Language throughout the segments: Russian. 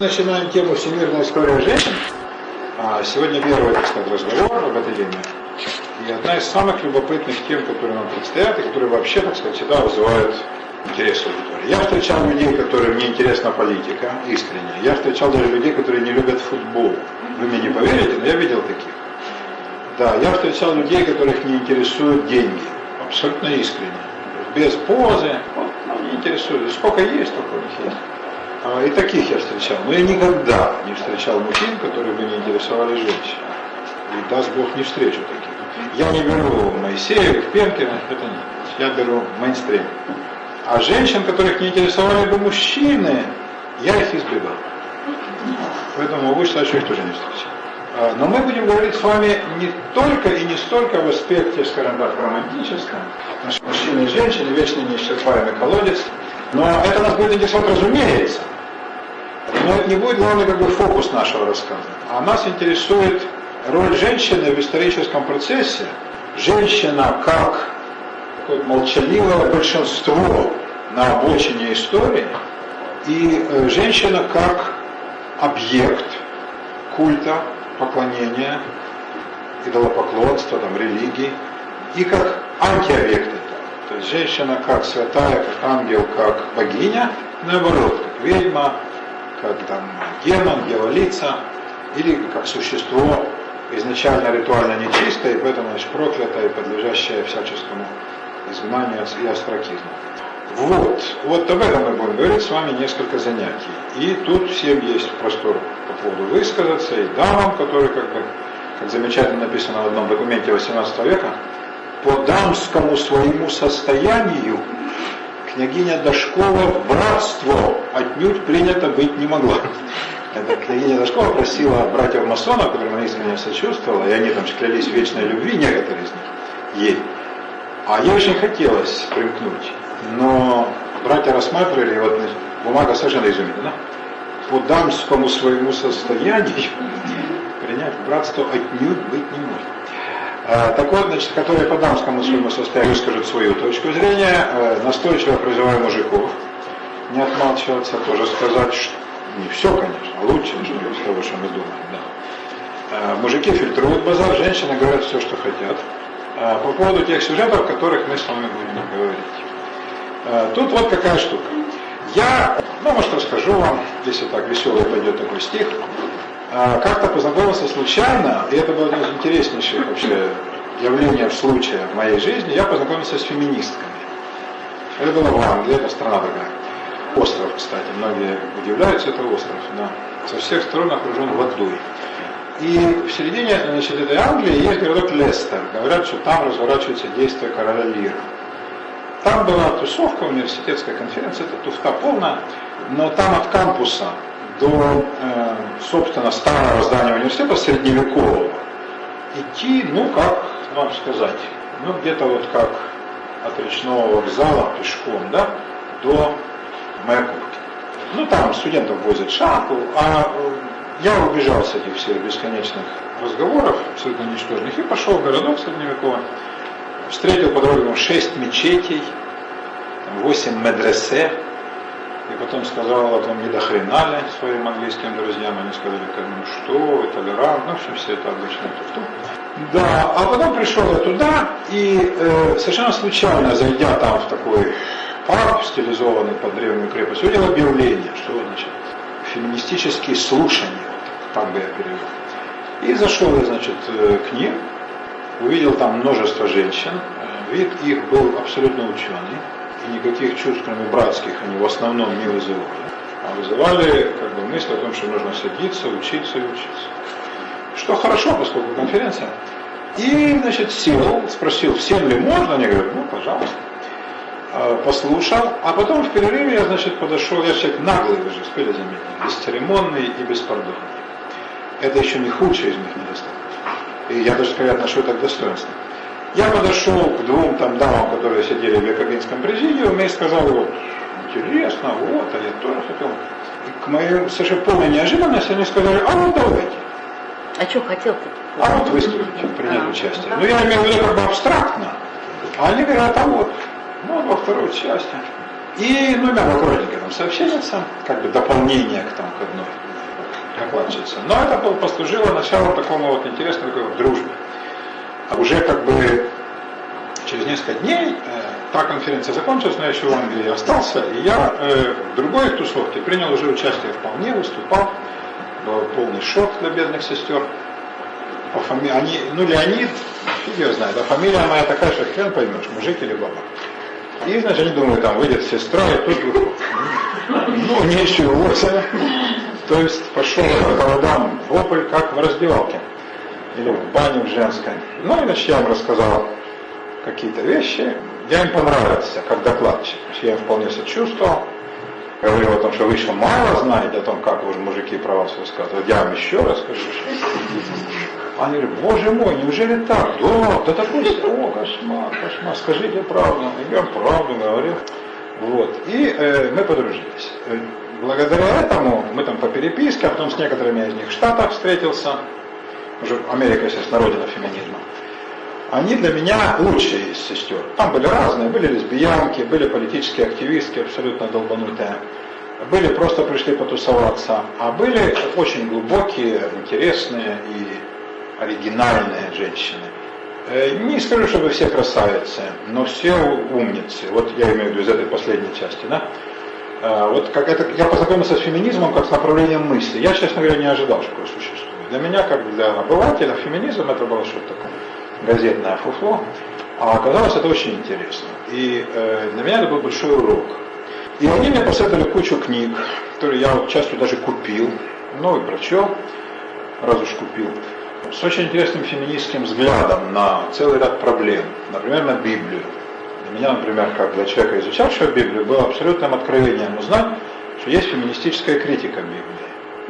Начинаем тему «Всемирная история женщин». А сегодня первый, так сказать, разговор об этой теме. И одна из самых любопытных тем, которые нам предстоят, и которые вообще, так сказать, всегда вызывают интерес аудитории. Я встречал людей, которым не интересна политика, искренне. Я встречал даже людей, которые не любят футбол. Вы мне не поверите, но я видел таких. Да, я встречал людей, которых не интересуют деньги. Абсолютно искренне. Без позы, вот, ну, не интересует. Сколько есть, столько у них есть. А, и таких я встречал. Но я никогда не встречал мужчин, которые бы не интересовали женщин. И даст Бог не встречу таких. Я не беру Моисеевых, Пенкина, это нет. Я беру мейнстрим. А женщин, которых не интересовали бы мужчины, я их избегал. Поэтому могу считать, что их тоже не встречал. А, но мы будем говорить с вами не только и не столько в аспекте, скажем так, романтическом. Наши мужчины и женщины, вечно неисчерпаемый колодец. Но это нас будет интересовать, разумеется. Но не будет главный как бы, фокус нашего рассказа. А нас интересует роль женщины в историческом процессе. Женщина как молчаливое большинство на обочине истории, и э, женщина как объект культа, поклонения, идолопоклонства, там, религии, и как антиобъект этого. То есть женщина как святая, как ангел, как богиня, наоборот, как ведьма, как там демон, дьяволица, или как существо изначально ритуально нечистое, и поэтому значит, проклятое подлежащее всяческому изгнанию и астракизму. Вот, вот об этом мы будем говорить с вами несколько занятий. И тут всем есть простор по поводу высказаться, и дамам, которые, как бы, как замечательно написано в одном документе 18 века, по дамскому своему состоянию княгиня Дашкова братство отнюдь принято быть не могла. Это княгиня Дашкова просила братьев масонов, которым она искренне сочувствовала, и они там клялись вечной любви, некоторые из них, ей. А ей очень хотелось примкнуть. Но братья рассматривали, вот бумага совершенно изумительна, по дамскому своему состоянию принять братство отнюдь быть не может. Так вот, значит, которые по дамскому своему состоянию скажут свою точку зрения, э, настойчиво призываю мужиков не отмалчиваться, тоже сказать, что не все, конечно, а лучше, чем из того, что мы думаем. Да. А, мужики фильтруют базар, женщины говорят все, что хотят. По поводу тех сюжетов, о которых мы с вами будем говорить. Тут вот какая штука. Я, ну, может, расскажу вам, если так веселый пойдет такой стих, как-то познакомился случайно, и это было одно из интереснейших вообще явлений в случае в моей жизни, я познакомился с феминистками. Это было в Англии, это страна. Остров, кстати, многие удивляются, это остров, да. Со всех сторон окружен водой. И в середине значит, этой Англии есть городок Лестер. Говорят, что там разворачивается действие короля Лира. Там была тусовка, университетская конференция, это туфта полная, но там от кампуса до, э, собственно, старого здания университета средневекового идти, ну, как вам сказать, ну, где-то вот как от речного вокзала пешком, да, до Маяковки. Ну, там студентов возят шапку, а э, я убежал с этих всех бесконечных разговоров, абсолютно ничтожных, и пошел в городок средневековый, встретил по дороге шесть мечетей, восемь медресе, и потом сказал, вот вам не до хрена ли своим английским друзьям, они сказали, ну что, толерант, ну, в общем, все это обычно туфту. Да, а потом пришел я туда, и э, совершенно случайно, зайдя там в такой парк, стилизованный под древнюю крепость, увидел объявление, что значит, феминистические слушания, так бы я перевел. И зашел я, значит, э, к ним, увидел там множество женщин, э, вид их был абсолютно ученый, никаких чувств, кроме братских, они в основном не вызывали. А вызывали как бы мысль о том, что нужно садиться, учиться и учиться. Что хорошо, поскольку конференция. И, значит, сел, спросил, всем ли можно? Они говорят, ну, пожалуйста. А, послушал, а потом в перерыве я, значит, подошел, я человек наглый, вы же успели заметить, бесцеремонный и беспардонный. Это еще не худший из моих недостатков. И я даже скорее отношу это к достоинству. Я подошел к двум там дамам, которые сидели в Якобинском президиуме и сказал, вот, интересно, вот, а я тоже хотел. И к моей совершенно полной неожиданности они сказали, а вот давайте. А что хотел-то? А вот выступить, принять а, участие. Ну, я имею в виду как бы абстрактно. А они говорят, а вот, ну, во второй части. И номер аккуратненько там сообщается, как бы дополнение к, там, к одной докладчица. Но это послужило началом такому вот интересной такой вот дружбе. А уже как бы через несколько дней э, та конференция закончилась, но я еще в Англии остался, и я э, в другой тусовке принял уже участие вполне, выступал, был полный шок для бедных сестер. По фами... они, ну Леонид, фиг ее знает, а фамилия моя такая, что хрен поймешь, мужик или баба. И, значит, они думают, там выйдет сестра, и тут. Ну, ничего себе. То есть пошел по проводам вопль, как в раздевалке. Или в бане в женской. Ну, и, значит, я им рассказал какие-то вещи. Я им понравился, как докладчик. Я им вполне сочувствовал. Говорил о том, что вы еще мало знаете о том, как вы мужики про вас высказывают. Я вам еще расскажу. Они говорят, боже мой, неужели так? Да, да такой, о, кошмар, кошмар, скажите правду. Я правду говорил. Вот. И э, мы подружились. Э, благодаря этому мы там по переписке, а потом с некоторыми из них в Штатах встретился. Уже Америка, естественно, родина феминизма. Они для меня лучшие из сестер. Там были разные, были лесбиянки, были политические активистки, абсолютно долбанутые. Были просто пришли потусоваться, а были очень глубокие, интересные и оригинальные женщины. Э, не скажу, чтобы все красавицы, но все умницы. Вот я имею в виду из этой последней части, да? Э, вот как это, я познакомился с феминизмом как с направлением мысли. Я, честно говоря, не ожидал, что такое существует. Для меня, как для обывателя, феминизм это было что-то такое газетное фуфло. А оказалось это очень интересно. И э, для меня это был большой урок. И они мне посоветовали кучу книг, которые я вот частью даже купил, ну и прочел, раз уж купил с очень интересным феминистским взглядом на целый ряд проблем, например, на Библию. Для меня, например, как для человека, изучавшего Библию, было абсолютным откровением узнать, что есть феминистическая критика Библии.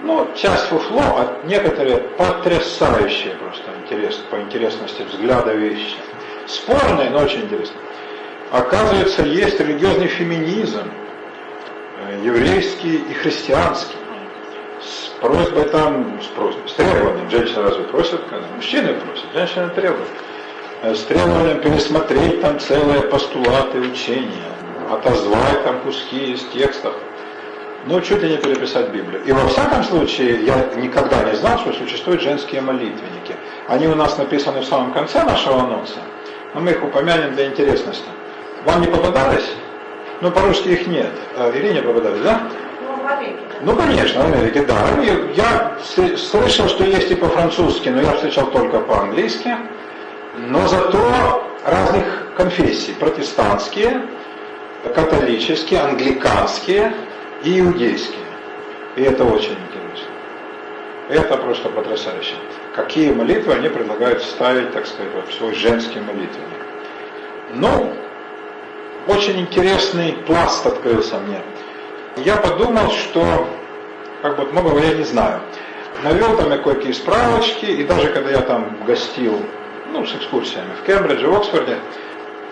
Ну, часть фуфло, а некоторые потрясающие просто интерес, по интересности взгляда вещи. Спорные, но очень интересные. Оказывается, есть религиозный феминизм, э, еврейский и христианский просьбой там, с просьбой, с требованием. Женщина разве просит? Мужчины просят, женщины требуют. Э, с требованием пересмотреть там целые постулаты учения, отозвать там куски из текстов. Ну, чуть ли не переписать Библию. И во всяком случае, я никогда не знал, что существуют женские молитвенники. Они у нас написаны в самом конце нашего анонса, но мы их упомянем для интересности. Вам не попадались? Ну, по-русски их нет. Э, Ирине попадались, да? Ну, конечно, в Америке, да. Я слышал, что есть и по-французски, но я встречал только по-английски. Но зато разных конфессий. Протестантские, католические, англиканские и иудейские. И это очень интересно. Это просто потрясающе. Какие молитвы они предлагают ставить, так сказать, вот в свой женский молитвенник. Ну, очень интересный пласт открылся мне я подумал, что как бы многого я не знаю. Навел там я кое-какие справочки, и даже когда я там гостил, ну, с экскурсиями в Кембридже, в Оксфорде,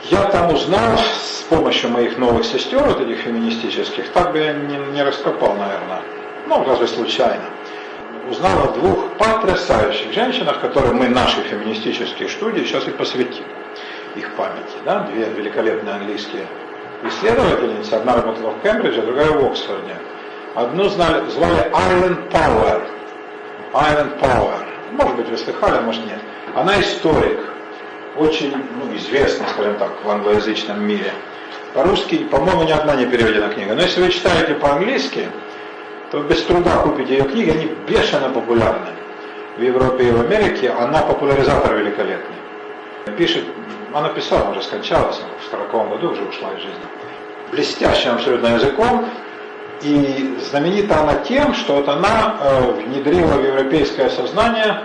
я там узнал с помощью моих новых сестер, вот этих феминистических, так бы я не, не раскопал, наверное, ну, разве случайно. Узнал о двух потрясающих женщинах, которым мы наши феминистические студии сейчас и посвятим их памяти. Да? Две великолепные английские исследовательницы, одна работала в Кембридже, другая в Оксфорде. Одну знали, звали Айлен Пауэр. Айлен Пауэр. Может быть, вы слыхали, а может нет. Она историк, очень ну, известный, скажем так, в англоязычном мире. По-русски, по-моему, ни одна не переведена книга. Но если вы читаете по-английски, то без труда купите ее книги, они бешено популярны. В Европе и в Америке она популяризатор великолепный. Пишет она писала, уже скончалась, в 40 году уже ушла из жизни. Блестящим абсолютно языком. И знаменита она тем, что вот она э, внедрила в европейское сознание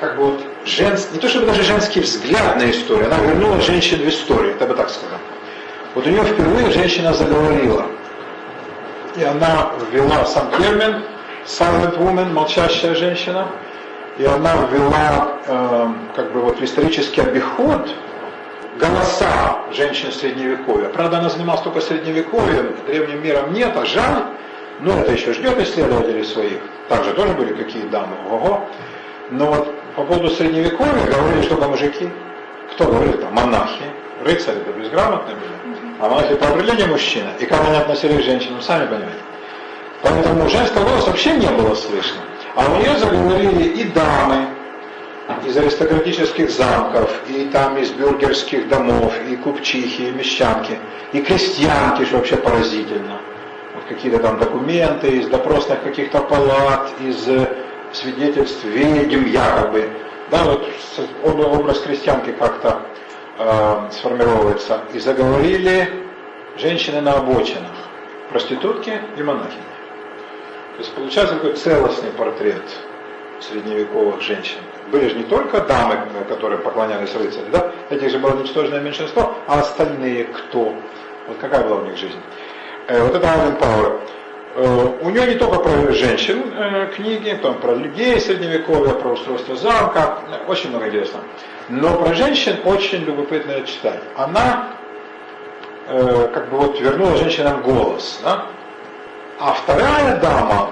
как бы вот женский, не то чтобы даже женский взгляд на историю, она вернула женщин в историю, это бы так сказал. Вот у нее впервые женщина заговорила. И она ввела сам термин silent woman, молчащая женщина, и она ввела э, как бы вот в исторический обиход голоса женщин средневековья. Правда, она занималась только средневековьем, древним миром нет, а жаль, но это еще ждет исследователей своих. Также тоже были какие дамы, ого. Но вот по поводу средневековья говорили, что только мужики. Кто говорил там? Монахи. Рыцари-то безграмотные были. А монахи по определению мужчина. И как они относились к женщинам, сами понимаете. Поэтому женского голоса вообще не было слышно. А у нее заговорили и дамы из аристократических замков, и там из бюргерских домов, и купчихи, и мещанки, и крестьянки, что вообще поразительно. Вот какие-то там документы из допросных каких-то палат, из э, свидетельств ведьм якобы. Да, вот образ крестьянки как-то э, сформировывается. И заговорили женщины на обочинах, проститутки и монахини. То есть получается такой целостный портрет средневековых женщин. Были же не только дамы, которые поклонялись рыцарю, да? Этих же было ничтожное меньшинство, а остальные кто? Вот какая была у них жизнь? Э, вот это Ален Пауэр. Э, у нее не только про женщин э, книги, там про людей средневековья, про устройство замка, очень много интересного. Но про женщин очень любопытно читать. Она как бы вот вернула женщинам голос. Да? А вторая дама,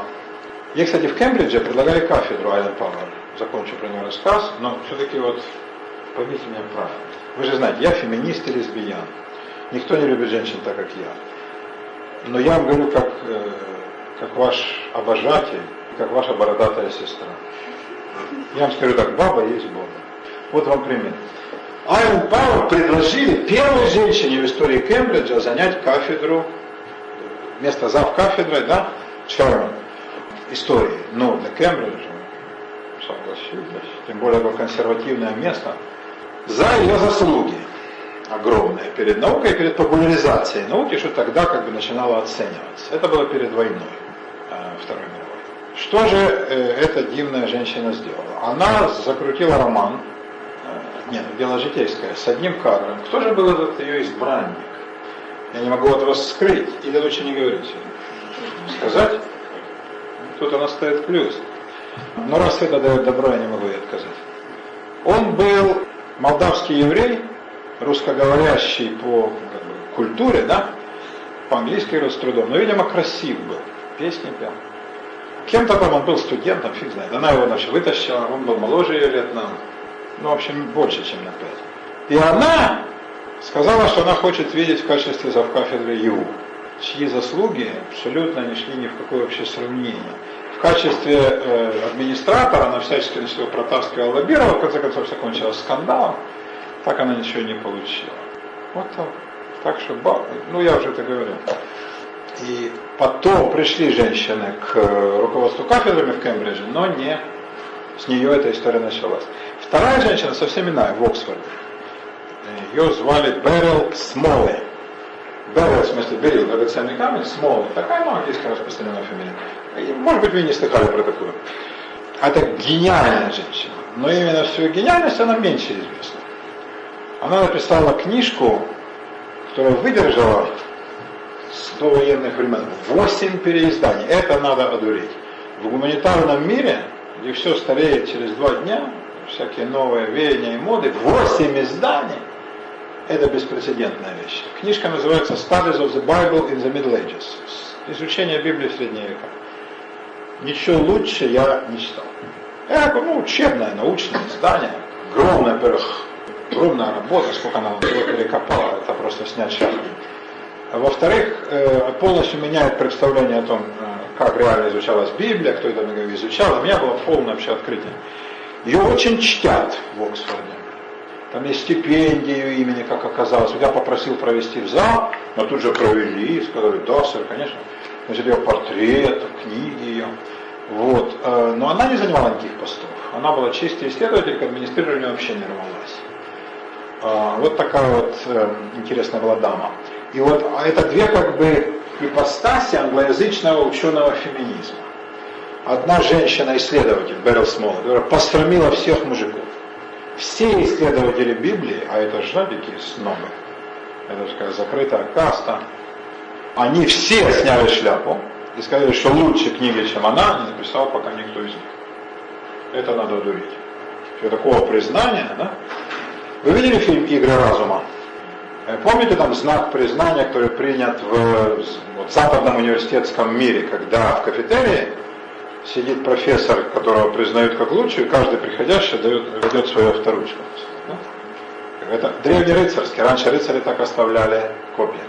ей, кстати, в Кембридже предлагали кафедру Айлен Пауэр. Закончу про нее рассказ, но все-таки вот поймите меня правильно. Вы же знаете, я феминист и лесбиян. Никто не любит женщин так, как я. Но я вам говорю, как, э, как ваш обожатель, как ваша бородатая сестра. Я вам скажу так, баба есть Бога. Вот вам пример. Айлен Пауэр предложили первой женщине в истории Кембриджа занять кафедру место зав кафедрой, да, Чермен, истории. Но для Кембриджа, согласитесь, тем более такое консервативное место, за ее заслуги огромные перед наукой перед популяризацией науки, что тогда как бы начинало оцениваться. Это было перед войной, Второй мировой. Что же э, эта дивная женщина сделала? Она закрутила роман, э, нет, дело житейское, с одним кадром. Кто же был этот ее избранник? Я не могу вас скрыть, или лучше не говорить. Сказать? Кто-то наставит плюс. Но раз это дает добро, я не могу ей отказать. Он был молдавский еврей, русскоговорящий по как бы, культуре, да, по-английски с трудом, но, видимо, красив был, песни пел. Кем-то там он был студентом, фиг знает. Она его значит, вытащила, он был моложе ее лет на, ну, в общем, больше, чем на пять. И она сказала, что она хочет видеть в качестве завкафедры его, чьи заслуги абсолютно не шли ни в какое вообще сравнение. В качестве э, администратора она всячески на себя протаскивала, лоббировала, в конце концов все кончилось скандалом, так она ничего не получила. Вот так. Так что, ну я уже это говорил. И потом пришли женщины к э, руководству кафедрами в Кембридже, но не с нее эта история началась. Вторая женщина совсем иная, в Оксфорде. Ее звали Берил Смолли. Берил, в смысле, Берил, драгоценный камень, Смолли. Такая, ну, английская распространенная фамилия. И, может быть, вы не слыхали про такую. Это гениальная женщина. Но именно всю гениальность она меньше известна. Она написала книжку, которая выдержала с довоенных времен восемь переизданий. Это надо одуреть. В гуманитарном мире, где все стареет через два дня, всякие новые веяния и моды, восемь изданий – это беспрецедентная вещь. Книжка называется Studies of the Bible in the Middle Ages. Изучение Библии в средние века. Ничего лучше я не читал. Это ну, учебное, научное издание. Огромная, во-первых, огромная работа, сколько она перекопала, это просто снять шаг. А во-вторых, э, полностью меняет представление о том, э, как реально изучалась Библия, кто это изучал. У меня было полное вообще открытие. Ее очень чтят в Оксфорде там есть стипендии ее имени, как оказалось. Я попросил провести в зал, но тут же провели, сказали, да, сэр, конечно. Значит, ее портрет, книги ее. Вот. Э, но она не занимала никаких постов. Она была чистый исследователь, к администрированию вообще не рвалась. А, вот такая вот интересная была дама. И вот а это две как бы ипостаси англоязычного ученого феминизма. Одна женщина-исследователь, Берил Смолл, которая посрамила всех мужиков все исследователи Библии, а это жадики снобы, это же как закрытая каста, они все сняли шляпу и сказали, что лучше книги, чем она, не написал пока никто из них. Это надо одурить. Все такого признания, да? Вы видели фильм «Игры разума»? Э, помните там знак признания, который принят в, вот, западном университетском мире, когда в кафетерии сидит профессор, которого признают как лучший, и каждый приходящий дает, дает свою авторучку. Это древний рыцарский. Раньше рыцари так оставляли копии.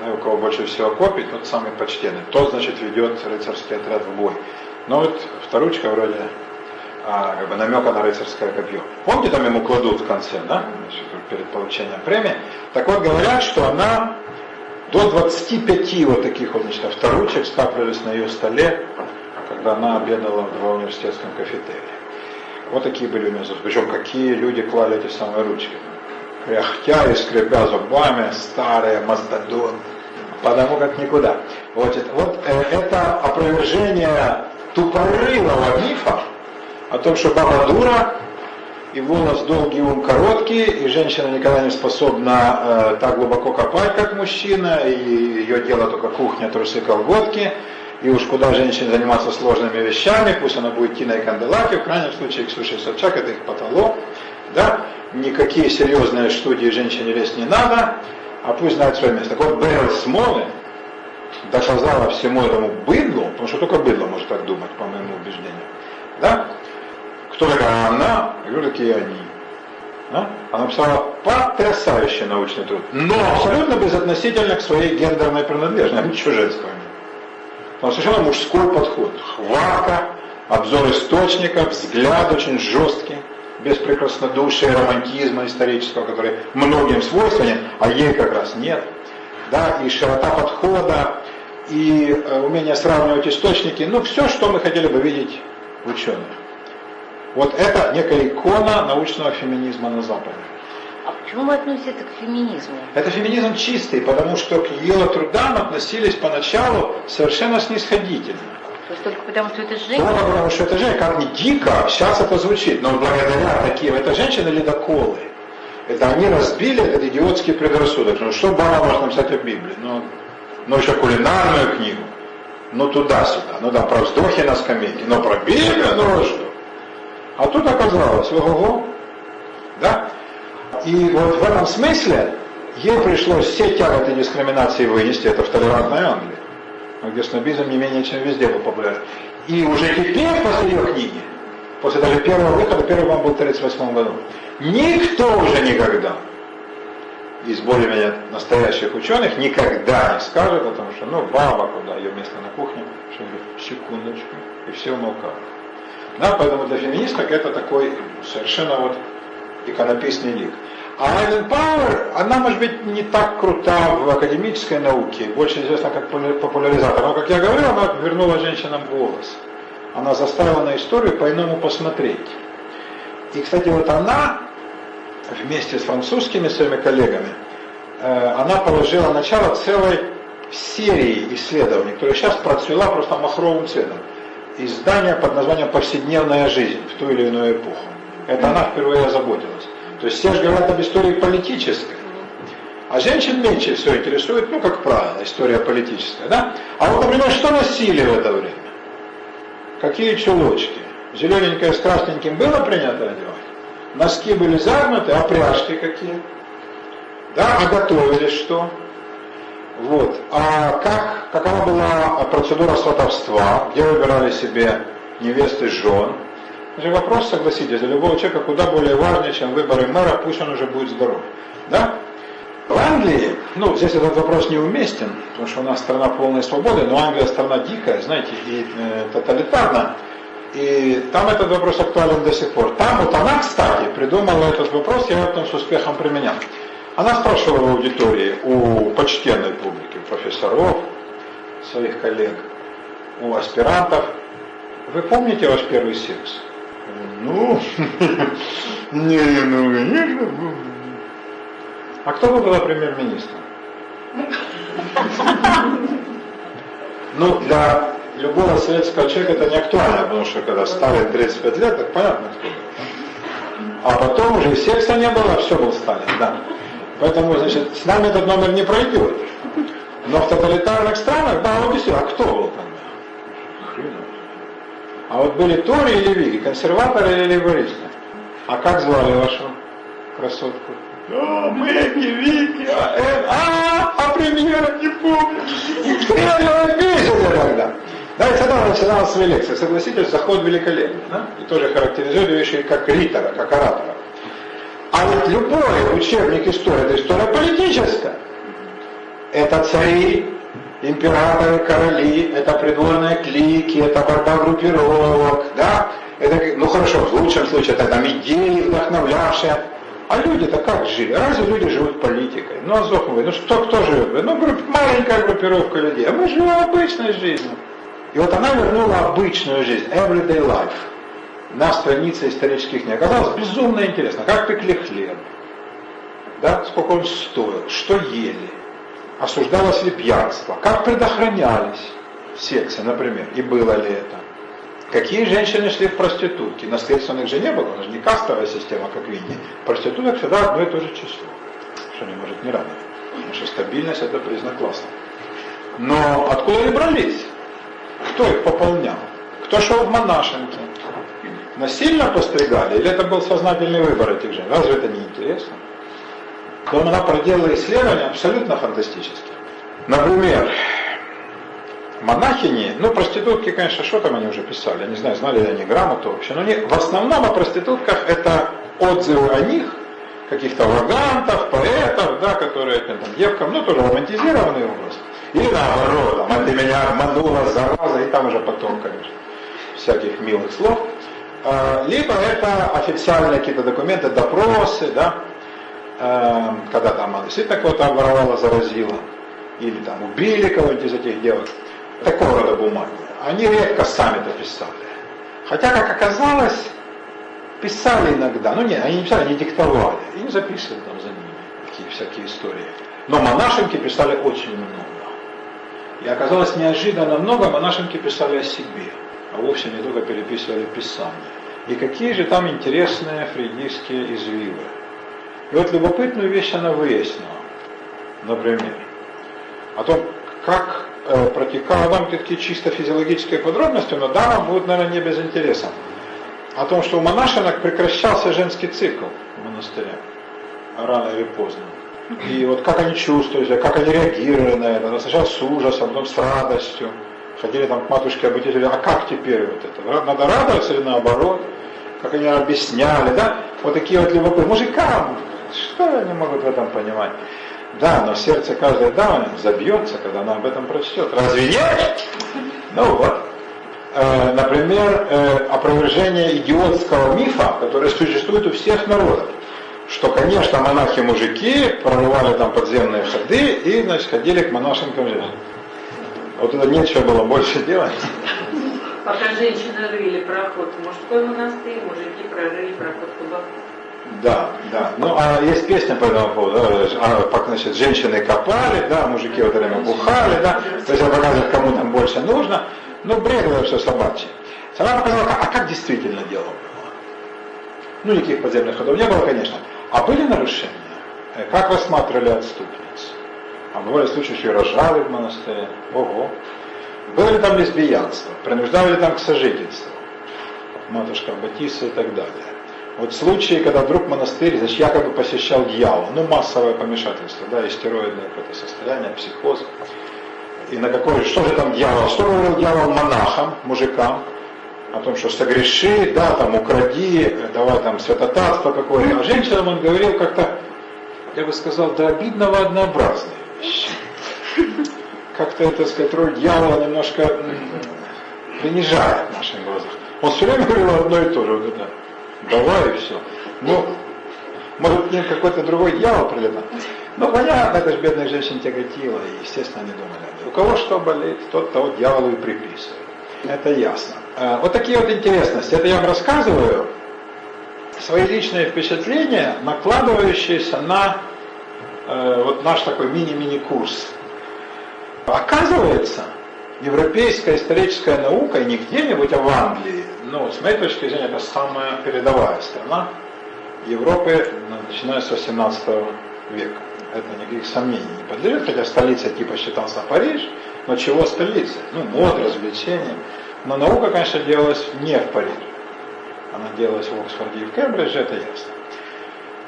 да, у кого больше всего копий, тот самый почтенный. Тот, значит, ведет рыцарский отряд в бой. Но вот вторучка вроде а, как бы намека на рыцарское копье. Помните, там ему кладут в конце, да, перед получением премии. Так вот, говорят, что она до 25 вот таких вот, значит, вторучек скапливались на ее столе, когда она обедала в университетском кафетерии. Вот такие были у нее Причем какие люди клали эти самые ручки. Кряхтя и скребя зубами, старые мастодон. Потому как никуда. Вот это, вот э, это опровержение тупорылого мифа о том, что баба дура, и волос долгий, ум короткий, и женщина никогда не способна э, так глубоко копать, как мужчина, и ее дело только кухня, трусы, колготки, и уж куда женщине заниматься сложными вещами, пусть она будет Тиной Канделаки, в крайнем случае Ксюша Собчак, это их потолок, да, никакие серьезные студии женщине лезть не надо, а пусть знает свое место. Так вот, Берл Смолы доказала всему этому быдлу, потому что только быдло может так думать, по моему убеждению, да, такая она, кто такие они. Да? Она написала потрясающий научный труд, но абсолютно безотносительно к своей гендерной принадлежности, ничего женского нет. Там совершенно мужской подход. Хватка, обзор источников, взгляд очень жесткий, без прекраснодушия, романтизма исторического, который многим свойственен, а ей как раз нет. Да, и широта подхода, и э, умение сравнивать источники, ну все, что мы хотели бы видеть в ученых. Вот это некая икона научного феминизма на Западе. А почему вы относите это к феминизму? Это феминизм чистый, потому что к ее трудам относились поначалу совершенно снисходительно. То есть только потому, что это женщина? Только потому, что это женщина, как ни дико, сейчас это звучит, но благодаря таким, это женщины ледоколы. Это они разбили этот идиотский предрассудок. Ну что Баба может написать о Библии? Ну, ну еще кулинарную книгу. Ну туда-сюда. Ну там про вздохи на скамейке. Но про Библию, ну что? А тут оказалось, ого, да? И вот в этом смысле ей пришлось все тяготы дискриминации вынести, это в толерантной Англии, где снобизм не менее чем везде был популярен. И уже теперь, после ее книги, после даже первого выхода, первый вам был в 1938 году, никто уже никогда из более-менее настоящих ученых никогда не скажет о том, что ну баба куда, ее место на кухне, что секундочку, и все умолкают. Да, поэтому для феминисток это такой совершенно вот иконописный лик. А Айлен Пауэр, она может быть не так крута в академической науке, больше известна как популяризатор. Но, как я говорил, она вернула женщинам голос. Она заставила на историю по-иному посмотреть. И, кстати, вот она вместе с французскими своими коллегами, э, она положила начало целой серии исследований, которая сейчас процвела просто махровым цветом издание под названием «Повседневная жизнь» в ту или иную эпоху. Это она впервые озаботилась. То есть все же говорят об истории политической. А женщин меньше все интересует, ну, как правило, история политическая, да? А вот, например, что носили в это время? Какие чулочки? Зелененькое с красненьким было принято одевать? Носки были загнуты, а пряжки какие? Да, а готовили что? Вот. А как, какова была процедура сватовства, где выбирали себе невесты жен? Это вопрос, согласитесь, для любого человека куда более важный, чем выборы мэра, пусть он уже будет здоров. Да? В Англии, ну, здесь этот вопрос неуместен, потому что у нас страна полной свободы, но Англия страна дикая, знаете, и э, тоталитарна. И там этот вопрос актуален до сих пор. Там вот она, кстати, придумала этот вопрос, я его потом с успехом применял. Она спрашивала в аудитории у почтенной публики, у профессоров, своих коллег, у аспирантов, вы помните ваш первый секс? Ну, не, ну, конечно, А кто вы была премьер-министром? Ну, для любого советского человека это не актуально, потому что когда Сталин 35 лет, так понятно, кто. А потом уже секса не было, все был Сталин, да. Поэтому, значит, с нами этот номер не пройдет. Но в тоталитарных странах, да, вот действительно, а кто был там? А вот были Тори или Виги, консерваторы или лейбористы? А как звали вашу красотку? О, Мэгги, Вики, а, э, а, а премьера не помню. Стреляло месяца тогда. Да, и тогда начиналась свои лекции. Согласитесь, заход великолепный. Да? И тоже характеризует вещи как ритора, как оратора. А ведь любой учебник истории – это история политическая. Это цари, императоры, короли, это придворные клики, это борьба группировок, да? Это, ну хорошо, в лучшем случае это там идеи вдохновлявшие. А люди-то как жили? Разве люди живут политикой? Ну, говорит, ну что, кто живет? Ну, групп, маленькая группировка людей. А мы живем обычной жизнью. И вот она вернула обычную жизнь, everyday life, на странице исторических книг. Оказалось безумно интересно, как пекли хлеб, да, сколько он стоил, что ели, осуждалось ли пьянство, как предохранялись в сексе, например, и было ли это. Какие женщины шли в проститутки? Наследственных же не было, она же не кастовая система, как в Индии. Проституток всегда одно и то же число. Что не может не радовать. Потому что стабильность это признак класса. Но откуда они брались? Кто их пополнял? Кто шел в монашенки? Насильно постригали или это был сознательный выбор этих женщин? Разве это не интересно? Потом она проделала исследования абсолютно фантастические. Например, монахини, ну проститутки, конечно, что там они уже писали, я не знаю, знали ли они грамоту вообще, но они, в основном о проститутках это отзывы о них, каких-то вагантов, поэтов, да, которые там, девкам, ну тоже романтизированный образ. Или наоборот, там, ты меня обманула, зараза, и там уже потом, конечно, всяких милых слов. А, либо это официальные какие-то документы, допросы, да, Эм, когда там она действительно кого-то обворовала, заразила, или там убили кого-нибудь из этих девок, такого рода бумаги, они редко сами-то писали. Хотя, как оказалось, писали иногда, ну нет, они не писали, они диктовали, и записывали там за ними такие всякие истории. Но монашенки писали очень много. И оказалось неожиданно много монашенки писали о себе, а вовсе не только переписывали Писание. И какие же там интересные фрейдистские извивы. И вот любопытную вещь она выяснила, например, о том, как э, протекало, вам такие чисто физиологические подробности, но да, вам будет, наверное, не без интереса. О том, что у монашинок прекращался женский цикл в монастыре, рано или поздно. И вот как они чувствовали как они реагировали на это, сначала с ужасом, потом с радостью. Ходили там к матушке обучителю, а как теперь вот это? Надо радоваться или наоборот? Как они объясняли, да? Вот такие вот любопытные. Мужикам что они могут в этом понимать? Да, но сердце каждой дамы забьется, когда она об этом прочтет. Разве нет? Ну вот. Э, например, э, опровержение идиотского мифа, который существует у всех народов. Что, конечно, монахи-мужики прорывали там подземные ходы и, значит, ходили к монашенкам женщинам. Вот это нечего было больше делать. Пока женщины рыли проход в мужской монастырь, мужики прорыли проход в кабаку. Да, да. Ну, а есть песня по этому поводу, да, а, значит, женщины копали, да, мужики в это время бухали, да, то есть она показывает, кому там больше нужно. Ну, бредово все собачье. Она показала, а как действительно дело было. Ну, никаких подземных ходов не было, конечно. А были нарушения? Э, как рассматривали отступниц? А бывали случаи, что и рожали в монастыре. Ого. Было ли там лесбиянство? Принуждали ли там к сожительству? Матушка Батиса и так далее. Вот случаи, когда вдруг монастырь, значит, якобы посещал дьявол, ну массовое помешательство, да, истероидное какое-то состояние, психоз. И на какой, что же там дьявол? Что говорил дьявол монахам, мужикам? О том, что согреши, да, там укради, давай там святотатство какое-то. А женщинам он говорил как-то, я бы сказал, до обидного однообразные вещи. Как-то, это сказать, роль дьявола немножко принижает в наших глазах. Он все время говорил одно и то же, вот это давай и все. Ну, может к какой-то другой дьявол прилетал. Ну, понятно, это же бедных женщин тяготило, и, естественно, они думали. У кого что болит, тот того дьяволу и приписывает. Это ясно. Э, вот такие вот интересности. Это я вам рассказываю свои личные впечатления, накладывающиеся на э, вот наш такой мини-мини курс. Оказывается, европейская историческая наука, и не где-нибудь, а в Англии, ну, с моей точки зрения, это самая передовая страна Европы, начиная с 18 века. Это никаких сомнений не подлежит, хотя столица типа считался Париж, но чего столица? Ну, мод, развлечения. Но наука, конечно, делалась не в Париже. Она делалась в Оксфорде и в Кембридже, это ясно.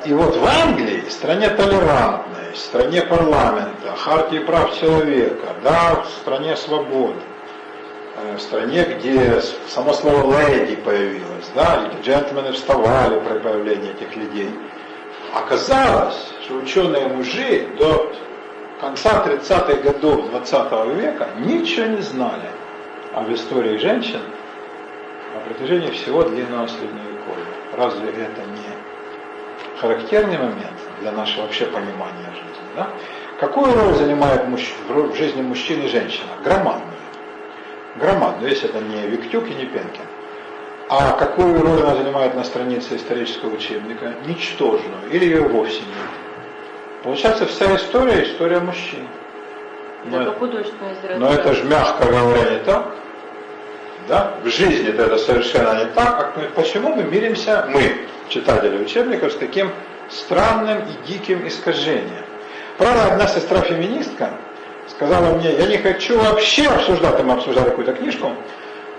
И вот в Англии, стране толерантной, стране парламента, хартии прав человека, да, в стране свободы, э, в стране, где само слово леди появилось, да, джентльмены вставали при появлении этих людей. Оказалось, что ученые мужи до конца 30-х годов 20 века ничего не знали об истории женщин на протяжении всего длинного средневековья. Разве это характерный момент для нашего вообще понимания жизни? Да? Какую роль занимает мужч... в жизни мужчины и женщина? Громадную. Громадную, если это не Виктюк и не Пенкин. А какую роль она занимает на странице исторического учебника? Ничтожную. Или ее вовсе нет. Получается, вся история – история мужчин. Но, это, но это же, мягко говоря, не так. Да? В жизни это совершенно не так. А почему мы миримся, мы, читатели учебников, с таким странным и диким искажением? Правда, одна сестра-феминистка сказала мне, я не хочу вообще обсуждать, мы обсуждали какую-то книжку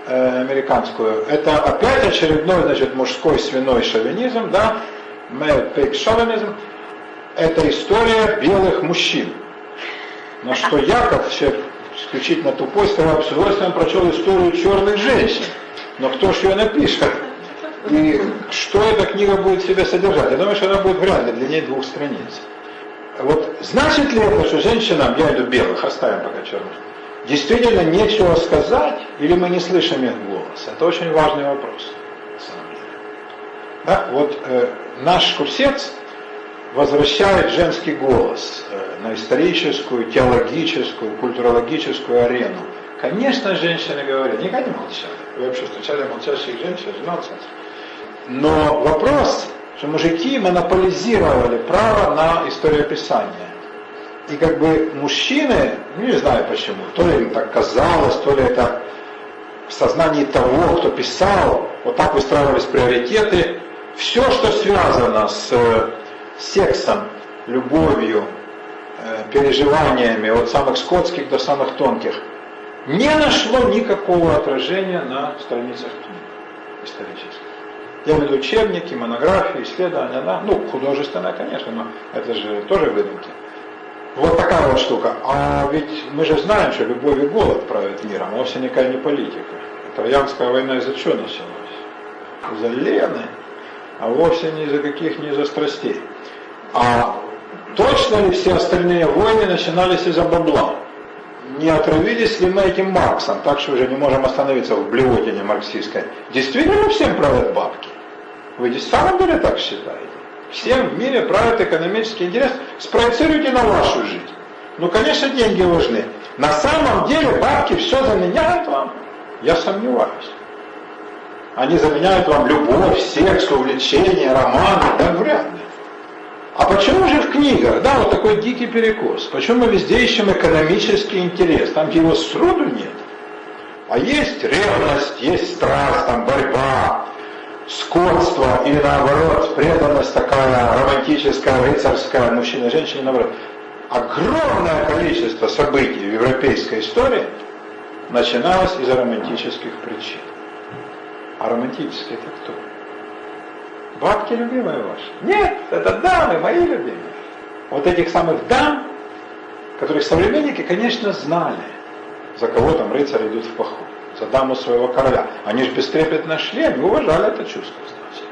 э, американскую, это опять очередной, значит, мужской свиной шовинизм, да, male pig chauvinism, это история белых мужчин. На что я, как все исключительно тупой, сказал, с удовольствием прочел историю черных женщин. Но кто же ее напишет? И что эта книга будет в себе содержать? Я думаю, что она будет вряд ли длиннее двух страниц. Вот значит ли это, что женщинам, я иду белых, оставим пока черных, действительно нечего сказать, или мы не слышим их голос? Это очень важный вопрос, на самом деле. Да, вот э, наш курсец возвращает женский голос э, на историческую, теологическую, культурологическую арену. Конечно, женщины говорят, никогда не молчали. Вы вообще встречали молчащих женщин, женаться. Но вопрос что мужики монополизировали право на историописание. И как бы мужчины, ну, не знаю почему, то ли им так казалось, то ли это в сознании того, кто писал, вот так выстраивались приоритеты. Все, что связано с э, сексом, любовью, э, переживаниями от самых скотских до самых тонких, не нашло никакого отражения на страницах книг исторических. Я имею в виду учебники, монографии, исследования, да? ну, художественное, конечно, но это же тоже выдумки. Вот такая вот штука. А ведь мы же знаем, что любовь и голод правят миром, а вовсе никакая не политика. Троянская война из-за чего началась? Из-за Лены, а вовсе не из-за каких, не из-за страстей. А точно ли все остальные войны начинались из-за бабла? не отравились ли мы этим Марксом, так что уже не можем остановиться в блевотине марксистской. Действительно всем правят бабки? Вы в самом деле так считаете? Всем в мире правит экономический интерес. Спроецируйте на вашу жизнь. Ну, конечно, деньги важны. На самом деле бабки все заменяют вам. Я сомневаюсь. Они заменяют вам любовь, секс, увлечение, романы. Да вряд ли. А почему же в книгах, да, вот такой дикий перекос? Почему мы везде ищем экономический интерес? Там его сроду нет. А есть ревность, есть страсть, там борьба, скотство или наоборот, преданность такая романтическая, рыцарская, мужчина, женщина, наоборот. Огромное количество событий в европейской истории начиналось из-за романтических причин. А романтические это кто? Бабки любимые ваши? Нет, это дамы, мои любимые. Вот этих самых дам, которых современники, конечно, знали, за кого там рыцари идут в поход, за даму своего короля. Они же бестрепетно шли, они уважали это чувство, значит.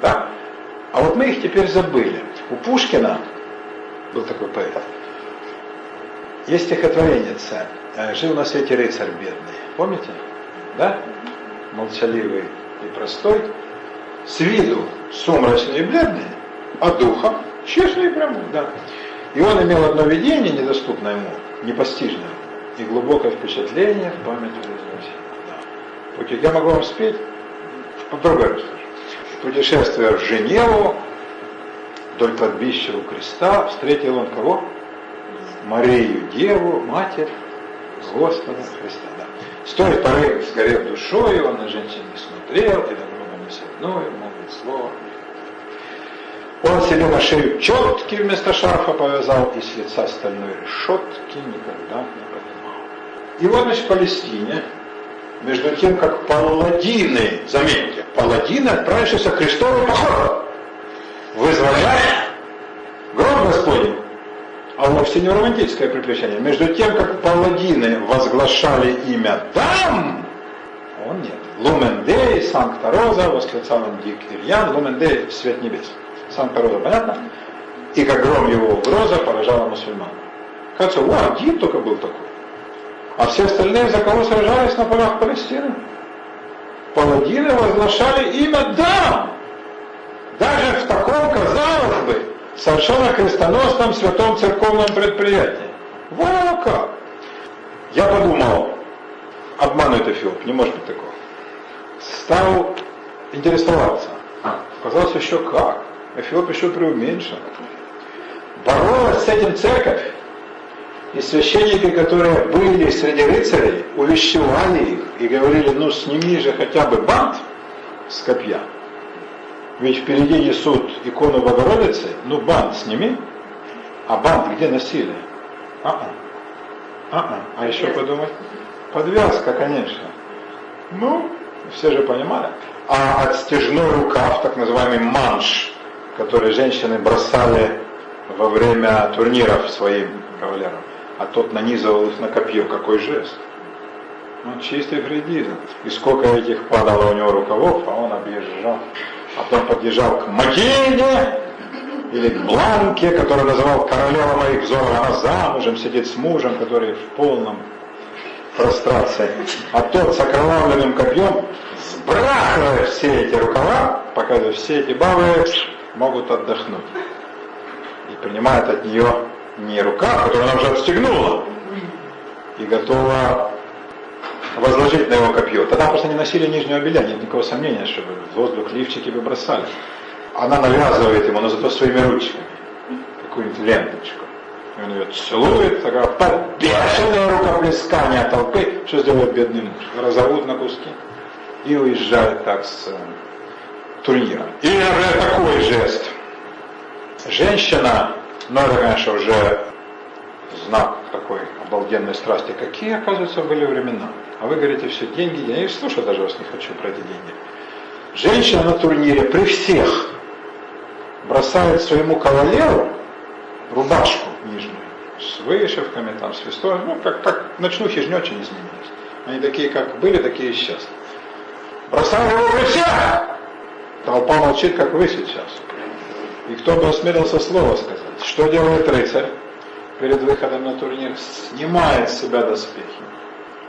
Да? А вот мы их теперь забыли. У Пушкина был такой поэт. Есть стихотворение э, «Жил на свете рыцарь бедный». Помните? Да? Молчаливый и простой с виду сумрачный и бледный, а духом честный и прямой, да. И он имел одно видение, недоступное ему, непостижное, и глубокое впечатление в память возвращения. Да. Я могу вам спеть, по другой. Путешествуя в Женеву, вдоль кладбища у креста, встретил он кого? Марию Деву, Матерь Господа Христа. Да. С той поры, сгорев душой, он на женщин не смотрел, и очередное молвит слово. Он себе на шею четки вместо шарфа повязал и с лица стальной решетки никогда не. И вот, значит, в Палестине, между тем, как паладины, заметьте, паладины, отправившиеся в крестовый поход, вызволяют гроб Господень, а вовсе не романтическое приключение. Между тем, как паладины возглашали имя Дам, а он нет. Лумендей, Санкта Роза, восклицал он Дик Ильян, Лумендей, свет небес. Санкта Роза, понятно? И как гром его угроза поражала мусульман. Кажется, о, один только был такой. А все остальные за кого сражались на полях Палестины? Паладины возглашали имя дам. Даже в таком, казалось бы, совершенно крестоносном святом церковном предприятии. Вот как. Я подумал, обманывает Эфиоп, не может быть такого. Стал интересоваться. Оказалось еще как. Эфиоп еще преуменьшен. Боролась с этим церковь. И священники, которые были среди рыцарей, увещевали их и говорили, ну сними же хотя бы бант с копья. Ведь впереди несут икону Богородицы, ну бант сними. А бант где носили? А-а. А-а. А еще подумать? Подвязка, конечно. Ну, все же понимали. А отстежной рукав, так называемый манш, который женщины бросали во время турниров своим кавалерам, а тот нанизывал их на копье. Какой жест? Ну, чистый фридизм. И сколько этих падало у него рукавов, а он объезжал. А потом подъезжал к Матильде или к Бланке, который называл королева моих взоров. Она замужем сидит с мужем, который в полном прострации. А тот с окровавленным копьем сбрасывает все эти рукава, показывает, все эти бабы могут отдохнуть. И принимает от нее не рука, которую она уже отстегнула, и готова возложить на его копье. Тогда просто не носили нижнего белья, нет никакого сомнения, чтобы в воздух лифчики бы бросали. Она навязывает ему, но зато своими ручками, какую-нибудь ленточку. И он ее целует, такая побешенное рукоплескание толпы, что сделает бедный муж. Разорвут на куски и уезжает так с э, турнира. И такой жест. Женщина но это, конечно, уже знак такой обалденной страсти. Какие, оказывается, были времена. А вы говорите, все, деньги, я не слушаю даже вас не хочу про эти деньги. Женщина на турнире при всех бросает своему кавалеру рубашку нижнюю с вышивками, там, с листом. Ну, как, как ночнухи же очень изменились. Они такие, как были, такие и сейчас. Бросает его при всех! Толпа молчит, как вы сейчас. И кто бы осмелился слово сказать? Что делает рыцарь перед выходом на турнир? Снимает с себя доспехи.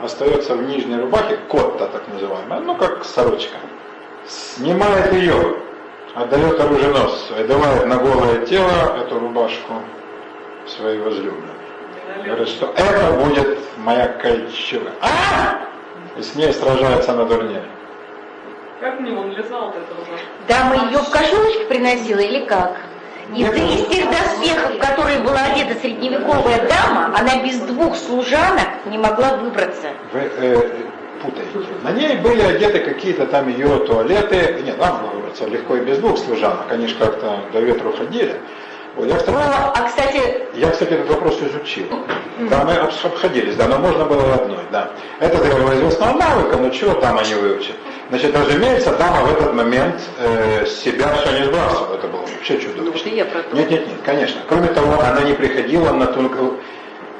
Остается в нижней рубахе, котта так называемая, ну как сорочка. Снимает ее, отдает оруженосцу, и давает на голое тело эту рубашку своей возлюбленной. Говорит, что это будет моя кольчуга. А! И с ней сражается на турнире. Как мне он лизал от этого? Дама ее в кошелочке приносила или как? Из, из тех доспехов, в которые была одета средневековая дама, она без двух служанок не могла выбраться. Вы э, путаете. На ней были одеты какие-то там ее туалеты. Нет, нам было выбраться легко и без двух служанок. Они же как-то до ветру ходили. Вот, я, второй, а, а, кстати... Я, кстати, этот вопрос изучил. Да, мы обходились, да, но можно было одной, да. Это требовало известного навыка, но чего там они выучат? Значит, разумеется, дама в этот момент э, себя все не сбрасывала. Это было вообще чудовищно. Ну, я про. Нет, нет, нет, конечно. Кроме того, она не приходила на тонкую...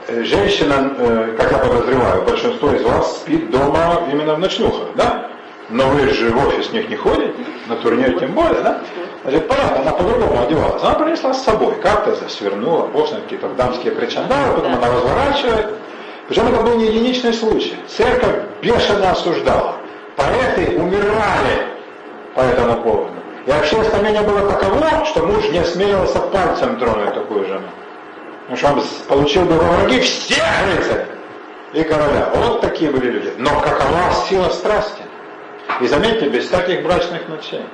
Э, женщина, э, как я подозреваю, большинство из вас спит дома именно в ночнухах, да? Но вы же в офис них не ходите, на турнир тем более, да? Значит, понятно, она по-другому одевалась. Она принесла с собой, как-то засвернула, бог какие-то дамские причандалы, потом она разворачивает. Причем это был не единичный случай. Церковь бешено осуждала. Поэты умирали по этому поводу. И общественное мнение было таково, что муж не осмеливался пальцем тронуть такую жену. Потому что он получил бы враги всех рыцарей и короля. Вот такие были люди. Но какова сила страсти? И заметьте, без всяких брачных ночей.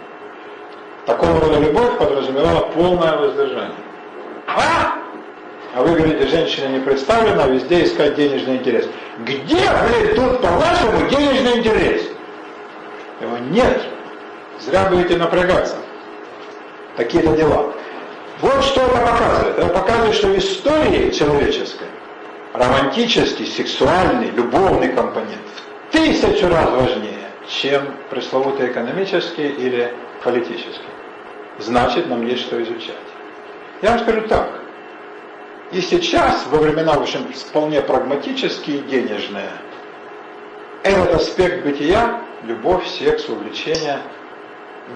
Такого рода любовь подразумевала полное воздержание. А? А вы говорите, женщина не представлена, а везде искать денежный интерес. Где, блин, тут, по-вашему, денежный интерес? Его нет. Зря будете напрягаться. Такие-то дела. Вот что это показывает. Это показывает, что в истории человеческой романтический, сексуальный, любовный компонент в тысячу раз важнее, чем пресловутый экономический или политический. Значит, нам есть что изучать. Я вам скажу так. И сейчас, во времена, в общем, вполне прагматические и денежные, этот аспект бытия, любовь, секс, увлечение,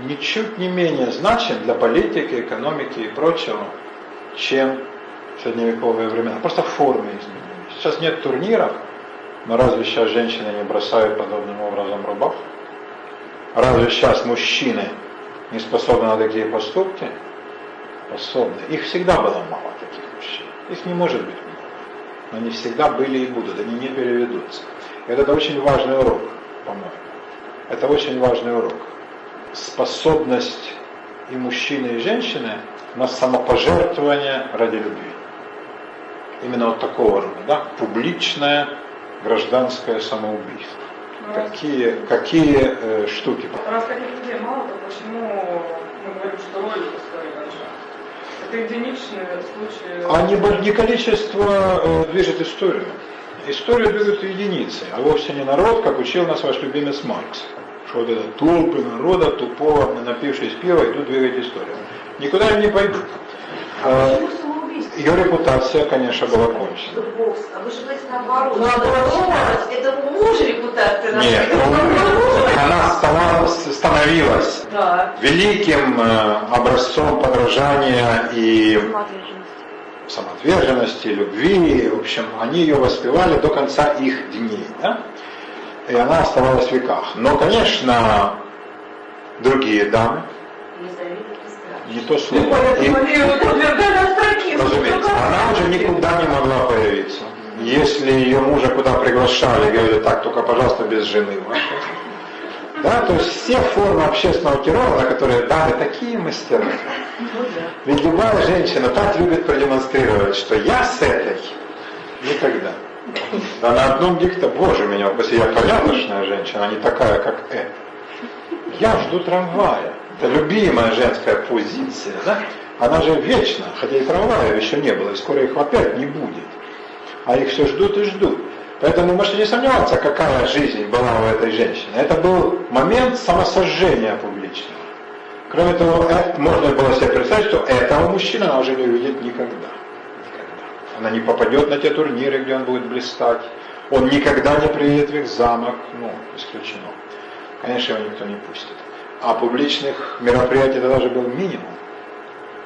ничуть не менее значим для политики, экономики и прочего, чем средневековые времена. Просто формы изменились. Сейчас нет турниров, но разве сейчас женщины не бросают подобным образом рабов? Разве сейчас мужчины не способны на такие поступки? Способны. Их всегда было мало, таких мужчин. Их не может быть много. Но они всегда были и будут, они не переведутся. Это очень важный урок, по-моему. Это очень важный урок. Способность и мужчины, и женщины на самопожертвование ради любви. Именно вот такого рода, да, публичное гражданское самоубийство. Ну, Какие, какие э, штуки? Раз таких людей мало, то почему мы говорим, что истории большая? Это единичные случаи. А не, не количество э, движет историю. Историю движут единицы, а вовсе не народ, как учил нас ваш любимец Маркс. Что вот это толпы народа, тупого, напившись пива, идут двигать историю. Никуда им не пойдут. Э, Почему самоубийство? Ее репутация, конечно, была кончена. А вы же говорите наоборот. Наоборот. Это у мужа репутация. Нет, она стала, становилась Да. великим э, образцом подражания и самоотверженности, любви. В общем, они ее воспевали до конца их дней. Да? И она оставалась в веках. Но, конечно, другие дамы, не то слово. И, разумеется, она уже никуда не могла появиться. Если ее мужа куда приглашали, говорили, так, только, пожалуйста, без жены вашей. Да, то есть все формы общественного террора, на которые дамы такие мастера. Ведь любая женщина так любит продемонстрировать, что я с этой никогда. Да на одном дикто, боже меня, если я порядочная женщина, а не такая, как эта. Я жду трамвая. Это любимая женская позиция, да? Она же вечна, хотя и трамваев еще не было, и скоро их опять не будет. А их все ждут и ждут. Поэтому можете не сомневаться, какая жизнь была у этой женщины. Это был момент самосожжения публичного. Кроме того, э, можно было себе представить, что этого мужчины она уже не увидит. Никогда. Она не попадет на те турниры, где он будет блистать. Он никогда не приедет в их замок. Ну, исключено. Конечно, его никто не пустит. А публичных мероприятий это даже был минимум.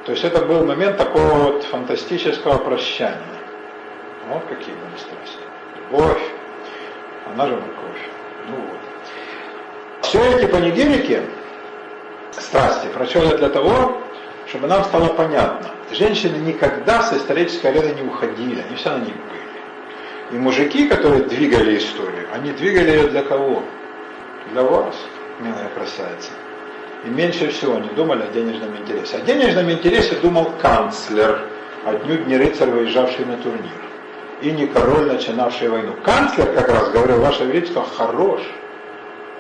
То есть это был момент такого вот фантастического прощания. Вот какие были страсти. Любовь, она же морковь. Ну вот. Все эти панигирики, страсти, прочел для того, чтобы нам стало понятно. Женщины никогда с исторической арены не уходили, они все на них были. И мужики, которые двигали историю, они двигали ее для кого? Для вас, милая красавица. И меньше всего они думали о денежном интересе. О денежном интересе думал канцлер, отнюдь не рыцарь, выезжавший на турнир. И не король, начинавший войну. Канцлер как раз говорил, ваше величество, хорош.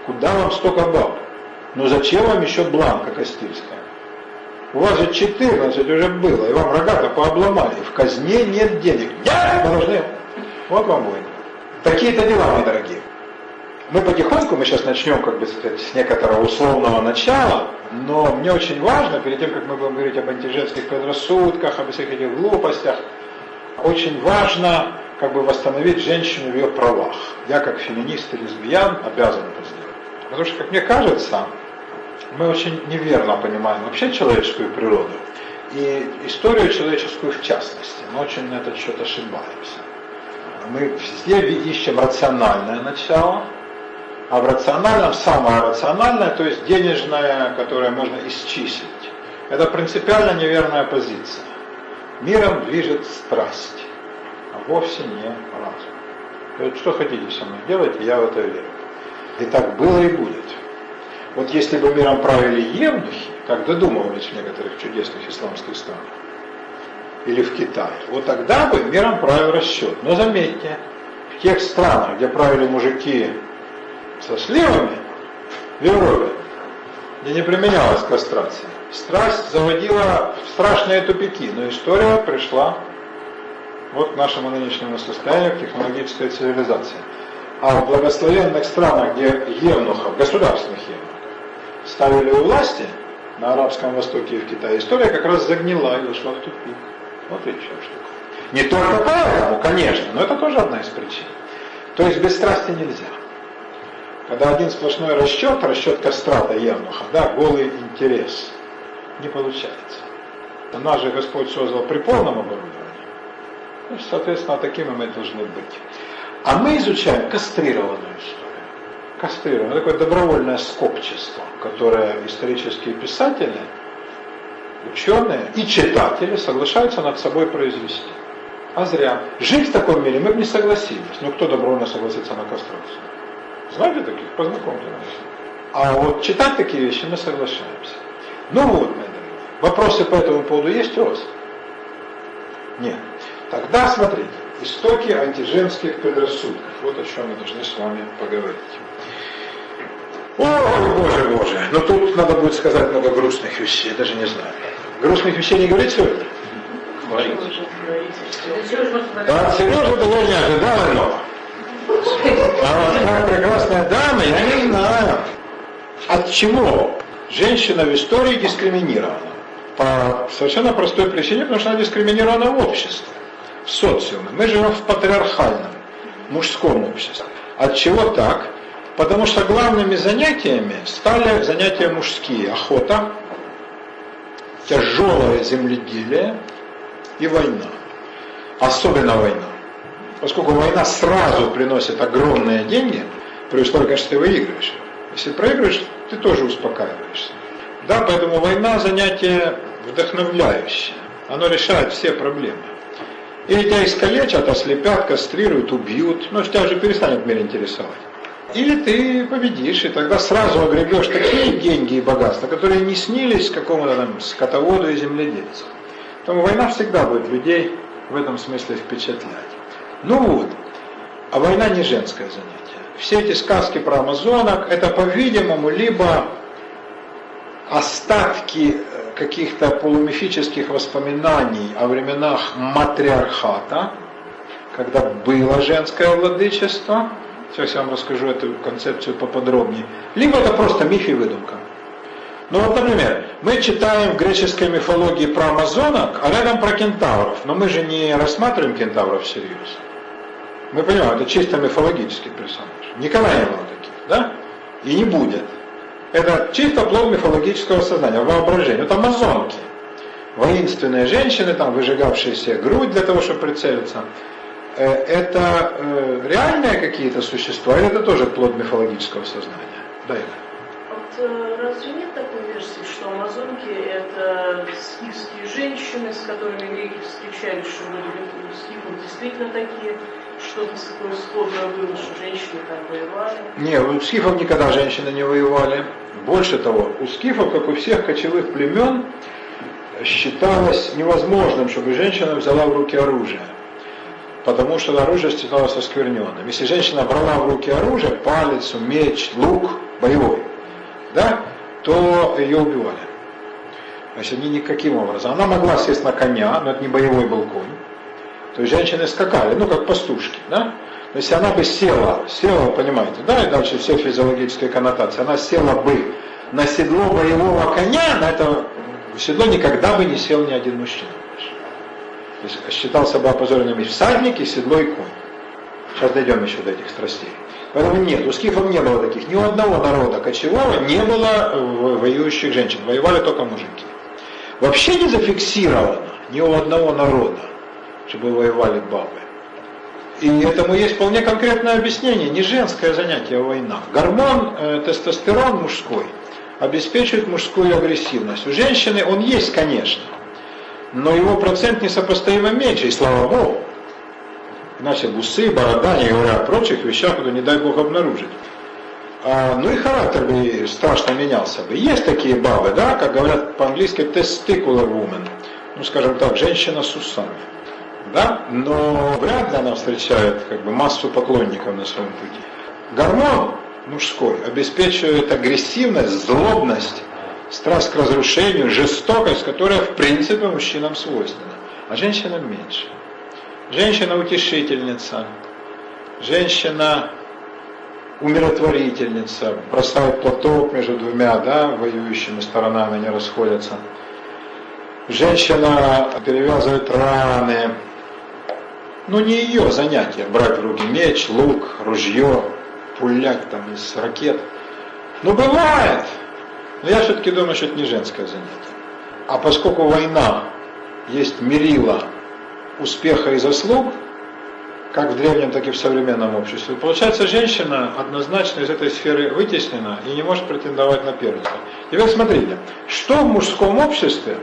Куда вам столько баб? Но зачем вам еще Бланка Кастильская? У вас же 14 уже было, и вам рогато пообломали. В казне нет денег. Я должны. Вот вам война. Такие-то дела, мои дорогие. Мы потихоньку, мы сейчас начнем, как бы сказать, с некоторого условного начала, но мне очень важно, перед тем, как мы будем говорить об антиженских предрассудках, об всех этих глупостях, очень важно как бы восстановить женщину в ее правах. Я как феминист и лесбиян обязан это сделать. Потому что, как мне кажется, мы очень неверно понимаем вообще человеческую природу и историю человеческую в частности. Мы очень на этот счет ошибаемся. Мы везде ищем рациональное начало, а в рациональном самое рациональное, то есть денежное, которое можно исчислить. Это принципиально неверная позиция. Миром движет страсть, а вовсе не разум. Есть, что хотите со мной делайте, я в это верю. И так было и будет. Вот если бы миром правили евнухи, как додумывались в некоторых чудесных исламских странах, или в Китае, вот тогда бы миром правил расчет. Но заметьте, в тех странах, где правили мужики со сливами, в Европе, где не применялась кастрация, страсть заводила в страшные тупики, но история пришла вот к нашему нынешнему состоянию, к технологической цивилизации. А в благословенных странах, где евнухов, государственных евнухов, ставили у власти, на Арабском Востоке и в Китае, история как раз загнила и ушла в тупик. Вот и еще штука. Не только поэтому, конечно, но это тоже одна из причин. То есть без страсти нельзя. Когда один сплошной расчет, расчет кастрата евнуха, да, голый интерес, не получается. Нас же Господь создал при полном оборудовании. Значит, соответственно, такими мы должны быть. А мы изучаем кастрированную историю. Кастрированную. Такое добровольное скопчество, которое исторические писатели, ученые и читатели соглашаются над собой произвести. А зря. Жить в таком мире мы бы не согласились. Ну кто добровольно согласится на кастрацию? Знаете таких? Познакомьте нас. А вот читать такие вещи мы соглашаемся. Ну вот, мои дорогие. Вопросы по этому поводу есть у вас? Нет. Тогда смотрите. Истоки антиженских предрассудков. Вот о чем мы должны с вами поговорить. Ой, боже, боже. Но тут надо будет сказать много грустных вещей, даже не знаю. Грустных вещей не говорить сегодня? Говорить. Да, Сережа того не ожидал иного. А вот как прекрасная дама, я не знаю. От чего женщина в истории дискриминирована? По совершенно простой причине, потому что она дискриминирована в обществе, в социуме. Мы живем в патриархальном, мужском обществе. От чего так? Потому что главными занятиями стали занятия мужские. Охота, тяжелое земледелие и война. Особенно война. Поскольку война сразу приносит огромные деньги, при условии, конечно, ты выигрываешь. Если проигрываешь, ты тоже успокаиваешься. Да, поэтому война занятие вдохновляющее. Оно решает все проблемы. Или тебя искалечат, ослепят, кастрируют, убьют, но тебя уже перестанет мир интересовать. Или ты победишь, и тогда сразу огребешь такие деньги и богатства, которые не снились какому-то там скотоводу и земледельцу. Поэтому война всегда будет людей в этом смысле впечатлять. Ну вот, а война не женское занятие. Все эти сказки про амазонок, это, по-видимому, либо остатки э, каких-то полумифических воспоминаний о временах матриархата, когда было женское владычество, сейчас я вам расскажу эту концепцию поподробнее, либо это просто миф и выдумка. Ну вот, например, мы читаем в греческой мифологии про амазонок, а рядом про кентавров, но мы же не рассматриваем кентавров всерьез. Мы понимаем, это чисто мифологический персонаж. Никогда не было таких, да? И не будет. Это чисто плод мифологического сознания, воображения. Это амазонки. Воинственные женщины, там, выжигавшие себе грудь для того, чтобы прицелиться. Э, это э, реальные какие-то существа, или это тоже плод мифологического сознания? Да, Игорь. Вот э, разве нет такой версии, что амазонки это скифские женщины, с которыми греки встречались, что были скифов действительно такие, Не, у скифов никогда женщины не воевали. Больше того, у скифов, как у всех кочевых племен, считалось невозможным, чтобы женщина взяла в руки оружие. Потому что оружие считалось оскверненным. Если женщина брала в руки оружие, палец, меч, лук, боевой, да, то ее убивали. Значит, ни никаким образом. Она могла сесть на коня, но это не боевой был конь. То есть женщины скакали, ну как пастушки, да? Но если она бы села, села, понимаете, да, и дальше все физиологические коннотации, она села бы на седло боевого коня, на это седло никогда бы не сел ни один мужчина. То есть считался бы опозоренным и всадник, и седло, и конь. Сейчас дойдем еще до этих страстей. Поэтому нет, у скифов не было таких, ни у одного народа кочевого не было воюющих женщин, воевали только мужики. Вообще не зафиксировано ни у одного народа, чтобы воевали бабы. И этому есть вполне конкретное объяснение, не женское занятие, а война. Гормон, э, тестостерон мужской, обеспечивает мужскую агрессивность. У женщины он есть, конечно, но его процент несопоставимо меньше, и слава Богу. Иначе бусы, борода, не говоря о прочих вещах, куда не дай Бог обнаружить. А, ну и характер бы страшно менялся бы. Есть такие бабы, да, как говорят по-английски testicular woman, ну скажем так, женщина с усами. Да? Но вряд ли она встречает как бы, массу поклонников на своем пути. Гормон мужской обеспечивает агрессивность, злобность, страсть к разрушению, жестокость, которая в принципе мужчинам свойственна, а женщинам меньше. Женщина утешительница, женщина умиротворительница, бросает платок между двумя да, воюющими сторонами, они расходятся. Женщина перевязывает раны. Ну не ее занятие брать в руки меч, лук, ружье, пулять там из ракет. Ну бывает, но я все-таки думаю, что это не женское занятие. А поскольку война есть мерила успеха и заслуг, как в древнем, так и в современном обществе. Получается, женщина однозначно из этой сферы вытеснена и не может претендовать на первенство. Теперь смотрите, что в мужском обществе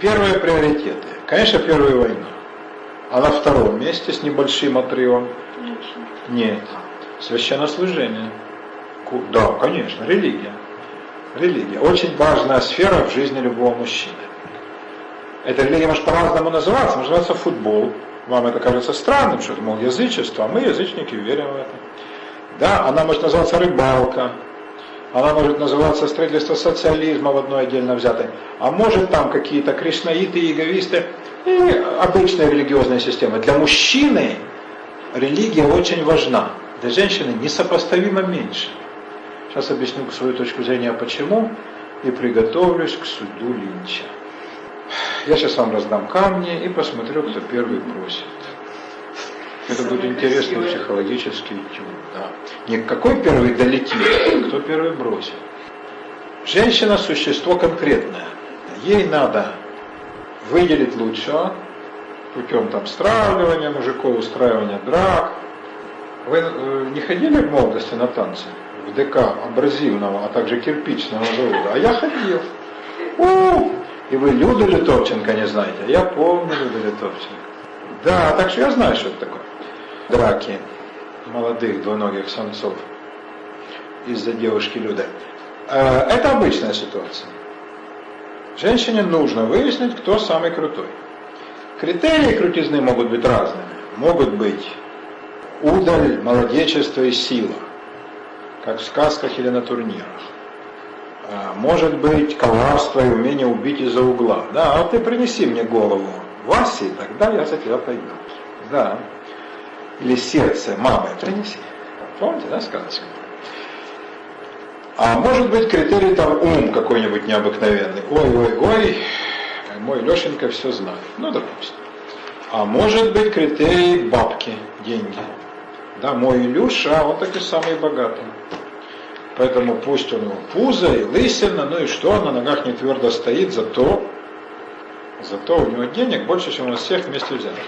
первые приоритеты? Конечно, первая война. А на втором месте с небольшим отрывом? Нет. Священнослужение. Да, конечно, религия. Религия. Очень важная сфера в жизни любого мужчины. Эта религия может по-разному называться. Может называться футбол. Вам это кажется странным, что это, мол, язычество, а мы, язычники, верим в это. Да, она может называться рыбалка, она может называться строительство социализма в одной отдельно взятой, а может там какие-то кришнаиты, эгоисты и обычная религиозная система. Для мужчины религия очень важна, для женщины несопоставимо меньше. Сейчас объясню свою точку зрения, почему, и приготовлюсь к суду Линча. Я сейчас вам раздам камни и посмотрю, кто первый бросит. Это будет интересный психологический этюд. Да. Не какой первый долетит, а кто первый бросит. Женщина – существо конкретное. Ей надо выделить лучшего путем там стравливания мужиков, устраивания драк. Вы э, не ходили в молодости на танцы? В ДК абразивного, а также кирпичного завода? А я ходил. У, и вы Люду Литовченко не знаете? Я помню Люду Литовченко. Да, так что я знаю, что это такое. Драки молодых двуногих самцов из-за девушки Люды. Э, это обычная ситуация. Женщине нужно выяснить, кто самый крутой. Критерии крутизны могут быть разными. Могут быть удаль, молодечество и сила, как в сказках или на турнирах. А, может быть коварство и умение убить из-за угла. Да, а ты принеси мне голову Васи, тогда я за тебя пойду. Да. Или сердце мамы принеси. Помните, да, сказочка? А может быть критерий там ум какой-нибудь необыкновенный. Ой, ой, ой, мой Лешенька все знает. Ну, допустим. А может быть критерий бабки, деньги. Да, мой Илюша, он таки самый богатый. Поэтому пусть у него пузо и лысина, ну и что, на ногах не твердо стоит, зато, зато у него денег больше, чем у нас всех вместе взятых.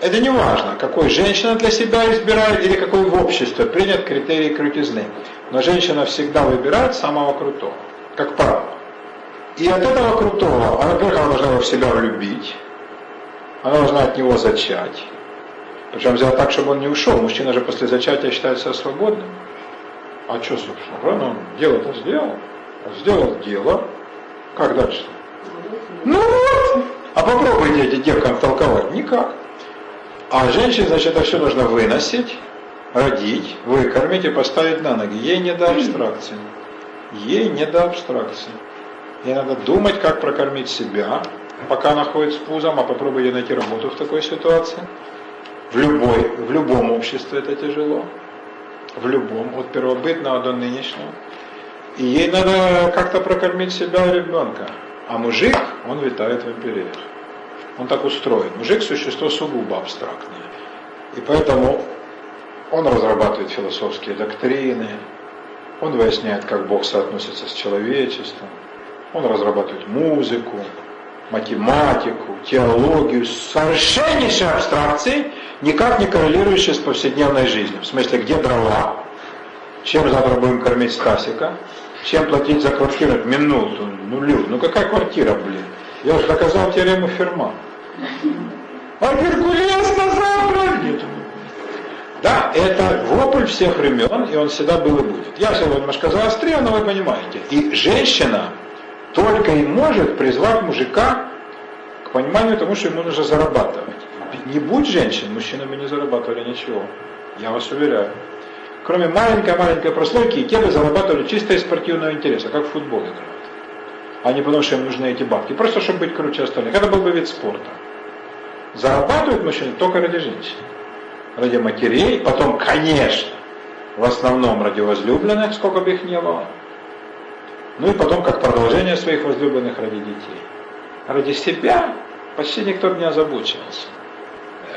Это не важно, какой женщина для себя избирает или какой в обществе принят критерий крутизны. Но женщина всегда выбирает самого крутого, как правило. И от этого крутого, она, во-первых, она должна его в себя влюбить, она должна от него зачать. Причем сделать так, чтобы он не ушел. Мужчина же после зачатия считается свободным. А что, собственно, правильно? Он дело-то сделал. Сделал дело. Как дальше? Ну вот. А попробуйте эти девкам толковать. Никак. А женщине, значит, это все нужно выносить, родить, выкормить и поставить на ноги. Ей не до абстракции. Ей не до абстракции. Ей надо думать, как прокормить себя, пока она ходит с пузом, а попробуйте найти работу в такой ситуации. В, любой, в любом обществе это тяжело в любом, от первобытного до нынешнего. И ей надо как-то прокормить себя и ребенка. А мужик, он витает в империях. Он так устроен. Мужик – существо сугубо абстрактное. И поэтому он разрабатывает философские доктрины, он выясняет, как Бог соотносится с человечеством, он разрабатывает музыку, математику, теологию, совершеннейшие абстракции, никак не коррелирующие с повседневной жизнью. В смысле, где дрова, чем завтра будем кормить Стасика, чем платить за квартиру минуту, ну, Люд, ну какая квартира, блин? Я же доказал теорему Ферма. А Геркулес сказал, нет. Да, это вопль всех времен, и он всегда был и будет. Я сегодня немножко заострил, но вы понимаете. И женщина, только и может призвать мужика к пониманию тому, что ему нужно зарабатывать. Не будь женщин, мужчины бы не зарабатывали ничего. Я вас уверяю. Кроме маленькой-маленькой прослойки, те бы зарабатывали чисто из спортивного интереса, как в футбол играют. А не потому, что им нужны эти бабки. Просто, чтобы быть круче остальных. Это был бы вид спорта. Зарабатывают мужчины только ради женщин. Ради матерей, потом, конечно, в основном ради возлюбленных, сколько бы их не было. Ну и потом как продолжение своих возлюбленных ради детей. Ради себя почти никто не озабочивался.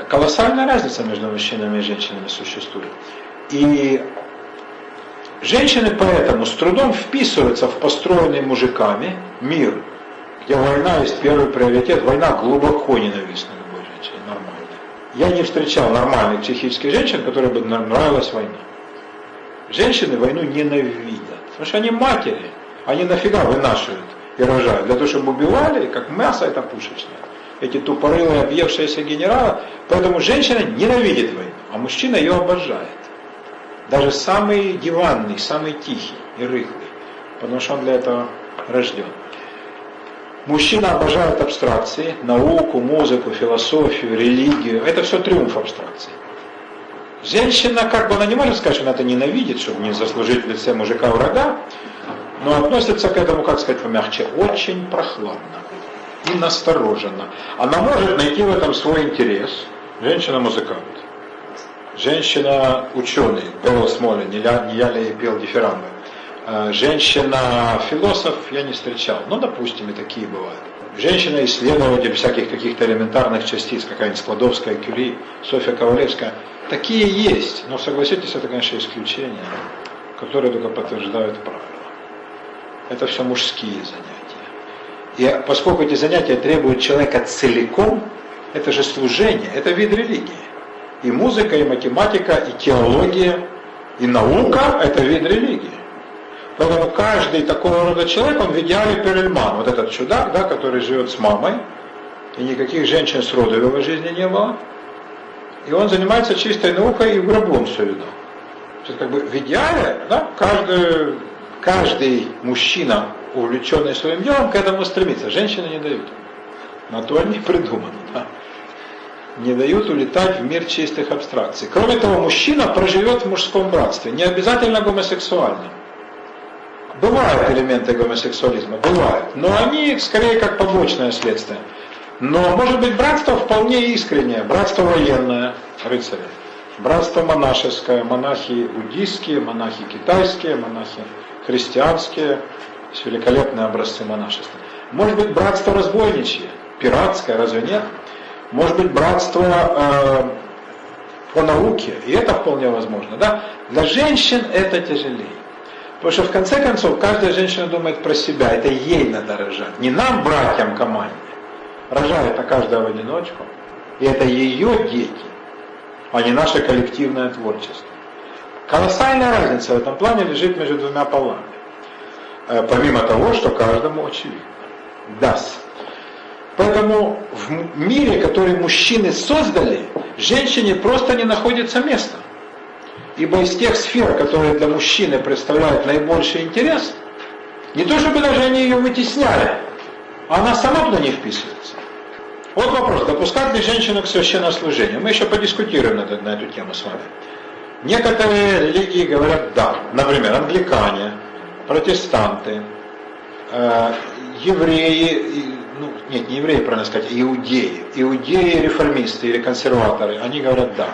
Колоссальная разница между мужчинами и женщинами существует. И женщины поэтому с трудом вписываются в построенный мужиками мир, где война есть первый приоритет. Война глубоко ненавистна Я не встречал нормальных психических женщин, которые бы нравилась война. Женщины войну ненавидят, потому что они матери, они нафига вынашивают и рожают, для того, чтобы убивали, как мясо это пушечное. Эти тупорылые, объевшиеся генералы. Поэтому женщина ненавидит войну, а мужчина ее обожает. Даже самый диванный, самый тихий и рыхлый, потому что он для этого рожден. Мужчина обожает абстракции, науку, музыку, философию, религию. Это все триумф абстракции. Женщина, как бы она не может сказать, что она это ненавидит, чтобы не заслужить в лице мужика врага, но относится к этому, как сказать помягче, очень прохладно и настороженно. Она может найти в этом свой интерес. Женщина-музыкант. Женщина-ученый, Белл Смоли, не я, не я ли пел дифирамбы. Э, женщина-философ я не встречал, но, допустим, и такие бывают. Женщина-исследователь всяких каких-то элементарных частиц, какая-нибудь Складовская, Кюри, Софья Ковалевская. Такие есть, но согласитесь, это, конечно, исключения, которые только подтверждают правила. Это все мужские занятия. И поскольку эти занятия требуют человека целиком, это же служение, это вид религии. И музыка, и математика, и теология, и наука – это вид религии. Поэтому каждый такого рода человек, он в идеале Перельман, вот этот чудак, да, который живет с мамой, и никаких женщин с роду в его жизни не было, и он занимается чистой наукой и в гробом все видал. То есть, как бы в идеале, да, каждый, каждый мужчина, увлеченный своим делом, к этому стремится. Женщины не дают. На то они придуманы. Да не дают улетать в мир чистых абстракций. Кроме того, мужчина проживет в мужском братстве, не обязательно гомосексуальном. Бывают элементы гомосексуализма, бывают, но они скорее как побочное следствие. Но может быть братство вполне искреннее, братство военное, рыцари, братство монашеское, монахи буддийские, монахи китайские, монахи христианские, с великолепные образцы монашества. Может быть братство разбойничье, пиратское, разве нет? может быть братство э, по науке, и это вполне возможно. Да? Для женщин это тяжелее. Потому что в конце концов каждая женщина думает про себя, это ей надо рожать, не нам, братьям, команде. Рожает а каждая в одиночку, и это ее дети, а не наше коллективное творчество. Колоссальная разница в этом плане лежит между двумя полами. Э, помимо того, что каждому очевидно. Даст. Поэтому в мире, который мужчины создали, женщине просто не находится места. Ибо из тех сфер, которые для мужчины представляют наибольший интерес, не то чтобы даже они ее вытесняли, а она сама туда не вписывается. Вот вопрос, допускать ли женщину к священнослужению? Мы еще подискутируем на, на эту тему с вами. Некоторые религии говорят да. Например, англикане, протестанты, э, евреи, ну, нет, не евреи, правильно сказать, иудеи. Иудеи, реформисты или консерваторы, они говорят «да».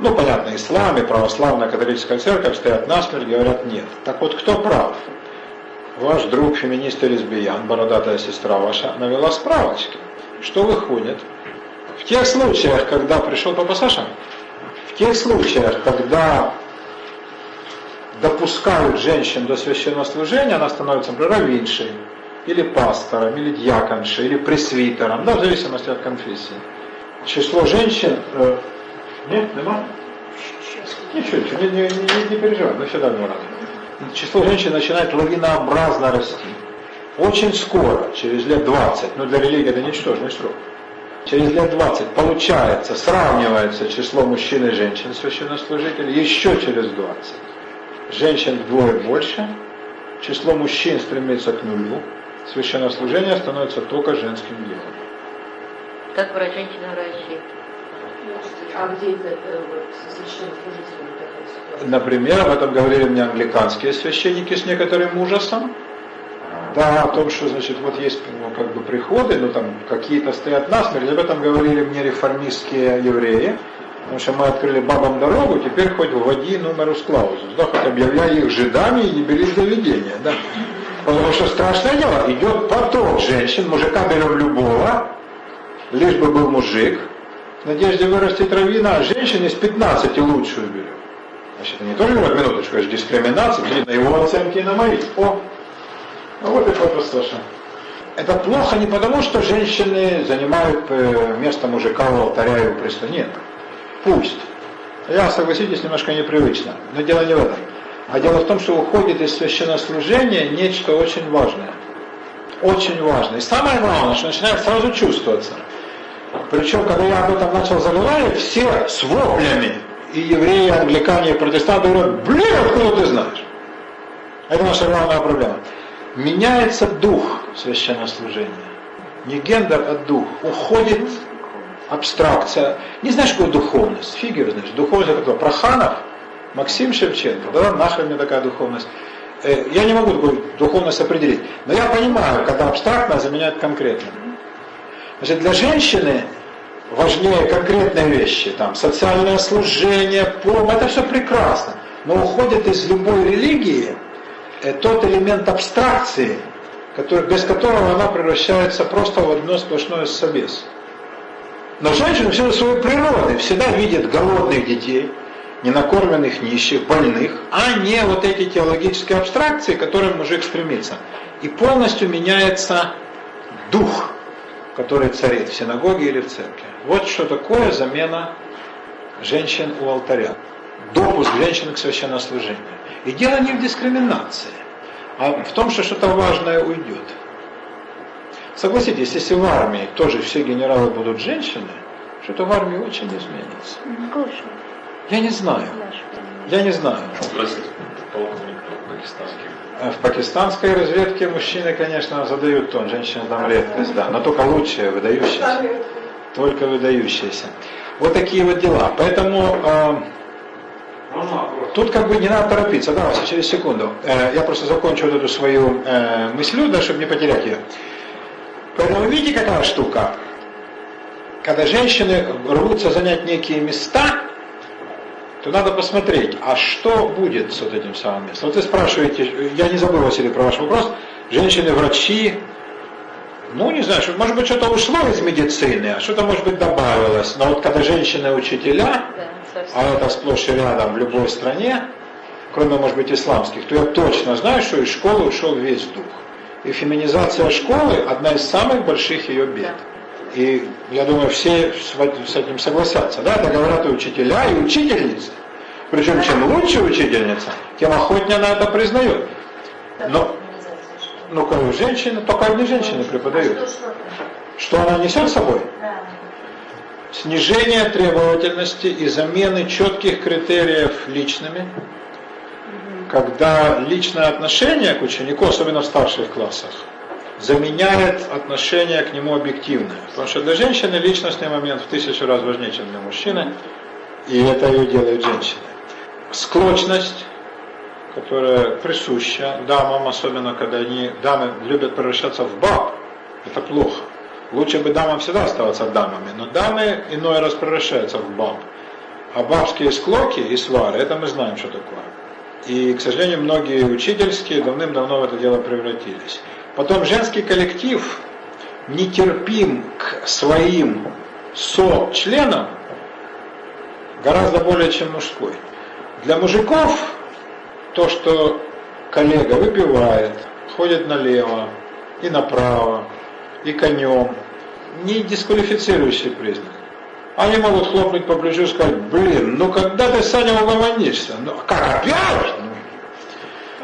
Ну, понятно, ислам и православная католическая церковь стоят насмерть, говорят «нет». Так вот, кто прав? Ваш друг, феминист и лесбиян, бородатая сестра ваша, навела справочки. Что выходит? В тех случаях, когда пришел Папа Саша, в тех случаях, когда допускают женщин до священного служения, она становится, например, раввиншей, или пастором, или дьяконшей, или пресвитером, да, в зависимости от конфессии. Число женщин... Нет, нема? Ничего, ничего, не, не, не, не переживай, мы всегда не рады. Число женщин начинает лавинообразно расти. Очень скоро, через лет 20, но для религии это ничтожный срок, через лет 20 получается, сравнивается число мужчин и женщин священнослужителей еще через 20. Женщин вдвое больше, число мужчин стремится к нулю, священнослужение становится только женским делом. Как про женщина-врачи. А ситуация? Например, об этом говорили мне англиканские священники с некоторым ужасом. Да, о том, что, значит, вот есть ну, как бы приходы, но там какие-то стоят насмерть. Об этом говорили мне реформистские евреи. Потому что мы открыли бабам дорогу, теперь хоть вводи нумерус клаузус, да, хоть объявляй их жидами и не бери заведения, да. Потому что страшное дело, идет поток женщин, мужика берем любого, лишь бы был мужик, надежде вырастить равина, а женщин из 15 лучшую берем. Значит, они тоже говорят, минуточку, это же дискриминация, на его оценки и на мои. О, ну вот и фото Саша. это плохо не потому, что женщины занимают э, место мужика у алтаря и у престола. Нет. Пусть. Я, согласитесь, немножко непривычно. Но дело не в этом. А дело в том, что уходит из священнослужения нечто очень важное. Очень важное. И самое главное, что начинает сразу чувствоваться. Причем, когда я об этом начал заговаривать, все с воплями, и евреи, англикане, и протестанты говорят, блин, откуда ты знаешь? Это наша главная проблема. Меняется дух священнослужения. Не гендер, а дух. Уходит абстракция. Не знаешь, какую духовность? Фиг ее знаешь. Духовность это кто? Проханов? Максим Шевченко? Да нахрен мне такая духовность? Э, я не могу такую духовность определить. Но я понимаю, когда абстрактно заменяет конкретно. Значит, для женщины важнее конкретные вещи, там, социальное служение, помощь, это все прекрасно. Но уходит из любой религии э, тот элемент абстракции, который, без которого она превращается просто в одно сплошное собес. Но женщина все своей природы всегда видит голодных детей, ненакормленных нищих, больных, а не вот эти теологические абстракции, к которым мужик стремится. И полностью меняется дух, который царит в синагоге или в церкви. Вот что такое замена женщин у алтаря. Допуск женщин к священнослужению. И дело не в дискриминации, а в том, что что-то важное уйдет. Согласитесь, если в армии тоже все генералы будут женщины, что-то в армии очень изменится. Я не знаю. Я не знаю. В пакистанской разведке мужчины, конечно, задают тон, женщины там редкость, да, но только лучшие, выдающиеся. Только выдающиеся. Вот такие вот дела. Поэтому э, тут как бы не надо торопиться. Да, Вася, через секунду. Э, я просто закончу вот эту свою э, мыслю, да, чтобы не потерять ее. Поэтому видите, какая штука? Когда женщины рвутся занять некие места, то надо посмотреть, а что будет с вот этим самым местом. Вот вы спрашиваете, я не забыл, Василий, про ваш вопрос, женщины-врачи, ну, не знаю, может быть, что-то ушло из медицины, а что-то, может быть, добавилось. Но вот когда женщины-учителя, а это сплошь и рядом в любой стране, кроме, может быть, исламских, то я точно знаю, что из школы ушел весь дух. И феминизация школы – одна из самых больших ее бед. И я думаю, все с этим согласятся. Да, это говорят и учителя, и учительницы. Причем, чем лучше учительница, тем охотнее она это признает. Но, ну, кроме женщины, только одни женщины преподают. Что она несет с собой? Снижение требовательности и замены четких критериев личными, когда личное отношение к ученику, особенно в старших классах, заменяет отношение к нему объективное. Потому что для женщины личностный момент в тысячу раз важнее, чем для мужчины, и это ее делает женщиной. Склочность, которая присуща дамам, особенно когда они, дамы любят превращаться в баб, это плохо. Лучше бы дамам всегда оставаться дамами, но дамы иной раз превращаются в баб. А бабские склоки и свары, это мы знаем, что такое. И, к сожалению, многие учительские давным-давно в это дело превратились. Потом женский коллектив нетерпим к своим со-членам гораздо более, чем мужской. Для мужиков то, что коллега выпивает, ходит налево и направо, и конем, не дисквалифицирующий признак. Они могут хлопнуть по плечу и сказать, блин, ну когда ты, Саня, угомонишься? Ну как, опять?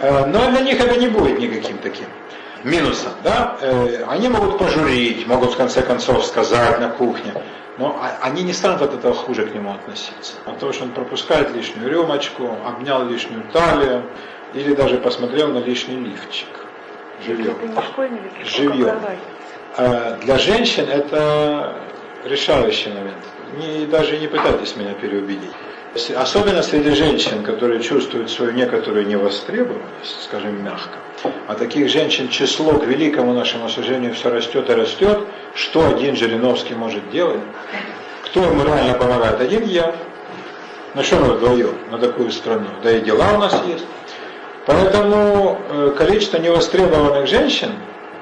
Э, но для них это не будет никаким таким минусом, да, э, они могут пожурить, могут в конце концов сказать на кухне, но они не станут от этого хуже к нему относиться. От того, что он пропускает лишнюю рюмочку, обнял лишнюю талию или даже посмотрел на лишний лифчик. Живьем. Живьем. А для женщин это решающий момент. Не, даже не пытайтесь меня переубедить. Особенно среди женщин, которые чувствуют свою некоторую невостребованность, скажем мягко. А таких женщин число, к великому нашему сожалению, все растет и растет. Что один Жириновский может делать? Кто ему реально помогает? Один я. На что мы вдвоем на такую страну? Да и дела у нас есть. Поэтому э, количество невостребованных женщин,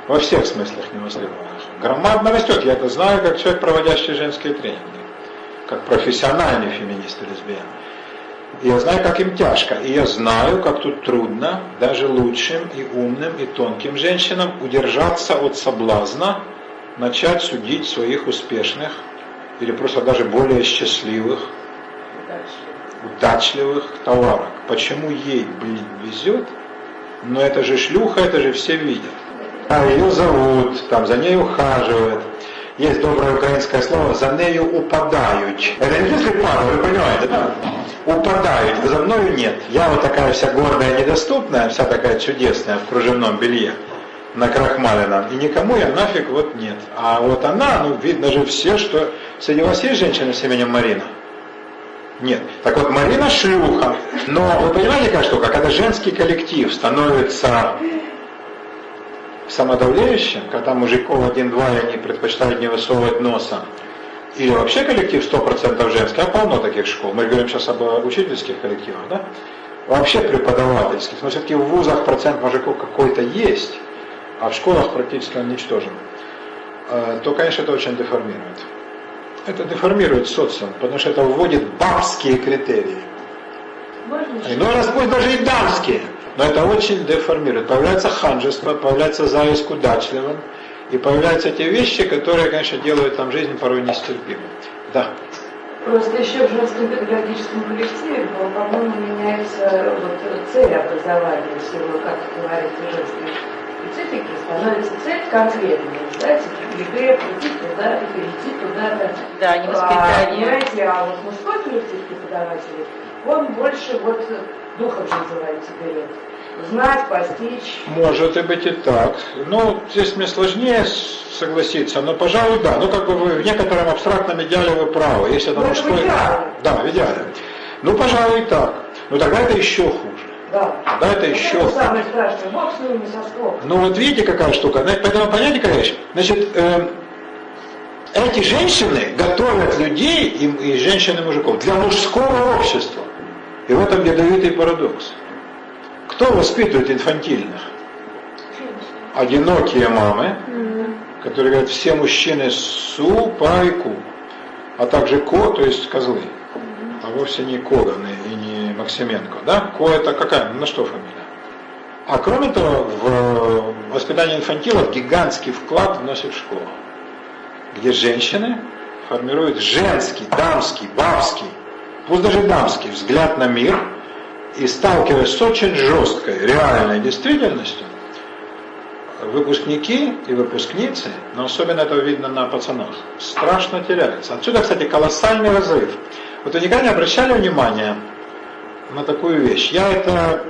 во всех смыслах невостребованных, громадно растет. Я это знаю, как человек, проводящий женские тренинги как профессиональный феминист и лесбиян. Я знаю, как им тяжко. И я знаю, как тут трудно даже лучшим и умным и тонким женщинам удержаться от соблазна начать судить своих успешных или просто даже более счастливых, удачливых товарок. Почему ей, блин, везет, но это же шлюха, это же все видят. А ее зовут, там за ней ухаживают. Есть доброе украинское слово «за нею упадают». Это не если падают, вы понимаете, да? Упадают, за мною нет. Я вот такая вся гордая, недоступная, вся такая чудесная в кружевном белье на накрахмаленном, и никому я нафиг вот нет. А вот она, ну видно же все, что... Среди вас есть женщина с именем Марина? Нет. Так вот, Марина шлюха. Но вы понимаете, какая штука? Когда женский коллектив становится самодавлеющим, когда мужиков один-два, и они предпочитают не высовывать носа, или вообще коллектив 100% женский, а полно таких школ. Мы говорим сейчас об учительских коллективах, да? Вообще преподавательских. Но все-таки в вузах процент мужиков какой-то есть, а в школах практически он ничтожен. Э, то, конечно, это очень деформирует. Это деформирует социум, потому что это вводит бабские критерии. Можно иной раз пусть даже и дамские. Но это очень деформирует. Появляется ханжество, появляется зависть к удачливым. И появляются те вещи, которые, конечно, делают там жизнь порой нестерпимой. Да. Просто еще в женском педагогическом коллективе, по-моему, меняется вот цель образования всего, как говорится, женской специфики, становится цель конкретная. Да, ЕГЭ, прийти туда, перейти туда. Да, не воспитание. А, понимаете, а вот мужской коллектив преподавателей, он больше вот духом, что называется, берет. Знать, постичь. Может и быть и так. Ну, здесь мне сложнее согласиться, но, пожалуй, да. Ну, как бы вы в некотором абстрактном идеале вы правы. Если это ну. Это идеале. Да, в идеале. Ну, пожалуй, и так. Но тогда это еще хуже. Да. Да, это еще... Это самое страшное. Бог с ними соскок. Ну вот видите, какая штука. Поэтому какая вещь? Значит, э, эти женщины готовят людей и, и женщин и мужиков для мужского общества. И в этом ядовитый парадокс. Кто воспитывает инфантильных? Одинокие мамы, которые говорят, все мужчины су, пайку, а также ко, то есть козлы, а вовсе не Коган и не Максименко. Да? Ко это какая? На что фамилия? А кроме того, в воспитание инфантилов гигантский вклад вносит школа, где женщины формируют женский, дамский, бабский, пусть даже дамский взгляд на мир – и сталкиваясь с очень жесткой реальной действительностью, выпускники и выпускницы, но особенно это видно на пацанах, страшно теряются. Отсюда, кстати, колоссальный разрыв. Вот вы никогда не обращали внимания на такую вещь? Я это,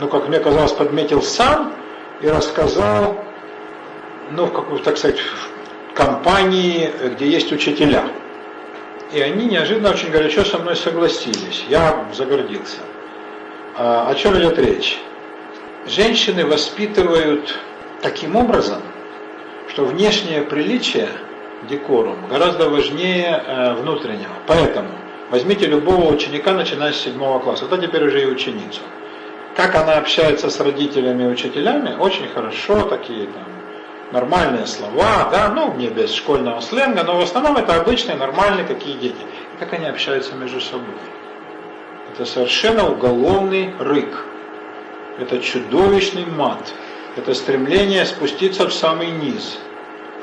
ну, как мне казалось, подметил сам и рассказал, ну, в какой так сказать, компании, где есть учителя. И они неожиданно очень горячо со мной согласились. Я загордился. А, о чем идет речь? Женщины воспитывают таким образом, что внешнее приличие, декорум, гораздо важнее э, внутреннего. Поэтому возьмите любого ученика, начиная с седьмого класса, это теперь уже и ученицу. Как она общается с родителями и учителями, очень хорошо, такие там нормальные слова, да, ну, не без школьного сленга, но в основном это обычные, нормальные такие дети. И как они общаются между собой. Это совершенно уголовный рык. Это чудовищный мат. Это стремление спуститься в самый низ.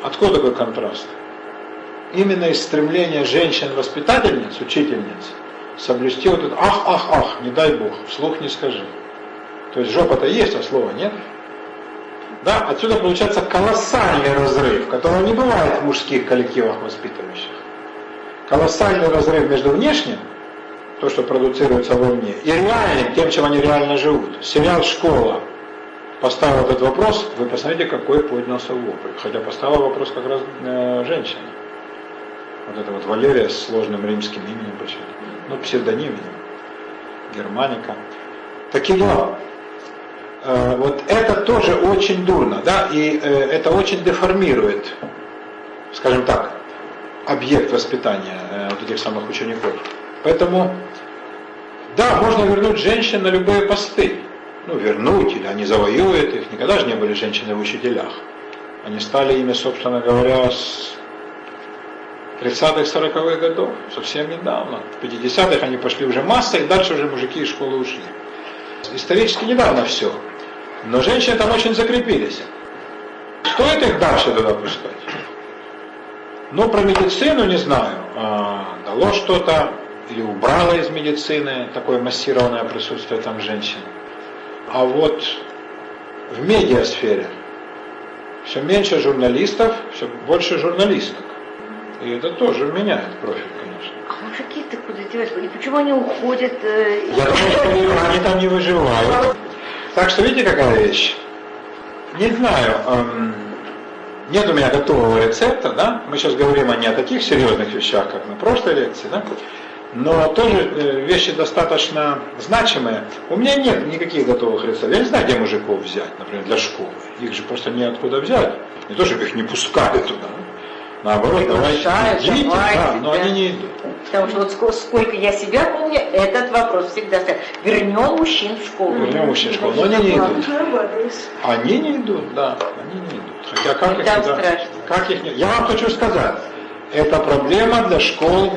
Откуда такой контраст? Именно из стремления женщин-воспитательниц, учительниц, соблюсти вот этот ах, ах, ах, не дай Бог, вслух не скажи. То есть жопа-то есть, а слова нет. Да, отсюда получается колоссальный разрыв, которого не бывает в мужских коллективах воспитывающих. Колоссальный разрыв между внешним то, что продуцируется вовне, и реальным, тем, чем они реально живут. Сериал «Школа» поставил этот вопрос, вы посмотрите, какой поднялся вопль. Хотя поставила вопрос как раз э, женщина. Вот это вот Валерия с сложным римским именем почему Ну, псевдоним. Германика. Такие дела. Э, вот это тоже очень дурно, да, и э, это очень деформирует, скажем так, объект воспитания э, вот этих самых учеников. Поэтому да, можно вернуть женщин на любые посты. Ну, вернуть, или они завоюют их. Никогда же не были женщины в учителях. Они стали ими, собственно говоря, с 30-х, 40-х годов, совсем недавно. В 50-х они пошли уже массой, дальше уже мужики из школы ушли. Исторически недавно все. Но женщины там очень закрепились. Стоит их дальше туда пускать? Ну, про медицину не знаю. А, дало что-то или убрало из медицины такое массированное присутствие там женщин. А вот в медиасфере все меньше журналистов, все больше журналисток. И это тоже меняет профиль, конечно. А мужики-то куда деваются? И почему они уходят? э, Я думаю, что они там не выживают. Так что видите, какая вещь? Не знаю, эм, нет у меня готового рецепта, да? Мы сейчас говорим о не о таких серьезных вещах, как на прошлой лекции, да? Но тоже э, вещи достаточно значимые. У меня нет никаких готовых рецептов. Я не знаю, где мужиков взять, например, для школы. Их же просто неоткуда взять. Не то, чтобы их не пускали туда. Наоборот, давайте идите, да, но они не идут. Потому что вот ско- сколько я себя помню, этот вопрос всегда стоит. Вернем мужчин в школу. Вернем мужчин в школу, но они не идут. Они не идут, да, они не идут. Хотя как их страшно. как их не- Я вам хочу сказать, это проблема для школ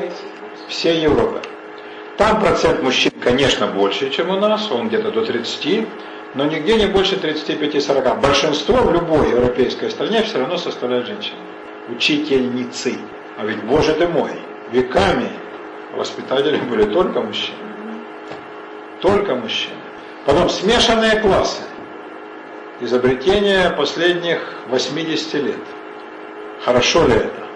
всей Европы. Там процент мужчин, конечно, больше, чем у нас, он где-то до 30, но нигде не больше 35-40. Большинство в любой европейской стране все равно составляют женщины. Учительницы. А ведь, боже ты мой, веками воспитатели были только мужчины. Только мужчины. Потом смешанные классы. Изобретение последних 80 лет. Хорошо ли это?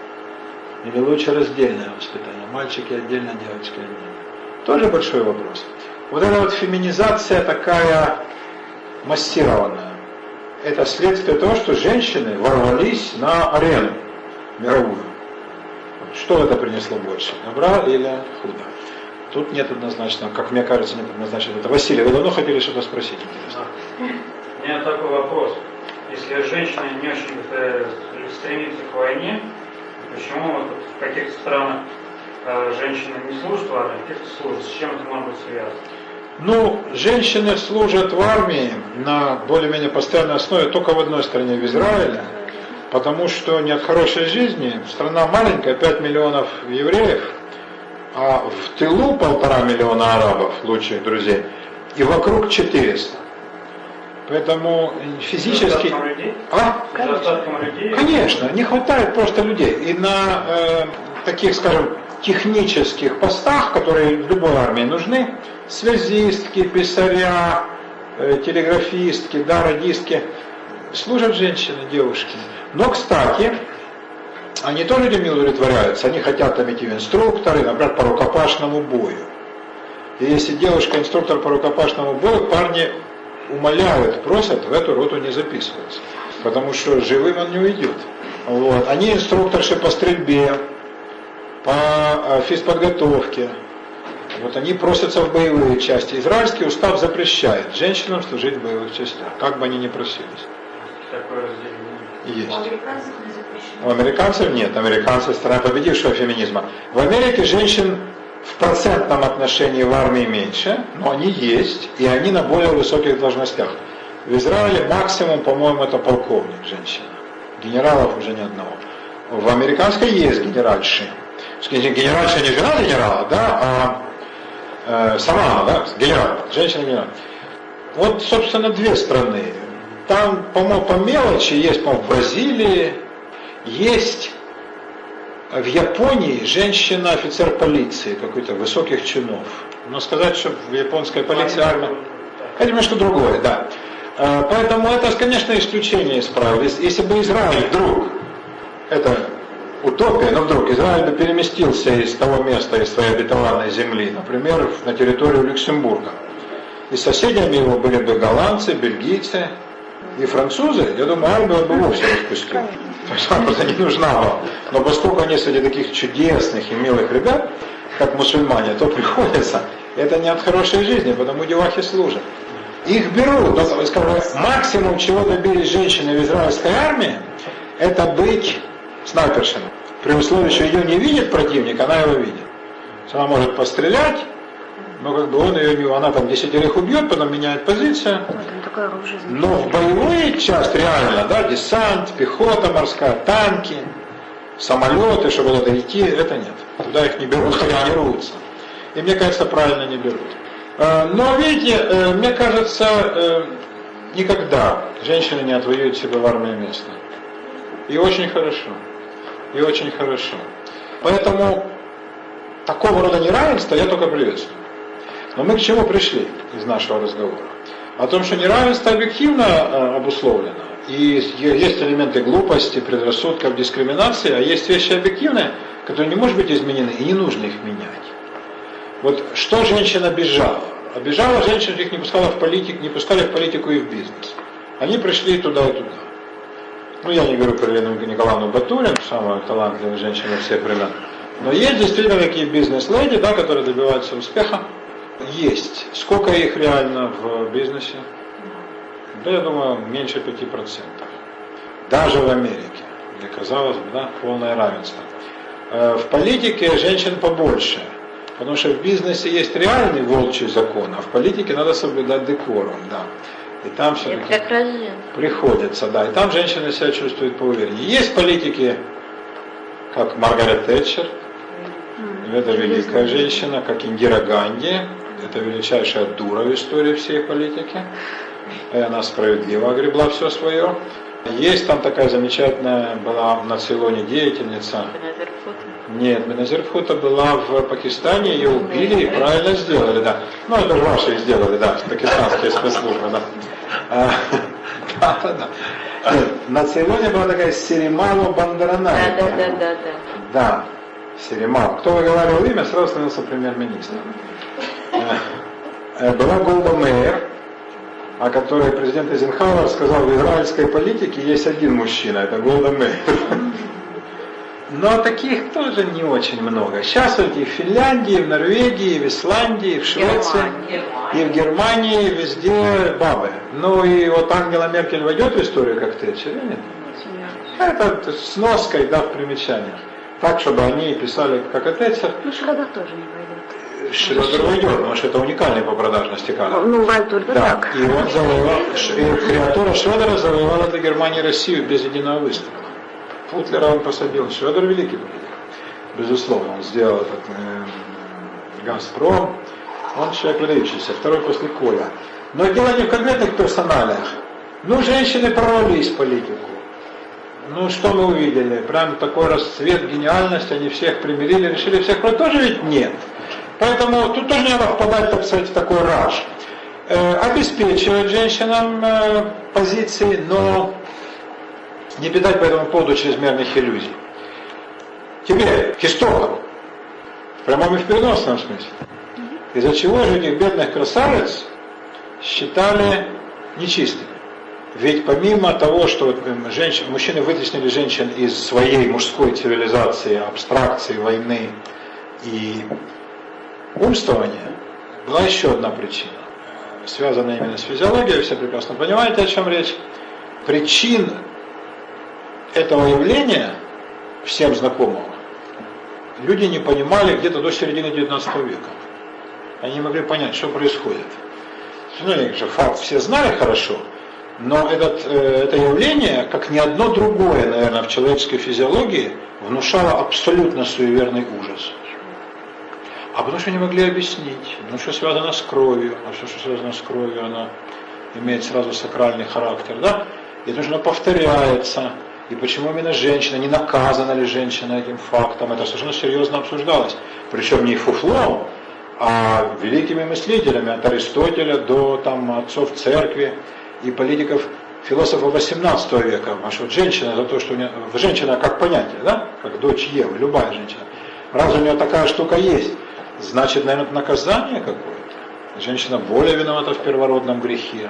Или лучше раздельное воспитание? Мальчики отдельно, девочки отдельно. Тоже большой вопрос. Вот эта вот феминизация такая массированная. Это следствие того, что женщины ворвались на арену мировую. Что это принесло больше, добра или худа? Тут нет однозначно, как мне кажется, нет однозначно. Это Василий, вы давно хотели что-то спросить интересно? У меня такой вопрос. Если женщина не очень э, стремится к войне, почему вот в каких-то странах э, женщины не служат в армии, а каких-то служат? С чем это может быть связано? Ну, женщины служат в армии на более-менее постоянной основе только в одной стране, в Израиле, потому что нет хорошей жизни, страна маленькая, 5 миллионов евреев, а в тылу полтора миллиона арабов, лучших друзей, и вокруг 400. Поэтому физически... Людей? А? Недостатком людей? Конечно, не хватает просто людей. И на э, таких, скажем, технических постах, которые в любой армии нужны, связистки, писаря, э, телеграфистки, да, радистки, служат женщины, девушки. Но, кстати, они тоже этим не удовлетворяются. Они хотят там идти в инструкторы, например, по рукопашному бою. И если девушка инструктор по рукопашному бою, парни умоляют, просят в эту роту не записываться. Потому что живым он не уйдет. Вот. Они инструкторши по стрельбе, по э, физподготовке. Вот они просятся в боевые части. Израильский устав запрещает женщинам служить в боевых частях, как бы они ни просились. Такое разделение. Есть. У американцев нет. Американцы страна победившего феминизма. В Америке женщин в процентном отношении в армии меньше, но они есть, и они на более высоких должностях. В Израиле максимум, по-моему, это полковник женщина. Генералов уже ни одного. В американской есть генеральши. Генеральша не жена генерала, да, а э, сама да, генерал, женщина-генерал. Вот, собственно, две страны. Там, по-моему, по мелочи есть, по-моему, в Бразилии, есть в Японии женщина офицер полиции, какой-то высоких чинов. Но сказать, что в японской полиции армия... Это немножко другое, да. Э, Поэтому это, конечно, исключение из правил. Если- Если бы Израиль вдруг, это утопия, но вдруг Израиль бы переместился из того места, из своей обетованной земли, например, на территорию Люксембурга, и соседями его были бы голландцы, бельгийцы и французы, я думаю, армию бы вовсе распустил. То есть она просто не нужна была. Но поскольку они среди таких чудесных и милых ребят, как мусульмане, то приходится, это не от хорошей жизни, потому девахи служат. Их берут, скажем, максимум, чего добились женщины в израильской армии, это быть снайпершей. При условии, что ее не видит противник, она его видит. Она может пострелять, но как бы он ее не... Она там десятерых убьет, потом меняет позицию. Но в боевую часть реально, да, десант, пехота морская, танки, самолеты, чтобы туда идти, это нет. Туда их не берут, тренируются. И мне кажется, правильно не берут. Э, но видите, э, мне кажется, э, никогда женщина не отвоюет себе в армии место. И очень хорошо. И очень хорошо. Поэтому такого рода неравенство я только приветствую. Но мы к чему пришли из нашего разговора? О том, что неравенство объективно обусловлено. И есть элементы глупости, предрассудков, дискриминации, а есть вещи объективные, которые не могут быть изменены, и не нужно их менять. Вот что женщина обижала? Обижала женщин, их не пускала в политику, не пускали в политику и в бизнес. Они пришли туда и туда. Ну, я не говорю про Елену Николаевну Батурин, самая талантливая женщина всех времен. Но есть действительно такие бизнес-леди, да, которые добиваются успеха. Есть. Сколько их реально в бизнесе? Да, я думаю, меньше 5%. Даже в Америке, где, казалось бы, да, полное равенство. Э, в политике женщин побольше. Потому что в бизнесе есть реальный волчий закон, а в политике надо соблюдать декорум, да. И там все-таки приходится, да. И там женщины себя чувствуют поувереннее. Есть политики, как Маргарет Тэтчер, это великая женщина, как Индира Ганди, это величайшая дура в истории всей политики. И она справедливо огребла все свое. Есть там такая замечательная была на Цейлоне деятельница. Нет, Беназир была в Пакистане, ее убили и правильно сделали, да. Ну, это ваши сделали, да, пакистанские спецслужбы, да. А, да, да, да. на Цейлоне была такая Серемалу Бандаранай. Да, да, да, да, да. Да, Серемал. Кто выговаривал имя, сразу становился премьер-министром. Э, была Голда Мейер, о которой президент Эйзенхауэр сказал, в израильской политике есть один мужчина, это Голда Мейер. Но таких тоже не очень много. Сейчас вот и в Финляндии, в Норвегии, в Исландии, в Швеции, и в Германии везде бабы. Ну и вот Ангела Меркель войдет в историю как Тэтчер или нет? Это с ноской, да, в примечаниях. Так, чтобы они писали как и Тэтчер. Ну, Шредер тоже не войдет. Шредер войдет, потому что это уникальный по продажности кадр. Ну, Вальтур, да, так. и он завоевал, и креатура Шредера завоевала для Германии Россию без единого выстрела. Путлера он посадил. Шредер великий политик. Безусловно, он сделал этот э, Газпром. Он человек выдающийся, второй после Коля. Но дело не в конкретных персоналиях. Ну, женщины прорвались в политику. Ну, что мы увидели? Прям такой расцвет гениальности, они всех примирили, решили всех про тоже ведь нет. Поэтому тут тоже не надо впадать, так сказать, в такой раж. Э, обеспечивать женщинам э, позиции, но не питать по этому поводу чрезмерных иллюзий. Теперь, к истокам, в прямом и в переносном смысле. Из-за чего же этих бедных красавиц считали нечистыми? Ведь помимо того, что женщин, мужчины вытеснили женщин из своей мужской цивилизации, абстракции, войны и умствования, была еще одна причина, связанная именно с физиологией, все прекрасно понимаете, о чем речь. Причин этого явления, всем знакомого, люди не понимали где-то до середины 19 века. Они не могли понять, что происходит. Ну, же факт все знали хорошо, но этот, э, это явление, как ни одно другое, наверное, в человеческой физиологии, внушало абсолютно суеверный ужас. А потому что не могли объяснить, потому что связано с кровью, а все, что связано с кровью, оно имеет сразу сакральный характер, да? И потому что оно повторяется, и почему именно женщина, не наказана ли женщина этим фактом, это совершенно серьезно обсуждалось. Причем не фуфлом, а великими мыслителями, от Аристотеля до там, отцов церкви и политиков, философов 18 века. А что женщина за то, что у нее, женщина как понятие, да, как дочь Евы, любая женщина. Раз у нее такая штука есть, значит, наверное, наказание какое-то. Женщина более виновата в первородном грехе.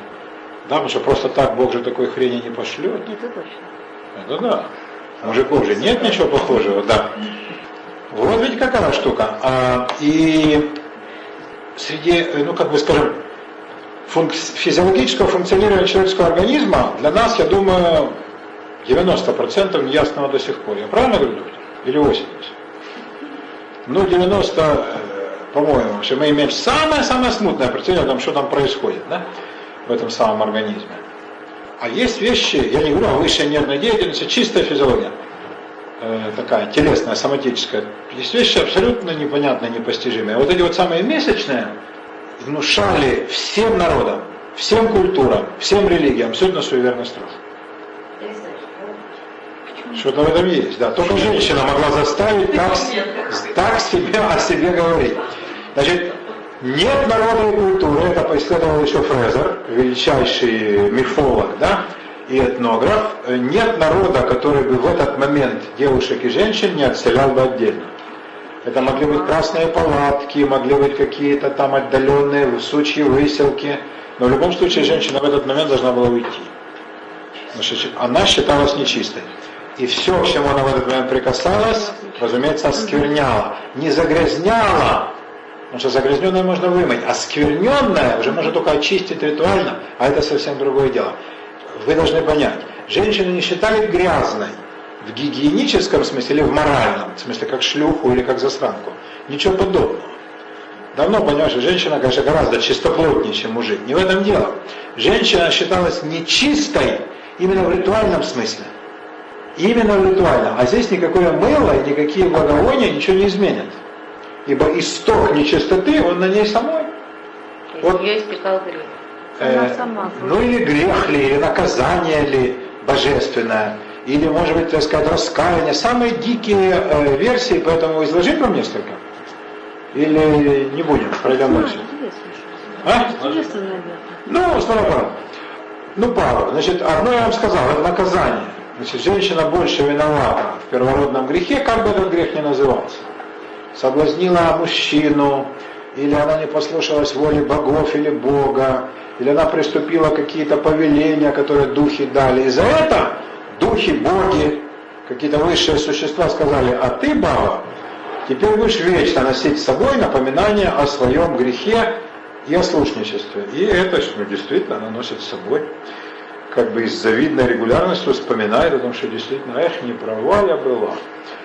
Да, потому что просто так Бог же такой хрени не пошлет. Это точно. Это да. Мужиков же нет ничего похожего, да. Вот ведь какая штука. А, и среди, ну как бы скажем, функ физиологического функционирования человеческого организма для нас, я думаю, 90% неясного до сих пор. Я правильно говорю, доктор? Или 80? Ну, 90, э, по-моему, что мы имеем самое-самое смутное представление о том, что там происходит, да, в этом самом организме. А есть вещи, я не говорю о высшей нервной деятельности, чистая физиология. э, такая телесная, соматическая. Есть вещи абсолютно непонятные, непостижимые. Вот эти вот самые месячные внушали всем народам, всем культурам, всем религиям абсолютно суеверный страх. Что-то в этом есть, да. Только женщина могла заставить так, так себе о себе говорить. Значит, нет народной культуры, это исследовал еще Фрезер, величайший мифолог, да, и этнограф. Нет народа, который бы в этот момент девушек и женщин не отселял бы отдельно. Это могли быть красные палатки, могли быть какие-то там отдаленные сучьи выселки. Но в любом случае женщина в этот момент должна была уйти. Потому она считалась нечистой. И все, к чему она в этот момент прикасалась, разумеется, оскверняла. Не загрязняла, потому что загрязненное можно вымыть, а скверненное уже можно только очистить ритуально, а это совсем другое дело. Вы должны понять, женщины не считали грязной в гигиеническом смысле или в моральном, в смысле как шлюху или как засранку. Ничего подобного. Давно понимаешь, что женщина, конечно, гораздо чистоплотнее, чем мужик. Не в этом дело. Женщина считалась нечистой именно в ритуальном смысле. Именно в ритуальном. А здесь никакое мыло и никакие благовония ничего не изменят. Ибо исток нечистоты, он на ней самой. Вот, нее истекал грех. Э, ну или грех ли, или наказание ли божественное, или, может быть, так сказать, раскаяние. Самые дикие э, версии, поэтому изложить вам несколько? Или не будем, пройдем дальше? А? Ну, смотри, Ну, пару. Значит, одно я вам сказал, это наказание. Значит, женщина больше виновата в первородном грехе, как бы этот грех ни назывался. Соблазнила мужчину, или она не послушалась воли богов или Бога, или она приступила какие-то повеления, которые духи дали. И за это духи, боги, какие-то высшие существа сказали, а ты, баба, теперь будешь вечно носить с собой напоминание о своем грехе и о слушничестве. И это ну, действительно она носит с собой как бы с завидной регулярностью вспоминает о том, что действительно, эх, не права я была.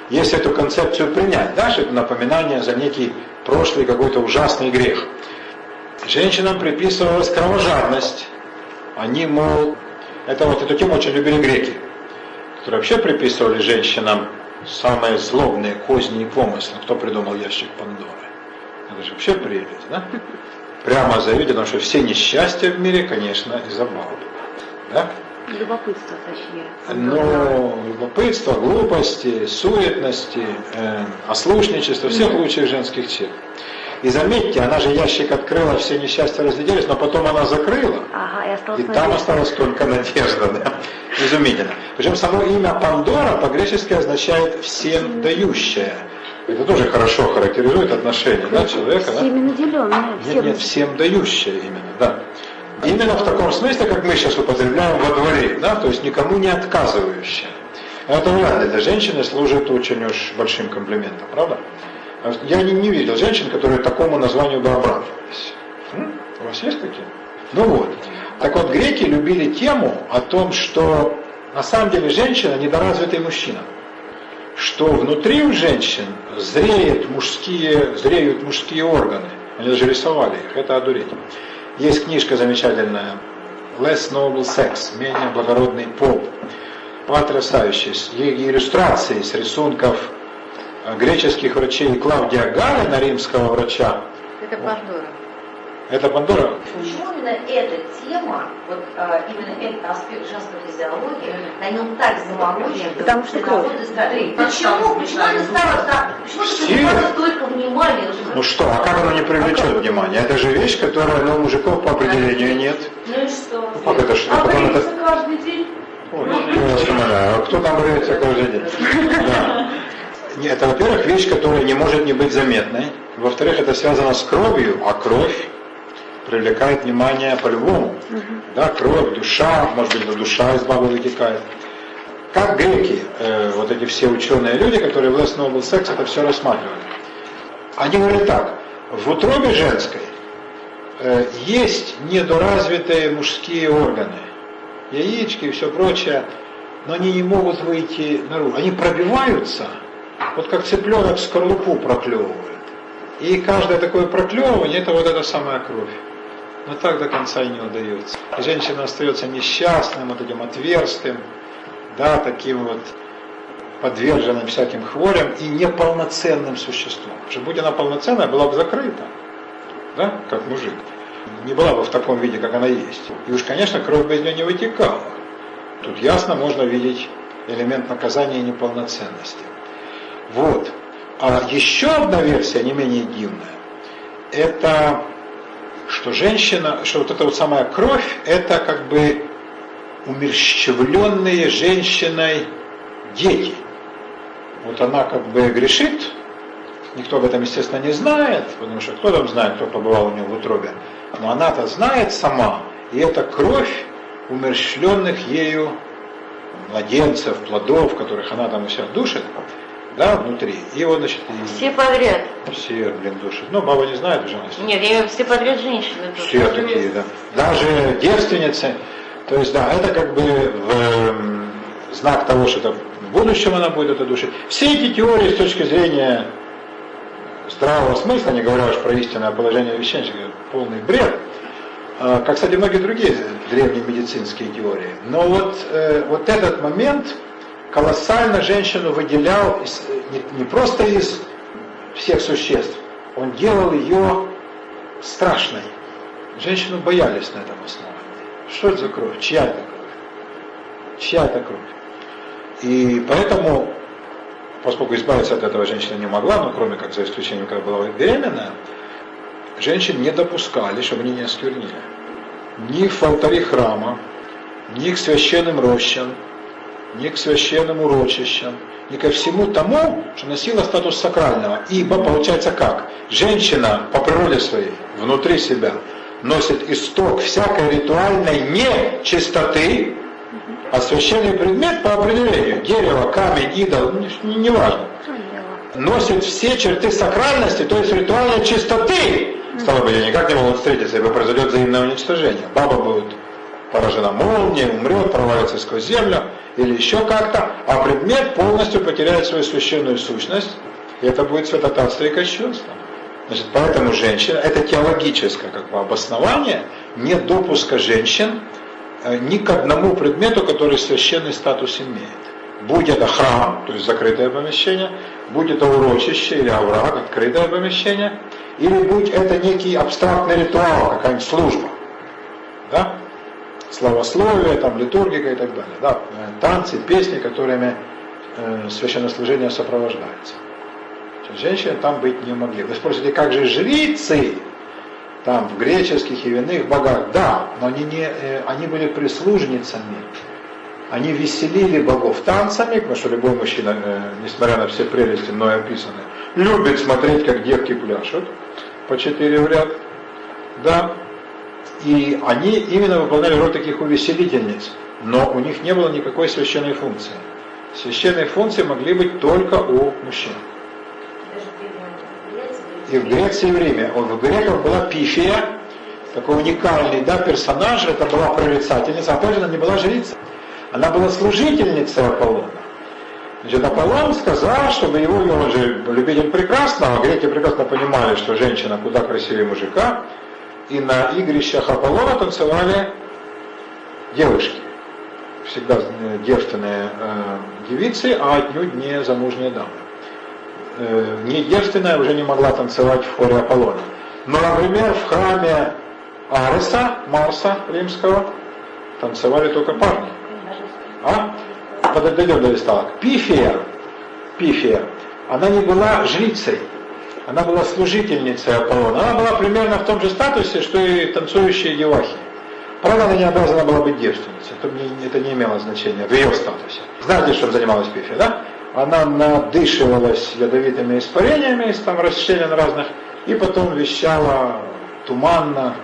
Если эту концепцию принять, да, что это напоминание за некий прошлый какой-то ужасный грех. Женщинам приписывалась кровожадность. Они, мол, это вот эту тему очень любили греки, которые вообще приписывали женщинам самые злобные козни и помыслы. Кто придумал ящик Пандоры? Это же вообще прелесть, да? Прямо завидено, что все несчастья в мире, конечно, из-за бабы. Да? Любопытство, точнее. Но любопытство, глупости, суетности, э, ослушничество, всех лучших женских черт. И заметьте, она же ящик открыла, все несчастья разлетелись, но потом она закрыла. Ага, и, осталось и там осталась только надежда. Да? Изумительно. Причем само имя Пандора по-гречески означает «всем дающая». Это тоже хорошо характеризует отношение да, человека. Всеми да? наделенная. Нет, нет, всем дающая именно, да. Именно в таком смысле, как мы сейчас употребляем во дворе, да, то есть никому не отказывающая. Это вряд ли для женщины служит очень уж большим комплиментом, правда? Я не, не видел женщин, которые такому названию бы обрадовались. У вас есть такие? Ну вот. Так вот, греки любили тему о том, что на самом деле женщина недоразвитый мужчина. Что внутри у женщин зреют мужские, зреют мужские органы. Они даже рисовали их, это одуреть. Есть книжка замечательная Less Noble Sex, менее благородный пол. Потрясающая. Иллюстрации с рисунков э, греческих врачей Клавдия Галина, римского врача. Это Пандора. Это Пандора? Почему именно эта тема, вот а, именно этот аспект женской физиологии, на нем так заморочен? Потому что кровь. Почему? Почему это стало так? Почему это привлекает столько внимания? Ну что, а как оно не привлечет а внимание? Это же вещь, которая ну, у мужиков по определению нет. Ну и что? Ну как это что? А Потом это... каждый день? Ой. А кто там бреется каждый день? Да. Это, во-первых, вещь, которая не может не быть заметной. Во-вторых, это связано с кровью, а кровь привлекает внимание по-любому. Угу. Да, кровь, душа, может быть, душа из бабы вытекает. Как греки, э, вот эти все ученые люди, которые в Less Noble Sex это все рассматривали. Они говорят так, в утробе женской э, есть недоразвитые мужские органы, яички и все прочее, но они не могут выйти наружу. Они пробиваются, вот как цыпленок скорлупу проклевывает. И каждое такое проклевывание, это вот эта самая кровь но так до конца и не удается. И женщина остается несчастным, вот этим отверстым, да, таким вот подверженным всяким хворям и неполноценным существом. Потому что будь она полноценная, была бы закрыта, да, как мужик. Не была бы в таком виде, как она есть. И уж, конечно, кровь бы из нее не вытекала. Тут ясно можно видеть элемент наказания и неполноценности. Вот. А еще одна версия, не менее дивная, это что женщина, что вот эта вот самая кровь, это как бы умерщвленные женщиной дети. Вот она как бы грешит, никто об этом, естественно, не знает, потому что кто там знает, кто побывал у нее в утробе, но она-то знает сама, и это кровь умерщвленных ею младенцев, плодов, которых она там у себя душит, да, внутри. И вот, значит, и Все подряд. все, блин, душит. Ну, баба не знает уже. Нет, я в все подряд женщины тоже. все такие, да. Даже девственницы. То есть, да, это как бы в, эм, знак того, что это в будущем она будет это душить. Все эти теории с точки зрения здравого смысла, не говоря уж про истинное положение вещей, полный бред, А, как, кстати, многие другие древние медицинские теории. Но вот, э, вот этот момент колоссально женщину выделял из- не, не просто из всех существ, он делал ее страшной. Женщину боялись на этом основании. Что это за кровь? Чья это кровь? Чья это кровь? И поэтому, поскольку избавиться от этого женщина не могла, ну кроме как за исключением, когда была беременная, женщин не допускали, чтобы они не осквернили. Ни в алтаре храма, ни к священным рощам, ни к священным урочищам, ни ко всему тому, что носило статус сакрального. Ибо получается как? Женщина по природе своей, внутри себя, носит исток всякой ритуальной нечистоты, а священный предмет по определению, дерево, камень, идол, не, не важно, носит все черты сакральности, то есть ритуальной чистоты. Стало быть, они никак не могут встретиться, ибо произойдет взаимное уничтожение. Баба будет поражена молнией, умрет, провалится сквозь землю или еще как-то, а предмет полностью потеряет свою священную сущность, и это будет святотатство и кощунство. Значит, поэтому женщина, это теологическое как бы обоснование нет допуска женщин э, ни к одному предмету, который священный статус имеет. Будь это храм, то есть закрытое помещение, будь это урочище или овраг, открытое помещение, или будь это некий абстрактный ритуал, какая-нибудь служба. Да? Славословие, там, литургика и так далее. Да? Танцы, песни, которыми э, священнослужение сопровождается. Женщины там быть не могли. Вы спросите, как же жрицы там в греческих и иных богах? Да, но они, не, э, они были прислужницами. Они веселили богов танцами, потому что любой мужчина, э, несмотря на все прелести мной описаны, любит смотреть, как девки пляшут по четыре в ряд. Да, и они именно выполняли роль таких увеселительниц, но у них не было никакой священной функции. Священные функции могли быть только у мужчин. И в Греции и в Риме. В греках была Пифия, такой уникальный да, персонаж, это была прорицательница, опять же, она не была жрица. Она была служительницей Аполлона. Значит, Аполлон сказал, чтобы его, он же любитель прекрасного, греки прекрасно понимали, что женщина куда красивее мужика, и на игрищах Аполлона танцевали девушки. Всегда э, девственные э, девицы, а отнюдь не замужние дамы. Э, не девственная уже не могла танцевать в хоре Аполлона. Но, например, в храме Ареса, Марса римского, танцевали только парни. А? Подойдем до листалок. Пифия, Пифия, она не была жрицей, она была служительницей Аполлона. Она была примерно в том же статусе, что и танцующие девахи. Правда, она не обязана была быть девственницей, это это не имело значения в ее статусе. Знаете, чем занималась Пифия, да? Она надышивалась ядовитыми испарениями из там расщелин разных, и потом вещала туманно,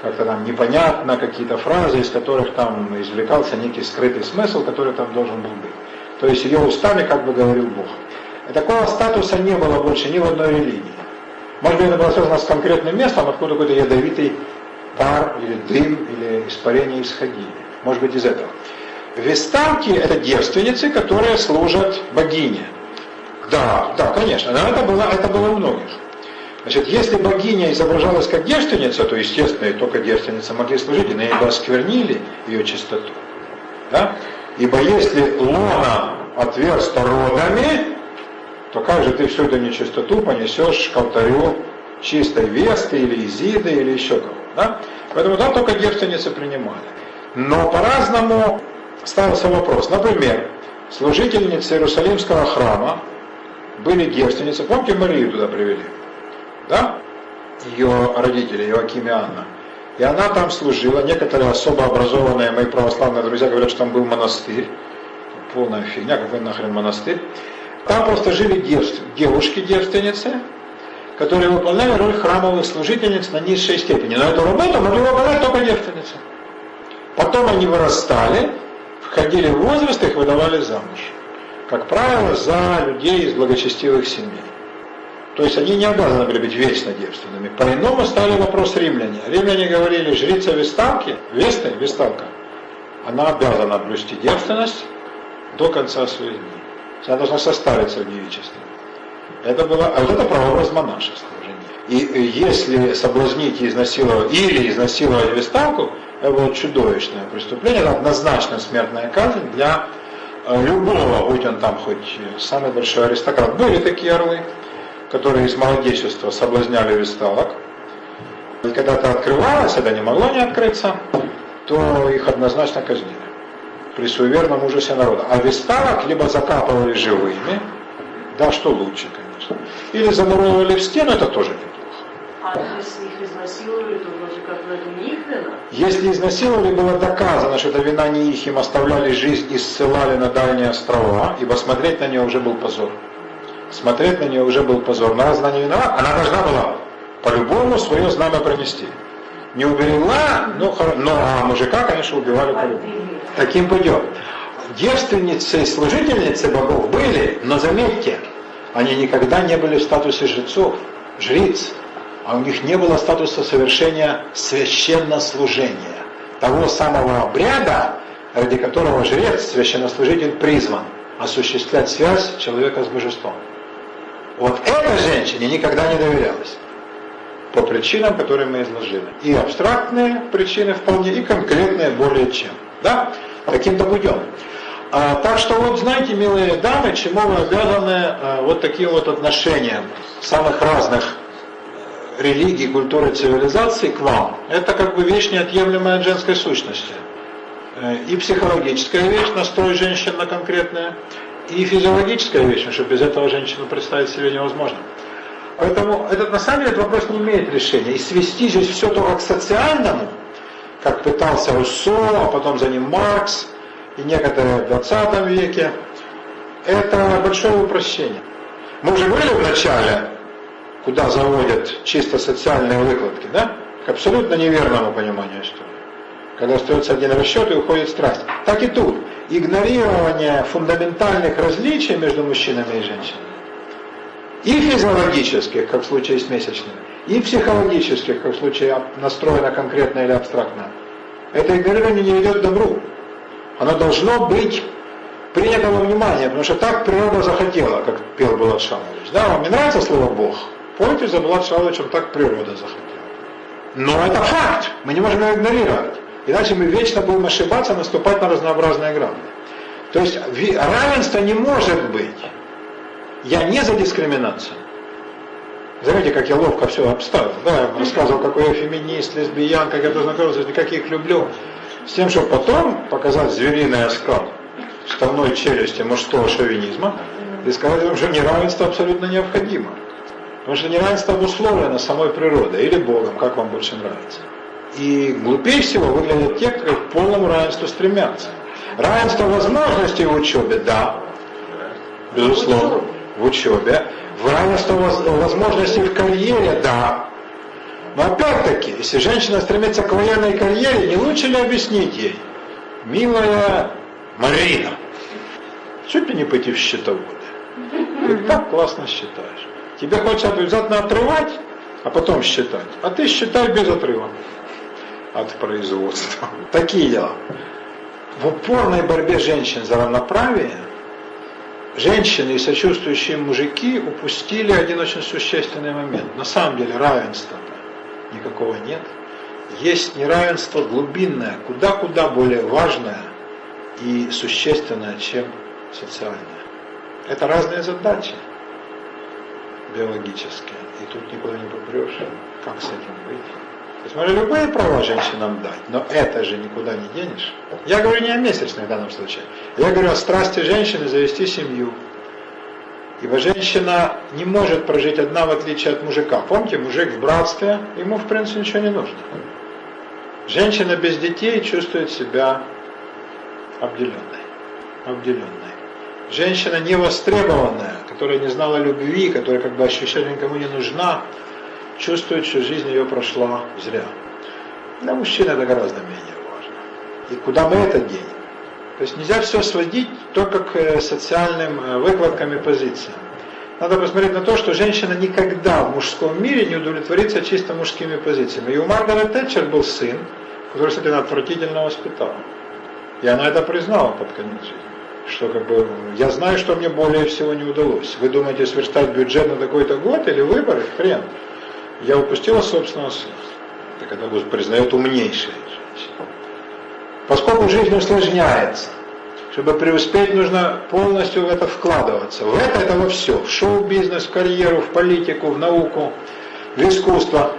как-то там непонятно, какие-то фразы, из которых там извлекался некий скрытый смысл, который там должен был быть. То есть ее устами как бы говорил Бог. И такого статуса не было больше ни в одной религии. Может быть, это было связано с конкретным местом, откуда какой-то ядовитый пар или дым или испарение исходили. Может быть, из этого. Вестанки – это девственницы, которые служат богине. Да, да, конечно, но это было, это было у многих. Значит, если богиня изображалась как девственница, то, естественно, и только девственницы могли служить, и нее осквернили ее чистоту. Да? Ибо если лона отверста родами, то как же ты всю эту нечистоту понесешь к алтарю чистой Весты или Изиды или еще кого да? Поэтому там только девственницы принимали. Но по-разному ставился вопрос. Например, служительницы Иерусалимского храма были девственницы. Помните, Марию туда привели? Да? Ее родители, Иоаким и Анна. И она там служила. Некоторые особо образованные мои православные друзья говорят, что там был монастырь. Полная фигня, какой нахрен монастырь. Там просто жили девушки-девственницы, которые выполняли роль храмовых служительниц на низшей степени. Но эту работу могли выполнять только девственницы. Потом они вырастали, входили в возраст, их выдавали замуж. Как правило, за людей из благочестивых семей. То есть они не обязаны были быть вечно девственными. По-иному стали вопрос римляне. Римляне говорили, жрица Весталки, Весты, Весталка, она обязана блюсти девственность до конца своих дней. Она должна состариться в девичестве. Это было, а вот это прообраз монашества. И если соблазнить и изнасиловать, или изнасиловать Весталку, это было чудовищное преступление, это однозначно смертная казнь для э, любого, будь он там хоть самый большой аристократ. Были такие орлы, которые из молодечества соблазняли весталок. И когда это открывалось, это не могло не открыться, то их однозначно казнили при суеверном ужасе народа. А весталок либо закапывали живыми, да, что лучше, конечно, или замуровывали в стену, это тоже неплохо. А если их изнасиловали, то вроде как в этом не их вина? Если изнасиловали, было доказано, что это вина не их, им оставляли жизнь и ссылали на дальние острова, ибо смотреть на нее уже был позор. Смотреть на нее уже был позор. Но раз она не виновата, она должна была по-любому свое знамя пронести. Не уберегла, ну, но а мужика, конечно, убивали по-любому. Таким путем. Девственницы и служительницы богов были, но заметьте, они никогда не были в статусе жрецов, жриц а у них не было статуса совершения священнослужения, того самого обряда, ради которого жрец, священнослужитель призван осуществлять связь человека с божеством. Вот этой женщине никогда не доверялось. По причинам, которые мы изложили. И абстрактные причины вполне, и конкретные более чем. Да? Таким-то путем. А, так что вот знаете, милые дамы, чему мы обязаны а, вот таким вот отношениям самых разных религии, культуры, цивилизации к вам, это как бы вещь неотъемлемая от женской сущности. Э, и психологическая вещь, настрой женщин на конкретное, и физиологическая вещь, потому что без этого женщину представить себе невозможно. Поэтому этот, на самом деле этот вопрос не имеет решения. И свести здесь все только к социальному, как пытался Руссо, а потом за ним Маркс и некоторые в 20 веке, это большое упрощение. Мы уже говорили в начале куда заводят чисто социальные выкладки, да, к абсолютно неверному пониманию истории. Когда остается один расчет и уходит страсть. Так и тут. Игнорирование фундаментальных различий между мужчинами и женщинами. И физиологических, как в случае с месячными, и психологических, как в случае настроено конкретно или абстрактно. Это игнорирование не ведет к добру. Оно должно быть принято во внимание, потому что так природа захотела, как пел Булат Шамович. Да, вам не нравится слово «Бог»? Помните, за Булат Шаловичем так природа захотела. Но это факт, мы не можем его игнорировать. Иначе мы вечно будем ошибаться, наступать на разнообразные грабли. То есть равенство не может быть. Я не за дискриминацию. Заметьте, как я ловко все обставил. Да, я рассказывал, какой я феминист, лесбиян, как я познакомился, как я люблю. С тем, чтобы потом показать звериный оскал вставной челюсти мужского шовинизма и сказать вам, что неравенство абсолютно необходимо. Потому что неравенство обусловлено самой природой или Богом, как вам больше нравится. И глупее всего выглядят те, которые к полному равенству стремятся. Равенство возможностей в учебе, да, безусловно, в учебе. В равенство возможностей в карьере, да. Но опять-таки, если женщина стремится к военной карьере, не лучше ли объяснить ей, милая Марина, чуть ли не пойти в счетоводы? Ты так классно считаешь. Тебе хочется обязательно отрывать, а потом считать. А ты считай без отрыва от производства. Такие дела. В упорной борьбе женщин за равноправие женщины и сочувствующие мужики упустили один очень существенный момент. На самом деле равенства никакого нет. Есть неравенство глубинное, куда-куда более важное и существенное, чем социальное. Это разные задачи биологические. И тут никуда не попрешь. Как с этим есть можно любые права женщинам дать, но это же никуда не денешь. Я говорю не о месячной в данном случае. Я говорю о страсти женщины завести семью. Ибо женщина не может прожить одна в отличие от мужика. Помните, мужик в братстве, ему в принципе ничего не нужно. Женщина без детей чувствует себя обделенной. обделенной. Женщина невостребованная, которая не знала любви, которая как бы ощущает никому не нужна, чувствует, что жизнь ее прошла зря. Для мужчин это гораздо менее важно. И куда мы это денем? То есть нельзя все сводить только к э, социальным э, выкладкам и позициям. Надо посмотреть на то, что женщина никогда в мужском мире не удовлетворится чисто мужскими позициями. И у Маргарет Тэтчер был сын, который, кстати, она отвратительно воспитала. И она это признала под конец жизни. Что как бы, я знаю, что мне более всего не удалось. Вы думаете сверстать бюджет на такой-то год или выборы? Хрен. Я упустила собственного сына. Это признает умнейшая женщина. Поскольку жизнь усложняется, чтобы преуспеть, нужно полностью в это вкладываться. В это, это во все. В шоу-бизнес, в карьеру, в политику, в науку, в искусство.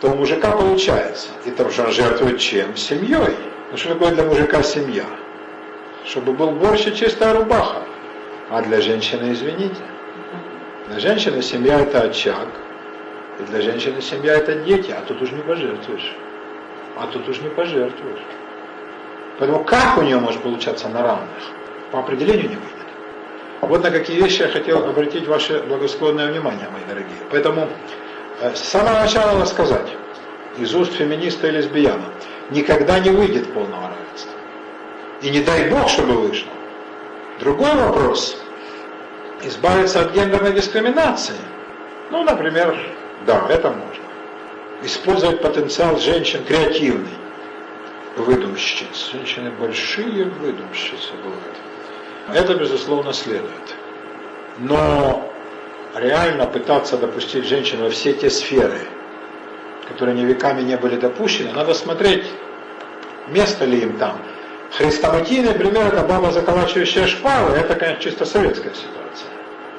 То у мужика получается. И там что он жертвует чем? Семьей. Ну что такое для мужика семья? Чтобы был борщ и чистая рубаха. А для женщины, извините. Для женщины семья это очаг. И для женщины семья это дети. А тут уж не пожертвуешь а тут уж не пожертвуешь. Поэтому как у нее может получаться на равных? По определению не выйдет. Вот на какие вещи я хотел обратить ваше благосклонное внимание, мои дорогие. Поэтому э, с самого начала надо сказать, из уст феминиста и лесбияна, никогда не выйдет полного равенства. И не дай Бог, чтобы вышло. Другой вопрос, избавиться от гендерной дискриминации. Ну, например, да, это можно использовать потенциал женщин креативный. Выдумщиц. Женщины большие выдумщицы бывают. Это, безусловно, следует. Но реально пытаться допустить женщин во все те сферы, которые не веками не были допущены, надо смотреть, место ли им там. Хрестоматийный пример – это баба, заколачивающая шпалы, это, конечно, чисто советская ситуация.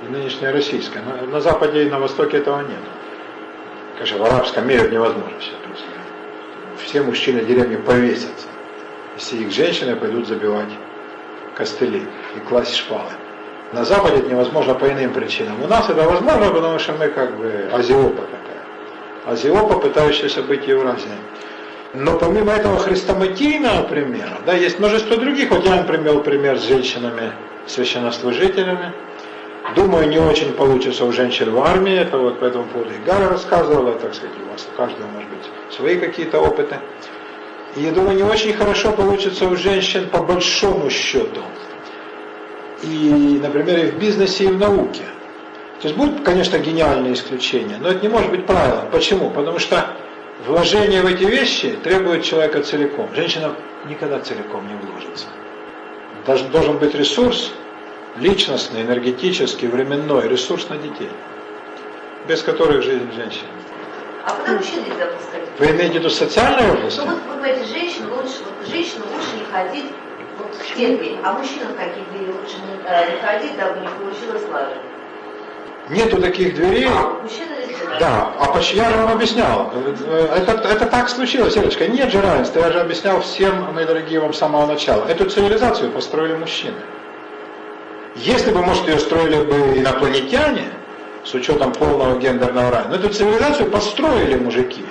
И нынешняя российская. Но на Западе и на Востоке этого нет. Конечно, в арабском мире это невозможно себе представить. Все мужчины деревни повесятся, если их женщины пойдут забивать костыли и класть шпалы. На Западе это невозможно по иным причинам. У нас это возможно, потому что мы как бы азиопа такая. Азиопа, пытающаяся быть Евразией. Но помимо этого хрестоматийного примера, да, есть множество других. Вот я вам привел пример с женщинами, священнослужителями. Думаю, не очень получится у женщин в армии, это вот по этому поводу и рассказывала, так сказать, у вас у каждого может быть свои какие-то опыты. И я думаю, не очень хорошо получится у женщин по большому счету. И, например, и в бизнесе, и в науке. То есть будут, конечно, гениальные исключения, но это не может быть правилом. Почему? Потому что вложение в эти вещи требует человека целиком. Женщина никогда целиком не вложится. Должен быть ресурс, личностный, энергетический, временной ресурс на детей, без которых жизнь женщины. А куда мужчин нельзя пускать? Вы имеете в виду социальную область? Ну вот вы говорите, женщин лучше, вот, женщину лучше не ходить вот, в те двери, а мужчинам какие двери лучше не, э, не ходить, дабы не получилось лажи? Нету таких дверей. А, мужчина. Да, а почему я вам объяснял? Это, это так случилось, Ирочка. Нет же равенства. Я же объяснял всем, мои дорогие, вам с самого начала. Эту цивилизацию построили мужчины. Если бы, может, ее строили бы инопланетяне, с учетом полного гендерного равенства, но эту цивилизацию построили мужики.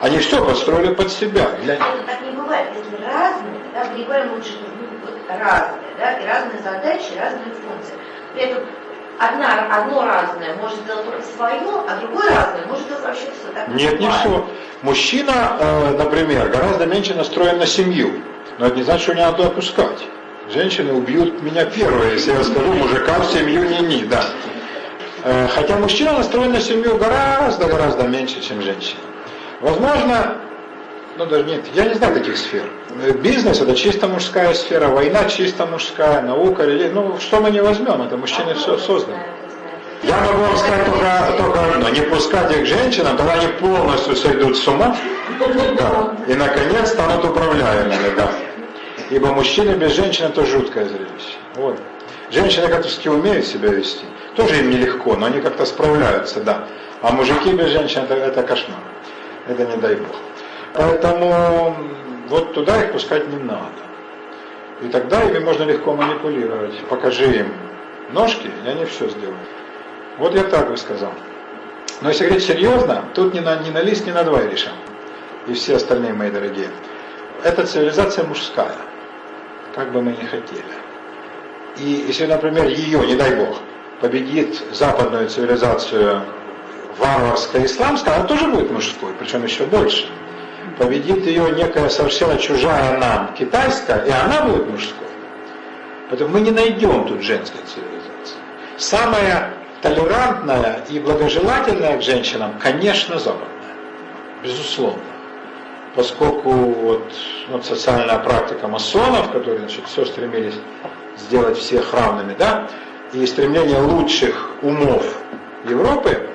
Они все построили под себя. Для... Это так не бывает. Если разные, да, говорим лучше, ну, разные, да, и разные задачи, разные функции. При этом одна, одно разное может сделать только свое, а другое разное может сделать вообще все. Так Нет, не все. Мужчина, э, например, гораздо меньше настроен на семью. Но это не значит, что не надо опускать. Женщины убьют меня первые, если я скажу, мужика в семью не-не, да. Э, хотя мужчина настроен на семью гораздо-гораздо меньше, чем женщина. Возможно, ну даже нет, я не знаю таких сфер. Э, бизнес это чисто мужская сфера, война чисто мужская, наука, религия. Ну что мы не возьмем, это мужчины все созданы. Я могу вам сказать только, только одно, не пускать их женщинам, тогда они полностью сойдут с ума, да, и наконец станут управляемыми, да. Ибо мужчина без женщины это жуткое зрелище. Вот. Женщины как-то умеют себя вести. Тоже им нелегко, но они как-то справляются, да. А мужики без женщин это, это кошмар. Это не дай бог. Поэтому вот туда их пускать не надо. И тогда ими можно легко манипулировать. Покажи им ножки, и они все сделают. Вот я так бы сказал. Но если говорить серьезно, тут ни на, ни на лист, ни на два решим. И все остальные мои дорогие. Это цивилизация мужская, как бы мы ни хотели. И если, например, ее, не дай бог, победит западную цивилизацию варварская исламская, она тоже будет мужской, причем еще больше. Победит ее некая совершенно чужая нам китайская, и она будет мужской. Поэтому мы не найдем тут женской цивилизации. Самая толерантная и благожелательная к женщинам, конечно, западная. Безусловно. Поскольку вот, вот социальная практика масонов, которые значит, все стремились сделать всех равными, да, и стремление лучших умов Европы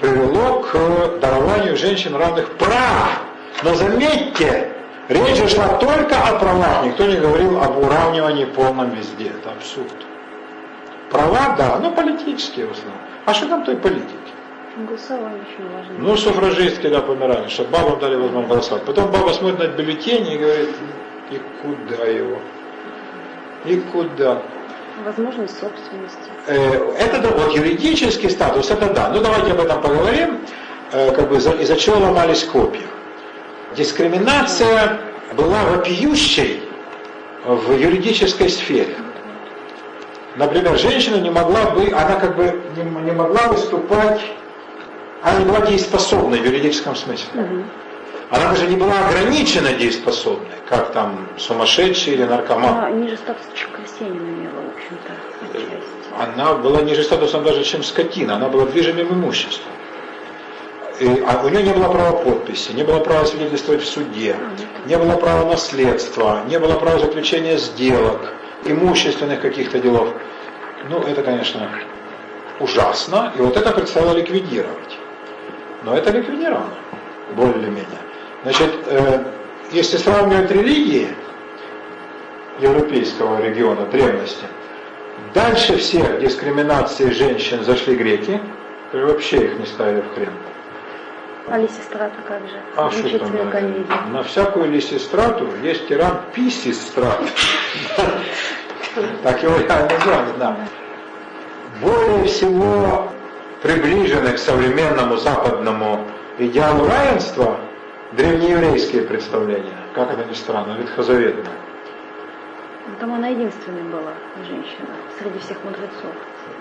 привело к дарованию женщин равных прав. Но заметьте, речь шла только о правах, никто не говорил об уравнивании полном везде. Это абсурд. Права, да, но политические в основном. А что там той политики? Голосование очень важно. Ну, суфражистки, да, помирали, чтобы бабам дали возможность голосовать. Потом баба смотрит на бюллетени и говорит, и куда его? И куда? Возможность собственности. Э, это да, вот юридический статус, это да. Ну давайте об этом поговорим, э, как бы из-за чего ломались копья. Дискриминация была вопиющей в юридической сфере. Например, женщина не могла бы, она как бы не, не могла выступать, она не была дееспособной в юридическом смысле. Угу. Она даже не была ограничена дееспособной, как там сумасшедший или наркоман. Она ниже статуса, чем крестьянин имела, в общем-то. Она была ниже статусом даже, чем скотина, она была движимым имуществом. И, а у нее не было права подписи, не было права свидетельствовать в суде, не было права наследства, не было права заключения сделок, имущественных каких-то делов. Ну, это, конечно, ужасно, и вот это предстояло ликвидировать. Но это ликвидировано, более-менее. Значит, э, если сравнивать религии европейского региона древности, дальше всех дискриминации женщин зашли греки, которые вообще их не ставили в хрен. А Лисистрата как же? А что там? Замечательная комедия. На всякую лисистрату есть тиран писистрат. Так его реально звали, да. Более всего приближены к современному западному идеалу равенства древнееврейские представления, как это ни странно, ветхозаветные. Там она единственная была женщина среди всех мудрецов.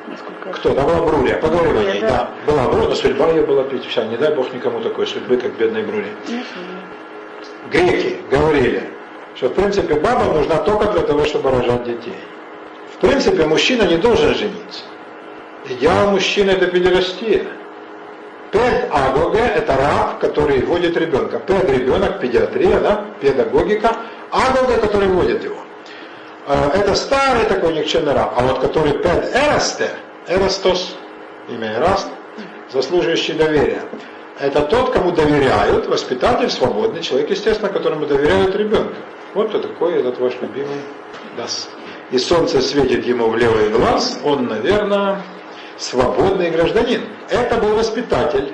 Насколько Кто? Да была Брулия, поговорим о Брулия, ней, да. да. Была Бруна, судьба ее была вся, не дай бог никому такой судьбы, как бедной Брули. Ну, Греки говорили, что в принципе баба нужна только для того, чтобы рожать детей. В принципе, мужчина не должен жениться. Идеал мужчины это педерастия. Пед агога – это раб, который водит ребенка. Пед – ребенок, педиатрия, да, педагогика. Агога, который водит его. Э, Это старый такой никчемный раб. А вот который пед эрасте, эрастос, имя Эраст, заслуживающий доверия. Это тот, кому доверяют, воспитатель, свободный человек, естественно, которому доверяют ребенка. Вот кто такой этот ваш любимый Дас. И солнце светит ему в левый глаз, он, наверное, свободный гражданин. Это был воспитатель.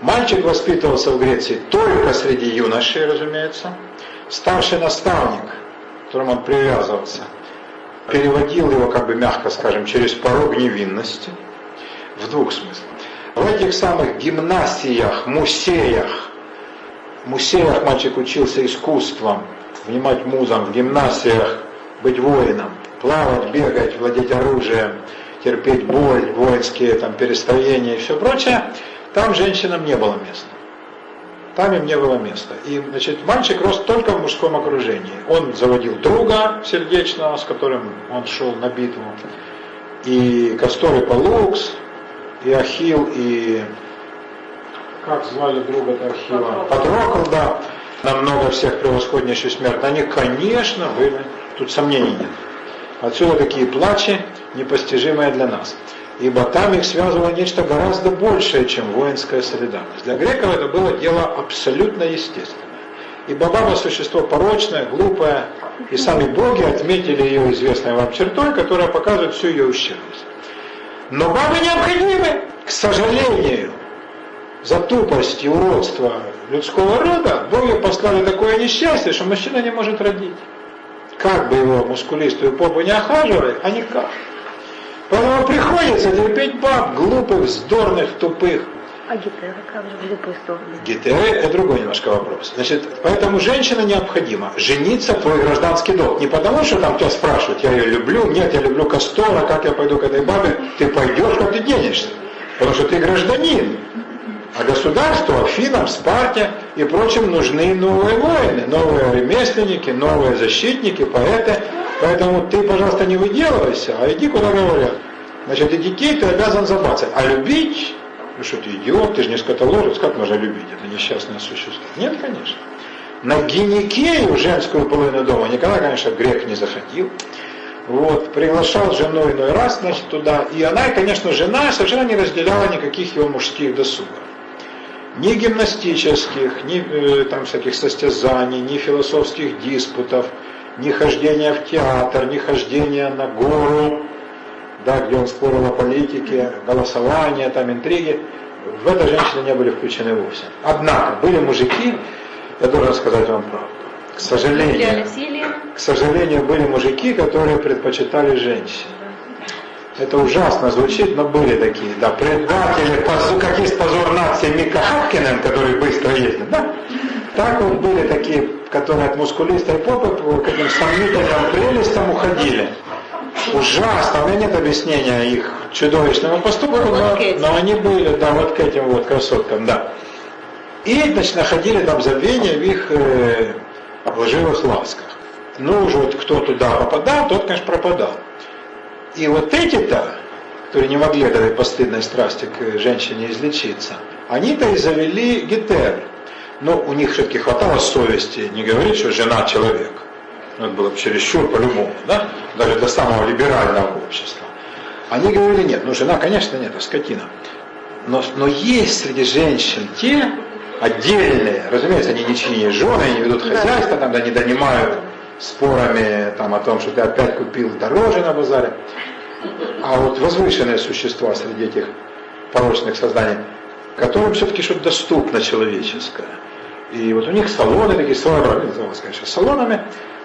Мальчик воспитывался в Греции только среди юношей, разумеется. Старший наставник, к которому он привязывался, переводил его, как бы мягко скажем, через порог невинности. В двух смыслах. В этих самых гимнасиях, мусеях, мусеях мальчик учился искусством, внимать музам, в гимнасиях быть воином, плавать, бегать, владеть оружием, терпеть боль, воинские там перестроения и все прочее, там женщинам не было места. Там им не было места. И, значит, мальчик рос только в мужском окружении. Он заводил друга сердечного, с которым он шел на битву. И Кастор и Палукс, и Ахил, и... Как звали друга-то Ахила? Патрокл, да. Намного всех превосходнейший смерть. Они, конечно, были. Тут сомнений нет. Отсюда такие плачи, непостижимые для нас. Ибо там их связывало нечто гораздо большее, чем воинская солидарность. Для греков это было дело абсолютно естественное. Ибо баба существо порочное, глупое, и сами боги отметили ее известной вам чертой, которая показывает всю ее ущербность. Но бабы необходимы, к сожалению, за тупость и уродство людского рода, боги послали такое несчастье, что мужчина не может родить. Как бы его мускулистую попу не охаживали, а никак. Поэтому приходится терпеть баб, глупых, вздорных, тупых. А гитара как же глупые стороны? Гетеры – это другой немножко вопрос. Значит, поэтому женщина необходима. Жениться – твой гражданский долг. Не потому, что там тебя спрашивают, я ее люблю, нет, я люблю Кастора, как я пойду к этой бабе. Ты пойдешь, как ты денешься. Потому что ты гражданин. А государству, Афинам, Спарте и прочим нужны новые воины, новые ремесленники, новые защитники, поэты. Поэтому ты, пожалуйста, не выделывайся, а иди куда говорят. Значит, и детей ты обязан забацать. А любить, ну что ты идиот, ты же не скотоложец, как можно любить это несчастное существо? Нет, конечно. На гинекею, женскую половину дома, никогда, конечно, грех не заходил. Вот, приглашал жену иной раз, значит, туда. И она, конечно, жена совершенно не разделяла никаких его мужских досугов ни гимнастических, ни э, там всяких состязаний, ни философских диспутов, ни хождения в театр, ни хождения на гору, да, где он спорил о политике, голосования, там интриги. В это женщины не были включены вовсе. Однако были мужики, я должен сказать вам правду. К сожалению, к сожалению, были мужики, которые предпочитали женщин. Это ужасно звучит, но были такие, да, предатели, позор, как есть позор нации Мика Хапкинен, который быстро ездит, да? Так вот были такие, которые от мускулистой попы к этим сомнительным прелестям уходили. Ужасно, у меня нет объяснения их чудовищному поступку, но, но они были, да, вот к этим вот красоткам, да. И, значит, находили там забвение в их э, лживых ласках. Ну, уже вот кто туда попадал, тот, конечно, пропадал. И вот эти-то, которые не могли от этой постыдной страсти к женщине излечиться, они-то и завели гетер. Но у них все-таки хватало совести не говорить, что жена человек. Ну, это было бы чересчур по-любому, да? Даже для самого либерального общества. Они говорили, нет, ну жена, конечно, нет, а скотина. Но, но есть среди женщин те отдельные, разумеется, они ничьи не жены, они ведут хозяйство, там, да, не донимают спорами там, о том, что ты опять купил дороже на базаре. А вот возвышенные существа среди этих порочных созданий, которым все-таки что-то доступно человеческое. И вот у них салоны такие своеобразные, называлось, конечно, салонами,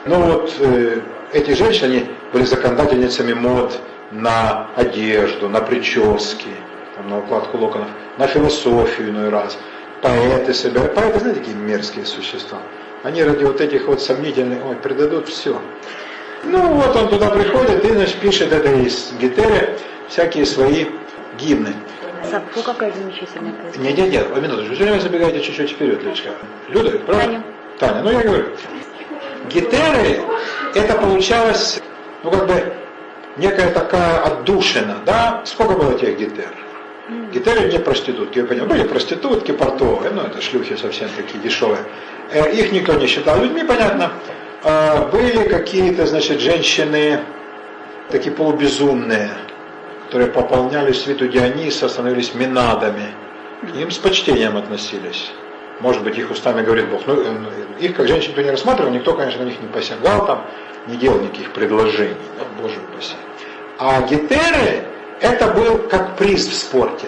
но вот э, эти женщины они были законодательницами мод на одежду, на прически, там, на укладку локонов, на философию иной раз. Поэты собирают. Поэты, знаете, такие мерзкие существа. Они ради вот этих вот сомнительных, ой, предадут все. Ну вот он туда приходит и значит, пишет это из гитары всякие свои гимны. Сапфо какая замечательная песня. Нет, нет, нет, минуту, вы все время забегаете чуть-чуть вперед, Лечка. Люда, правда? Таня. Таня, ну я говорю. Гитеры, это получалось, ну как бы, некая такая отдушина, да? Сколько было тех гитер? Гитеры не проститутки, вы понимаете, были проститутки портовые, ну это шлюхи совсем такие дешевые. Э, их никто не считал людьми, понятно. А, были какие-то, значит, женщины такие полубезумные, которые пополняли свиту Диониса, становились минадами. К ним с почтением относились. Может быть, их устами говорит Бог. Ну, э, их как женщин никто не рассматривал, никто, конечно, на них не посягал там, не делал никаких предложений. Да, Боже упаси. А гетеры, это был как приз в спорте.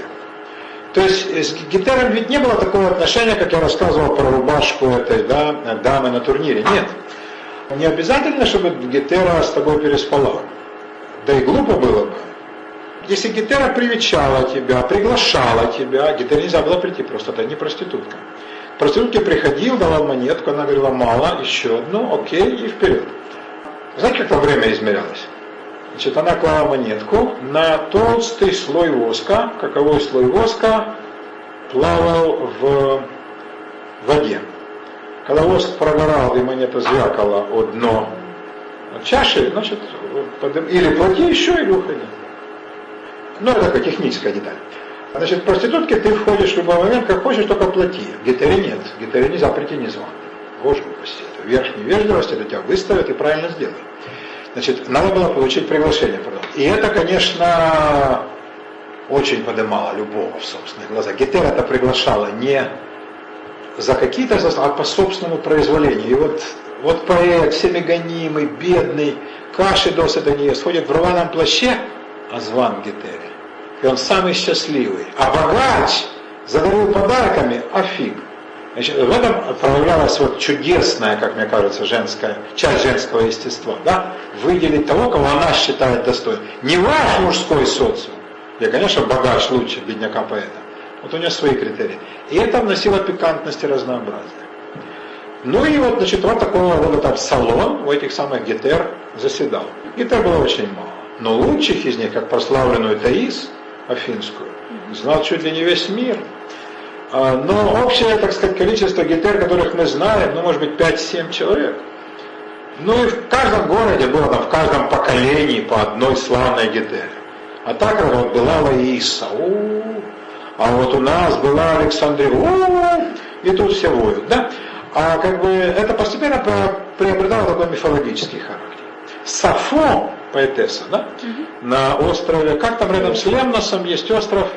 То есть с гитаром ведь не было такого отношения, как я рассказывал про рубашку этой да, дамы на турнире. Нет. Не обязательно, чтобы гитара с тобой переспала. Да и глупо было бы. Если гитара привечала тебя, приглашала тебя, гитаре нельзя было прийти просто, это не проститутка. Проститутке приходил, давал монетку, она говорила, мало, еще одну, окей, и вперед. Знаете, как там время измерялось? Значит, она клала монетку на толстый слой воска, каковой слой воска плавал в воде. Когда воск прогорал и монета звякала о дно чаши, значит, подым... или плати еще, или уходи. Ну, это такая техническая деталь. Значит, в проститутке ты входишь в любой момент, как хочешь, только плати. В гитаре нет. В гитаре нельзя прийти незвано. Боже упаси, это верх невежливости, это тебя выставят и правильно сделают. Значит, надо было получить приглашение. И это, конечно, очень поднимало любого в собственных глазах. Гетера это приглашала не за какие-то заслуги, а по собственному произволению. И вот, вот поэт, всеми гонимый, бедный, каши досыта не ест, ходит в рваном плаще, а зван Гетери. И он самый счастливый. А богач задарил подарками, а фиг. Значит, в этом проявлялась вот чудесная, как мне кажется, женская, часть женского естества. Да? Выделить того, кого она считает достойным. Не ваш мужской социум. Я, конечно, богач лучше бедняка поэта. Вот у нее свои критерии. И это вносило пикантность и разнообразие. Ну и вот, значит, вот такого рода там салон у этих самых гетер заседал. Гетер было очень мало. Но лучших из них, как прославленную Таис, афинскую, знал чуть ли не весь мир. А, но общее, так сказать, количество гетер, которых мы знаем, ну, может быть, 5-7 человек. Ну и в каждом городе было там, в каждом поколении по одной славной гетере. А так вот была Лаиса, у а вот у нас была Александрия, у и тут все воют, да? А как бы это постепенно приобретало такой мифологический характер. Сафо, поэтесса, да? На острове, как там рядом с Лемносом есть остров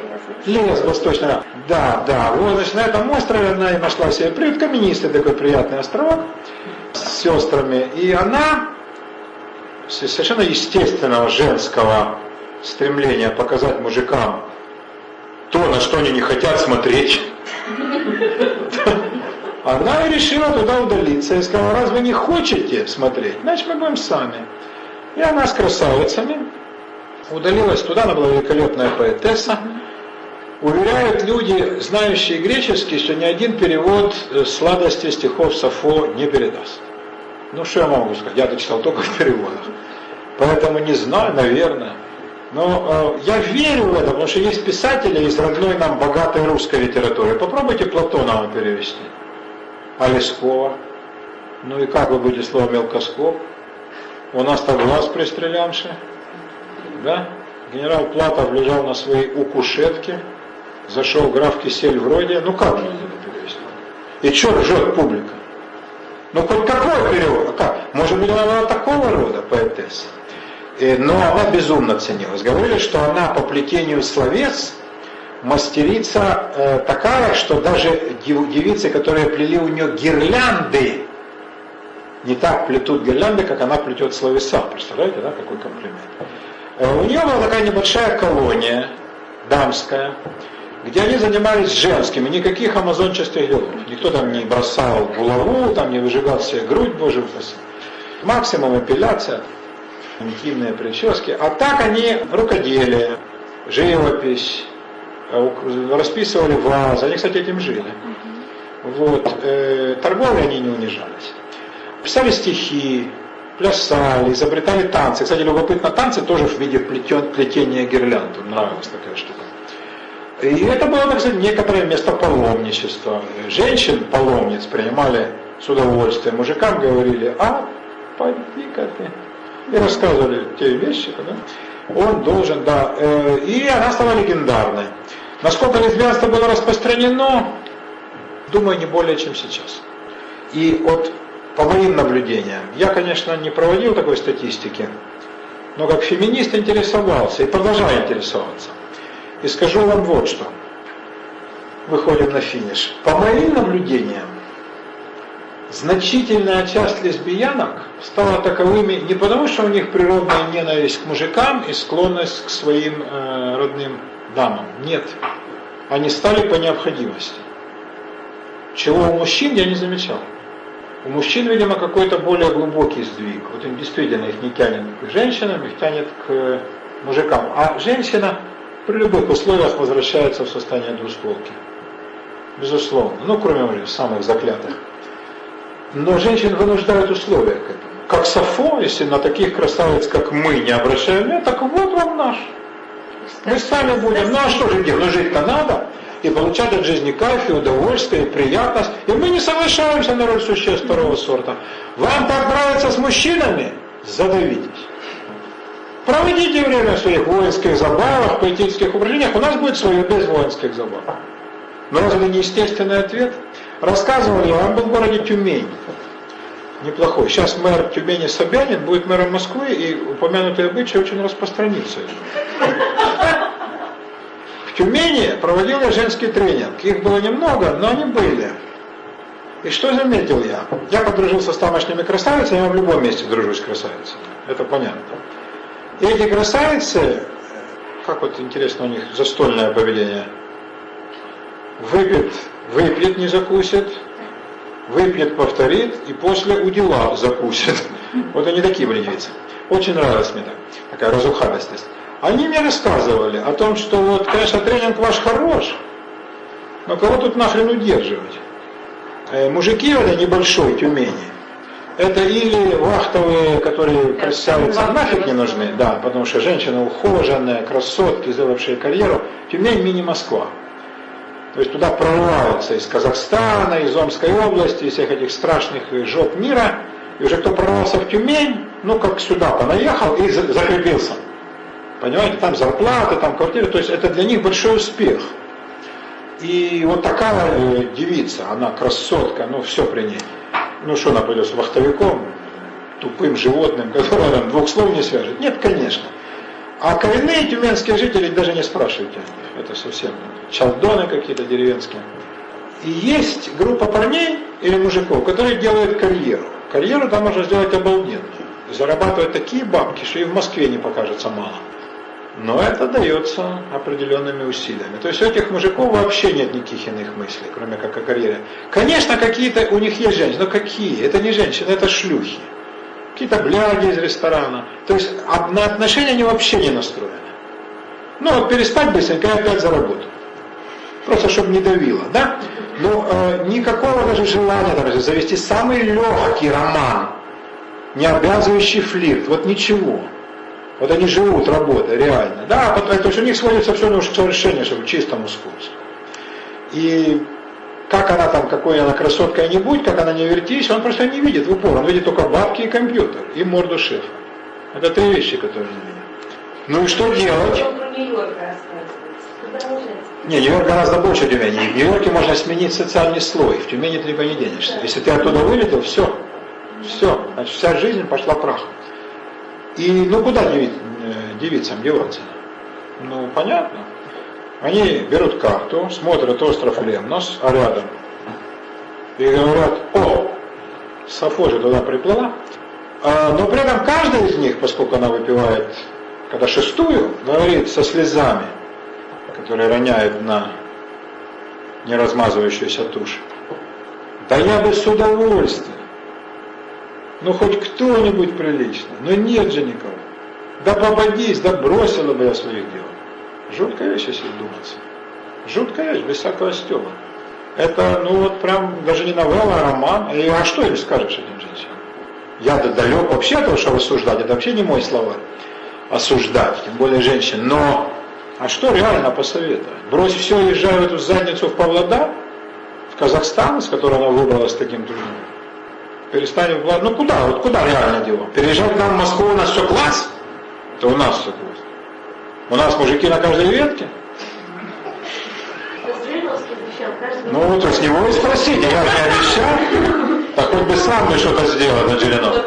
Лес Восточный. Да, да, вот, значит, на этом острове она и нашла себе приют, каменистый такой приятный островок с сестрами. И она совершенно естественного женского стремления показать мужикам то, на что они не хотят смотреть, она и решила туда удалиться и сказала, раз вы не хотите смотреть, значит мы будем сами. И она с красавицами удалилась туда, она была великолепная поэтесса. Уверяют люди, знающие греческий, что ни один перевод э, сладости стихов Сафо не передаст. Ну что я могу сказать, я-то читал только в переводах. Поэтому не знаю, наверное. Но э, я верю в это, потому что есть писатели из родной нам богатой русской литературы. Попробуйте Платонова перевести. А Лескова. Ну и как вы будете слово мелкоскоп? У нас так глаз пристрелямши. Да? Генерал Платов лежал на своей укушетке, зашел граф Кисель вроде, ну как же это перевести? И что ржет публика? Ну хоть какой перевод? А как? Может быть она была такого рода поэтесса? Э, но она безумно ценилась. Говорили, что она по плетению словес мастерица э, такая, что даже девицы, которые плели у нее гирлянды, не так плетут гирлянды, как она плетет словеса. Представляете, да, какой комплимент? Э, у нее была такая небольшая колония дамская, где они занимались женскими, никаких амазонческих делов. Никто там не бросал булаву, там не выжигал себе грудь, боже упаси. Максимум эпиляция интимные прически. А так они рукоделие, живопись, э, расписывали вазы. Они, кстати, этим жили. Вот. Э, торговли они не унижались. Писали стихи, плясали, изобретали танцы. Кстати, любопытно, танцы тоже в виде плетен, плетения гирлянд. Нравилась такая штука. И это было, так сказать, некоторое место паломничества. Женщин паломниц принимали с удовольствием. Мужикам говорили, а, пойди-ка ты и рассказывали те вещи, да, он должен, да, э, и она стала легендарной. Насколько лесбиянство было распространено, думаю, не более, чем сейчас. И вот по моим наблюдениям, я, конечно, не проводил такой статистики, но как феминист интересовался и продолжаю интересоваться. И скажу вам вот что. Выходим на финиш. По моим наблюдениям, значительная часть лесбиянок стала таковыми не потому, что у них природная ненависть к мужикам и склонность к своим э, родным дамам. Нет. Они стали по необходимости. Чего у мужчин я не замечал. У мужчин, видимо, какой-то более глубокий сдвиг. Вот им действительно их не тянет к женщинам, их тянет к мужикам. А женщина при любых условиях возвращается в состояние двустволки. Безусловно. Ну, кроме самых заклятых. Но женщин вынуждают условия к этому. Как Сафо, если на таких красавиц, как мы, не обращаем внимания, так вот вам наш. Мы сами будем. Ну а что же делать? Ну жить-то надо. И получать от жизни кайф, и удовольствие, и приятность. И мы не соглашаемся на роль существ второго сорта. Вам так нравится с мужчинами? Задавитесь. Проводите время в своих воинских забавах, поэтических упражнениях. У нас будет свое без воинских забав. Но разве не естественный ответ? Рассказывали, он был в городе Тюмень. Неплохой. Сейчас мэр Тюмени Собянин будет мэром Москвы, и упомянутые обычаи очень распространится. В Тюмени проводил я женский тренинг. Их было немного, но они были. И что заметил я? Я подружился с тамошними красавицами, я в любом месте дружусь с красавицами. Это понятно. И эти красавицы, как вот интересно у них застольное поведение, выпьет, выпьет, не закусит, выпьет, повторит, и после у дела закусит. Вот они такие были девицы. Очень нравилась мне так, такая разухабистость. Они мне рассказывали о том, что вот, конечно, тренинг ваш хорош, но кого тут нахрен удерживать? Э, мужики в этой небольшой Тюмени, это или вахтовые, которые красавицы нафиг не нужны, да, потому что женщина ухоженная, красотки, сделавшие карьеру, Тюмень мини-Москва. То есть туда прорываются из Казахстана, из Омской области, из всех этих страшных жоп мира, и уже кто прорвался в Тюмень, ну как сюда понаехал и закрепился. Понимаете, там зарплаты, там квартиры, то есть это для них большой успех. И вот такая девица, она красотка, ну все при ней. Ну что она пойдет с вахтовиком, тупым животным, которое там двух слов не свяжет? Нет, конечно. А коренные тюменские жители даже не спрашивайте Это совсем чалдоны какие-то деревенские. И есть группа парней или мужиков, которые делают карьеру. Карьеру там можно сделать обалденно. Зарабатывать такие бабки, что и в Москве не покажется мало. Но это дается определенными усилиями. То есть у этих мужиков вообще нет никаких иных мыслей, кроме как о карьере. Конечно, какие-то у них есть женщины, но какие? Это не женщины, это шлюхи. Какие-то бляги из ресторана. То есть на отношения они вообще не настроены. Ну вот переспать быстренько и опять за работу. Просто чтобы не давило, да? Но э, никакого даже желания даже завести самый легкий роман, не обязывающий флирт, вот ничего. Вот они живут, работая, реально. Да, то есть у них сводится все на совершение, чтобы чисто мускульство. И как она там, какой она красотка не будь, как она не вертись, он просто не видит в упор. Он видит только бабки и компьютер, и морду шефа. Это три вещи, которые он видит. Ну и что делать? Не, Нью-Йорк гораздо больше Тюмени. В Нью-Йорке можно сменить социальный слой, в Тюмени ты либо не денешься. Если ты оттуда вылетел, все, все, значит вся жизнь пошла прахом. И ну куда э, девицам деваться? Ну понятно. Они берут карту, смотрят остров Лемнос, а рядом, и говорят, о, Сафо же туда приплыла. А, но при этом каждая из них, поскольку она выпивает, когда шестую, говорит со слезами, которые роняет на неразмазывающуюся тушь. Да я бы с удовольствием ну хоть кто-нибудь прилично, но нет же никого. Да попадись, да бросила бы я своих дел. Жуткая вещь, если думаться. Жуткая вещь, без всякого стёба. Это, ну вот прям, даже не новелла, а роман. И, а что им скажешь этим женщинам? Я далек вообще от того, чтобы осуждать, это вообще не мой словарь. Осуждать, тем более женщин. Но, а что реально посоветовать? Брось все, езжай в эту задницу в Павлодар, в Казахстан, с которой она выбралась таким трудом перестанем вкладывать. Ну куда? Вот куда реально дело? Переезжать к нам в Москву, у нас все класс? Это у нас все класс. У нас мужики на каждой ветке. Ну вот с него и спросите, я же обещал, так хоть бы сам бы что-то сделал на Жириновске.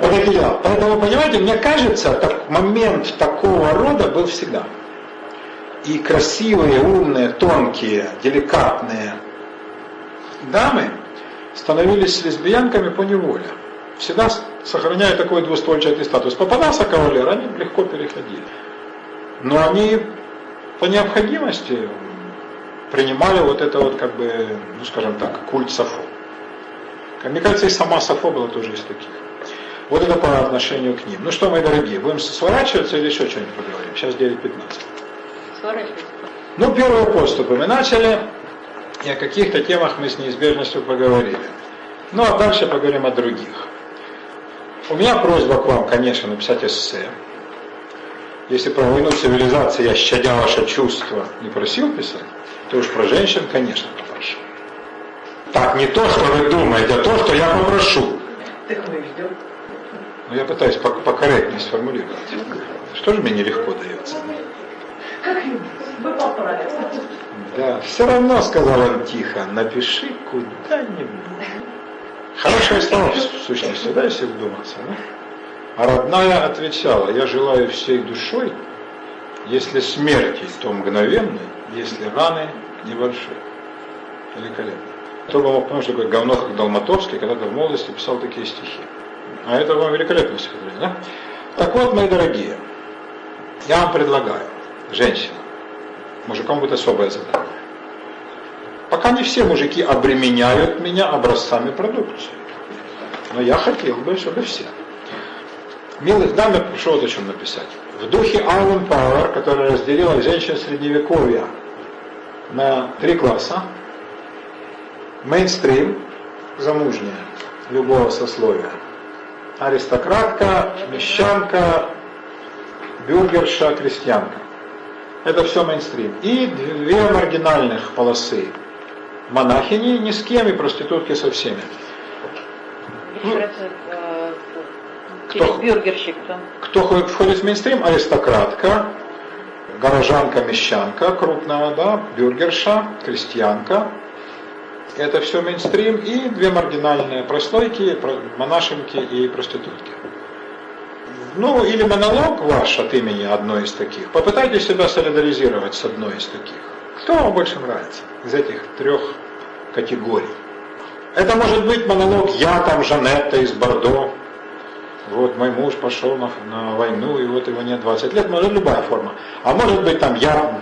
Вот такие дела. Поэтому, понимаете, мне кажется, так, момент такого рода был всегда. И красивые, умные, тонкие, деликатные дамы, становились лесбиянками по неволе. Всегда сохраняя такой двустольчатый статус. Попадался кавалер, они легко переходили. Но они по необходимости принимали вот это вот как бы, ну скажем так, культ Сафо. Мне кажется, и сама Сафо была тоже из таких. Вот это по отношению к ним. Ну что, мои дорогие, будем сворачиваться или еще что-нибудь поговорим? Сейчас 9.15. Сворачиваться. Ну, первые поступы мы начали. И о каких-то темах мы с неизбежностью поговорили. Ну а дальше поговорим о других. У меня просьба к вам, конечно, написать эссе. Если про войну цивилизации я, щадя ваше чувство, не просил писать, то уж про женщин, конечно, попрошу. Так, не то, что вы думаете, а то, что я попрошу. Так мы ждем. Ну, я пытаюсь покорректнее сформулировать. Что же мне нелегко дается? Как-нибудь, вы поправите. Да, все равно, сказал он тихо, напиши куда-нибудь. Хорошее слово, в сущности, да, если вдуматься. Да? А родная отвечала, я желаю всей душой, если смерти, то мгновенной, если раны небольшой. Великолепно. Кто бы мог понять, что такое говно, как Долматовский, когда-то в молодости писал такие стихи. А это вам великолепное стихотворение, да? Так вот, мои дорогие, я вам предлагаю, женщина, мужикам будет особое задание. Пока не все мужики обременяют меня образцами продукции. Но я хотел бы, чтобы все. Милых дам я прошу вот о чем написать. В духе Аллен Пауэр, которая разделила женщин средневековья на три класса, мейнстрим, замужняя, любого сословия, аристократка, мещанка, бюргерша, крестьянка. Это все мейнстрим. И две маргинальных полосы. Монахини ни с кем и проститутки со всеми. Раз, э, Кто? кто? Кто ходит- входит в мейнстрим? Аристократка, горожанка, мещанка крупная, да, бюргерша, крестьянка. Это все мейнстрим и две маргинальные прослойки, про- монашенки и проститутки. Ну, или монолог ваш от имени одной из таких. Попытайтесь себя солидаризировать с одной из таких. Кто вам больше нравится из этих трех категорий? Это может быть монолог «Я там Жанетта из Бордо», вот мой муж пошел на, на войну, и вот его нет 20 лет, может любая форма. А может быть там я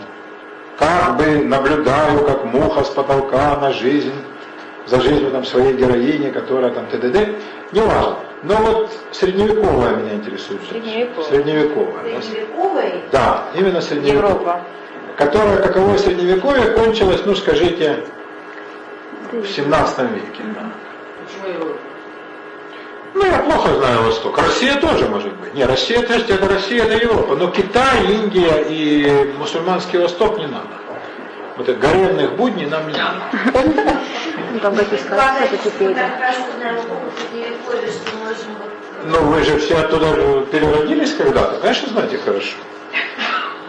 как бы наблюдаю, как муха с потолка на жизнь, за жизнью там своей героини, которая там ТДД, не Но вот средневековая меня интересует. женщина. Средневековая. Средневековая. да. Именно средневековая. Европа. Которая, каково средневековье, кончилось, ну скажите, в 17 веке. да. Почему Европа? Ну, я плохо знаю Восток. Россия тоже может быть. Не, Россия, подождите, это Россия, это Европа. Но Китай, Индия и мусульманский Восток не надо. Вот это гаремных будней нам не надо. Ну, там какие сказки это теперь. Мы так хорошо знаем эпоху Средневековья, что можем вот Ну, вы же все оттуда переродились когда-то. Конечно, знаете хорошо.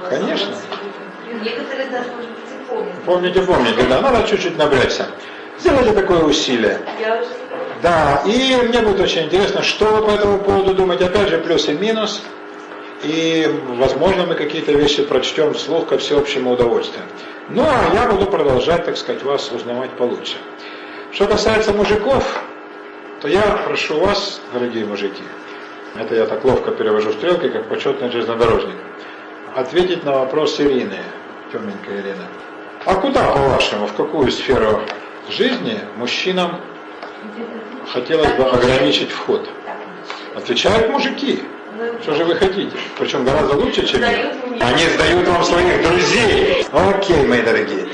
Конечно. Некоторые даже, может быть, и помнят. Помните, помните, да. Надо чуть-чуть напрячься. Сделайте такое усилие. Да, и мне будет очень интересно, что вы по этому поводу думаете. Опять же, плюс и минус. И, возможно, мы какие-то вещи прочтем вслух ко всеобщему удовольствию. Ну, а я буду продолжать, так сказать, вас узнавать получше. Что касается мужиков, то я прошу вас, дорогие мужики, это я так ловко перевожу стрелки, как почетный железнодорожник, ответить на вопрос Ирины, темненькая Ирина. А куда, по-вашему, в какую сферу жизни мужчинам хотелось бы ограничить вход? Отвечают мужики. Что же вы хотите? Причем гораздо лучше, чем я. Они сдают вам своих друзей. Окей, мои дорогие.